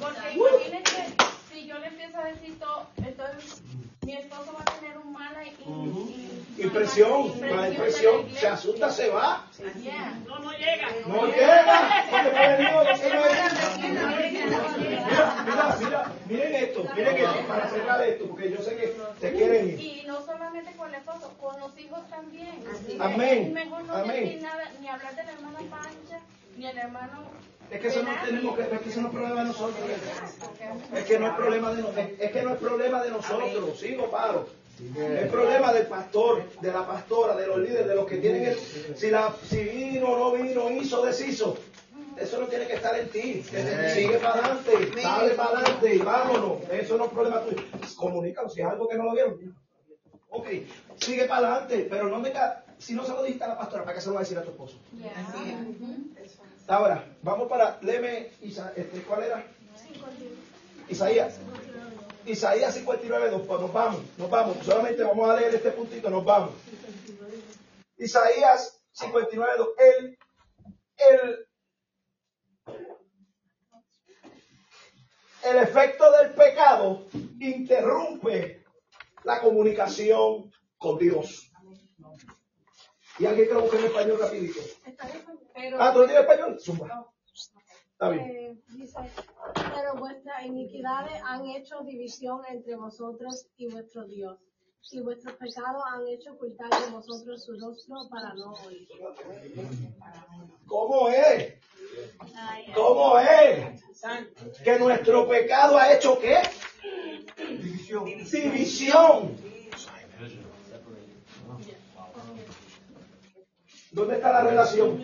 Porque imagínense, si yo le empiezo a decir todo, entonces mi esposo va a tener un mala impresión, mala impresión, se asusta, se va. No, no llega. No llega. Mira, mira, miren esto, miren esto, para cerrar esto, porque yo sé que se quieren ir. Y no solamente con el esposo, con los hijos también. Amén. Es mejor no Amén. nada, ni hablar del hermano Pancha, ni el hermano es que eso no tenemos que, es que eso no es problema de nosotros. Es que no es problema de nosotros. Es que no es problema de nosotros. Sigo, paro. Es problema del pastor, de la pastora, de los líderes, de los que tienen el, si la, si vino, no vino, hizo, deshizo. Eso no tiene que estar en ti. Sigue para adelante, sale para adelante y vámonos. Eso no es problema tuyo. Comunícalo, si es algo que no lo vieron. Ok, sigue para adelante, pero no me si no se lo dijiste a la pastora, ¿para qué se lo va a decir a tu esposo? Ahora, vamos para, léeme, este, ¿cuál era? Isaías. Isaías 59, nos, pues nos vamos, nos vamos. Solamente vamos a leer este puntito, nos vamos. Isaías 59, 2. El, el, el efecto del pecado interrumpe la comunicación con Dios. ¿Y alguien que lo busque en español rapidito? ah, ¿tú lo tienes español? Zumba. Está bien. Eh, dice, pero vuestras iniquidades han hecho división entre vosotros y vuestro Dios. Y vuestros pecados han hecho ocultar de vosotros su rostro para no oír. ¿Cómo es? ¿Cómo es? Que nuestro pecado ha hecho qué? División. División. ¿Dónde está la relación?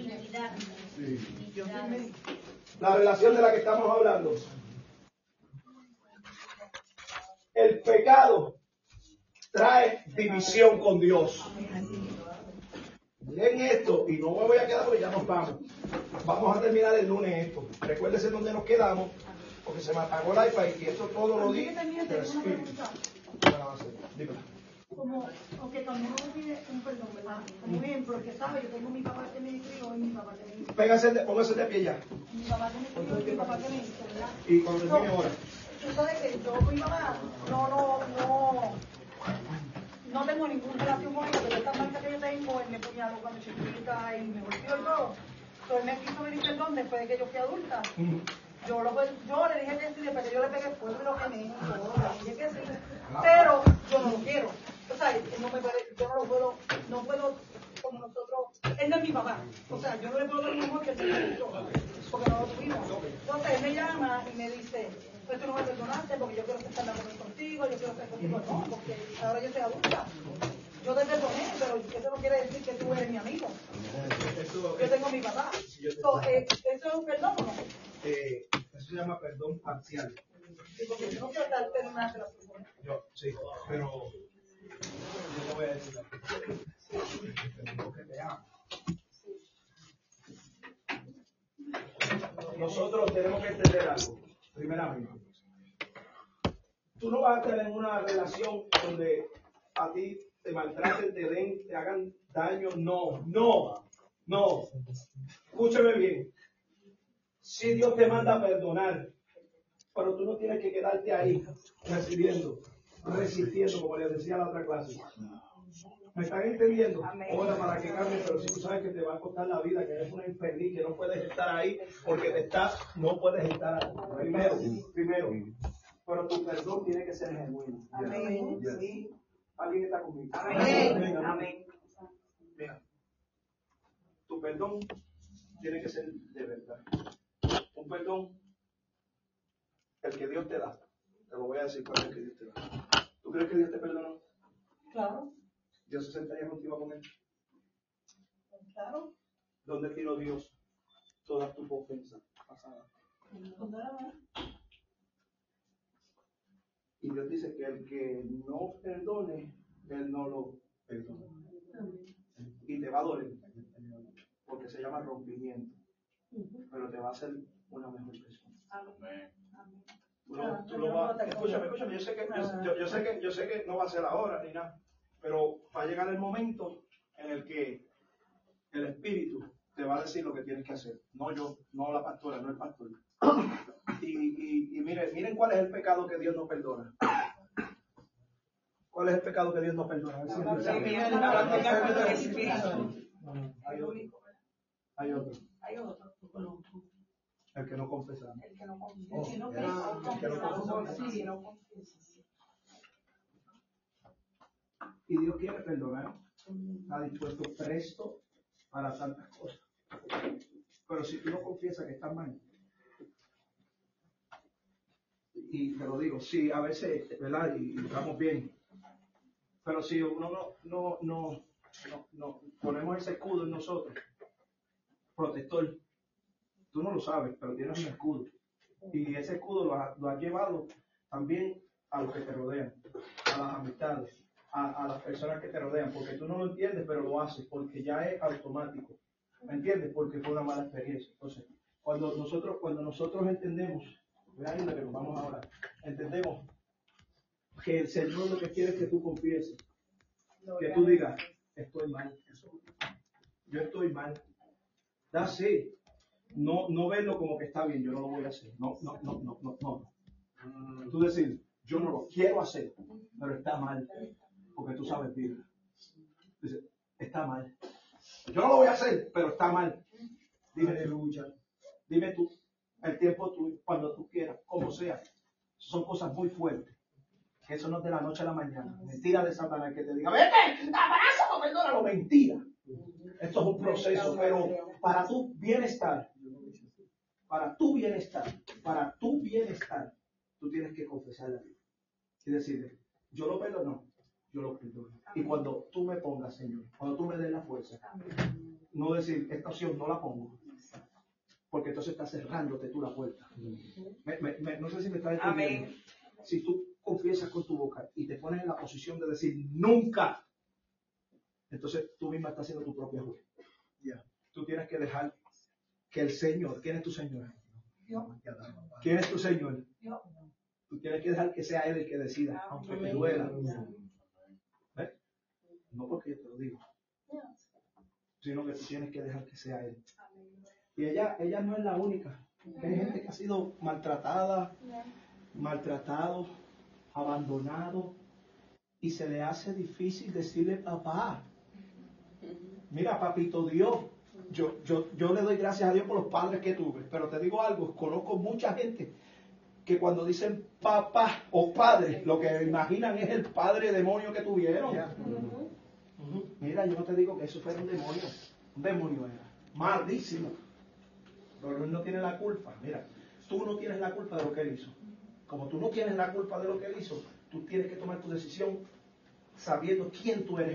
La relación de la que estamos hablando. El pecado trae división con Dios. miren esto, y no me voy a quedar porque ya nos vamos. Vamos a terminar el lunes esto. Recuérdese dónde nos quedamos, porque se me apagó el iPad y esto todo lo di del Espíritu. Dime. Como, aunque cuando uno pide un perdón, ¿verdad? Como ejemplo, que sabe, yo tengo mi papá que me crió y mi papá que me hizo. Póngase de, póngase de pie ya. Mi papá que me crió y mi papá que me ¿verdad? Y cuando termine ahora. Tú sabes que yo con mi mamá no, no, no, no tengo ninguna relación con ella, pero esta marca que yo tengo, él me puñaló cuando chiquita y me golpeó y todo. Entonces él me quiso pedir perdón después de que yo fui adulta. Yo, lo, yo le dije que sí, pero yo le pegué fuerte lo quemé y todo, le dije que sí. Pero yo no lo quiero. Sea, no me puede, yo no lo puedo, no puedo, como nosotros, él no es mi papá. O sea, yo no le puedo dar un amor que se me hizo, porque no lo tuvimos. Entonces él me llama y me dice, pues tú no me perdonaste porque yo quiero estar contigo, yo quiero estar contigo. No, porque ahora yo soy adulta. Yo te perdoné, pero eso no quiere decir que tú eres mi amigo. Yo tengo a mi papá. So, eh, ¿Eso es un perdón o no? Eh, eso se llama perdón parcial. Sí, porque yo no quiero estar en una relación con él. Yo, sí, pero Nosotros tenemos que entender algo, primeramente. Tú no vas a estar en una relación donde a ti te maltraten, te den, te hagan daño. No, no, no. Escúcheme bien. Si Dios te manda a perdonar, pero tú no tienes que quedarte ahí recibiendo, resistiendo, como les decía la otra clase. ¿Me están entendiendo? Ahora para que cambie, pero si tú sabes que te va a costar la vida, que eres una infeliz, que no puedes estar ahí porque te estás, no puedes estar ahí. Primero, primero. Pero tu perdón tiene que ser genuino. Amén. Sí. ¿Alguien está conmigo? Amén. Amén. Mira, tu perdón tiene que ser de verdad. Un perdón, el que Dios te da. Te lo voy a decir cuál es que Dios te da. ¿Tú crees que Dios te perdonó? Claro, Dios se sentaría contigo con él. claro. ¿Dónde tiró Dios todas tus ofensas pasadas? Y Dios dice que el que no perdone, Él no lo perdona. Y te va a doler, porque se llama rompimiento, pero te va a hacer una mejor persona. Tú lo- tú lo vas- escúchame, escúchame, yo sé, que, yo, yo- yo sé que, yo sé que no va a ser ahora ni nada, pero va a llegar el momento en el que el Espíritu te va a decir lo que tienes que hacer. No yo, no la pastora, no el pastor. Y, y, y miren, miren cuál es el pecado que Dios no perdona. ¿Cuál es el pecado que Dios no perdona? Hay otro. Hay otro. El que no confesamos. El que no confiesa. Oh, El que no. El que no confiesa. confiesa. Sí, no confiesa. Y Dios quiere perdonar. Está dispuesto presto para tantas cosas. Pero si tú no confiesas que estás mal, y te lo digo, sí, a veces, ¿verdad? Y, y estamos bien. Pero si uno no, no, no, no, no ponemos ese escudo en nosotros, protector, tú no lo sabes, pero tienes un escudo. Y ese escudo lo has lo has llevado también a los que te rodean, a las amistades, a, a las personas que te rodean, porque tú no lo entiendes, pero lo haces, porque ya es automático. ¿Me entiendes? Porque fue una mala experiencia. Entonces, cuando nosotros, cuando nosotros entendemos, vean lo que nos vamos ahora, entendemos que el Señor lo que quiere es que tú confieses, que tú digas, estoy mal, yo estoy mal. Da sí. No, no verlo como que está bien, yo no lo voy a hacer. No, no, no, no, no, no. Tú decir, yo no lo quiero hacer, pero está mal, porque tú sabes Biblia. Dice, está mal. Yo no lo voy a hacer, pero está mal. Dime lucha. Dime tú, el tiempo tú, cuando tú quieras, como sea. Son cosas muy fuertes. Que eso no es de la noche a la mañana. Mentira de Satanás que te diga, vete, abrazo, perdónalo. Mentira. Esto es un proceso, pero para tu bienestar, para tu bienestar, para tu bienestar, tú tienes que confesar la vida. Y decirle, yo lo perdono, yo lo perdono. Y cuando tú me pongas, Señor, cuando tú me des la fuerza, no decir, esta opción no la pongo, porque entonces estás cerrándote tú la puerta. Me- me- me- no sé si me estás entendiendo. Amén. Si tú confiesas con tu boca y te pones en la posición de decir nunca, entonces tú misma estás siendo tu propia juez. Tú tienes que dejar que el Señor, ¿quién es tu Señor? ¿Quién es tu Señor? Tú tienes que dejar que sea Él el que decida, aunque te duela. ¿Ves? No porque yo te lo digo, sino que tú tienes que dejar que sea Él. Y ella, ella no es la única. Hay gente que ha sido maltratada, maltratado, abandonado, y se le hace difícil decirle papá. Mira, papito Dios, yo, yo, yo le doy gracias a Dios por los padres que tuve, pero te digo algo, conozco mucha gente que cuando dicen papá o padre, lo que imaginan es el padre demonio que tuvieron. Mira, yo no te digo que eso fuera un demonio, un demonio era, malísimo. Pero él no tiene la culpa. Mira, tú no tienes la culpa de lo que él hizo. Como tú no tienes la culpa de lo que él hizo, tú tienes que tomar tu decisión sabiendo quién tú eres.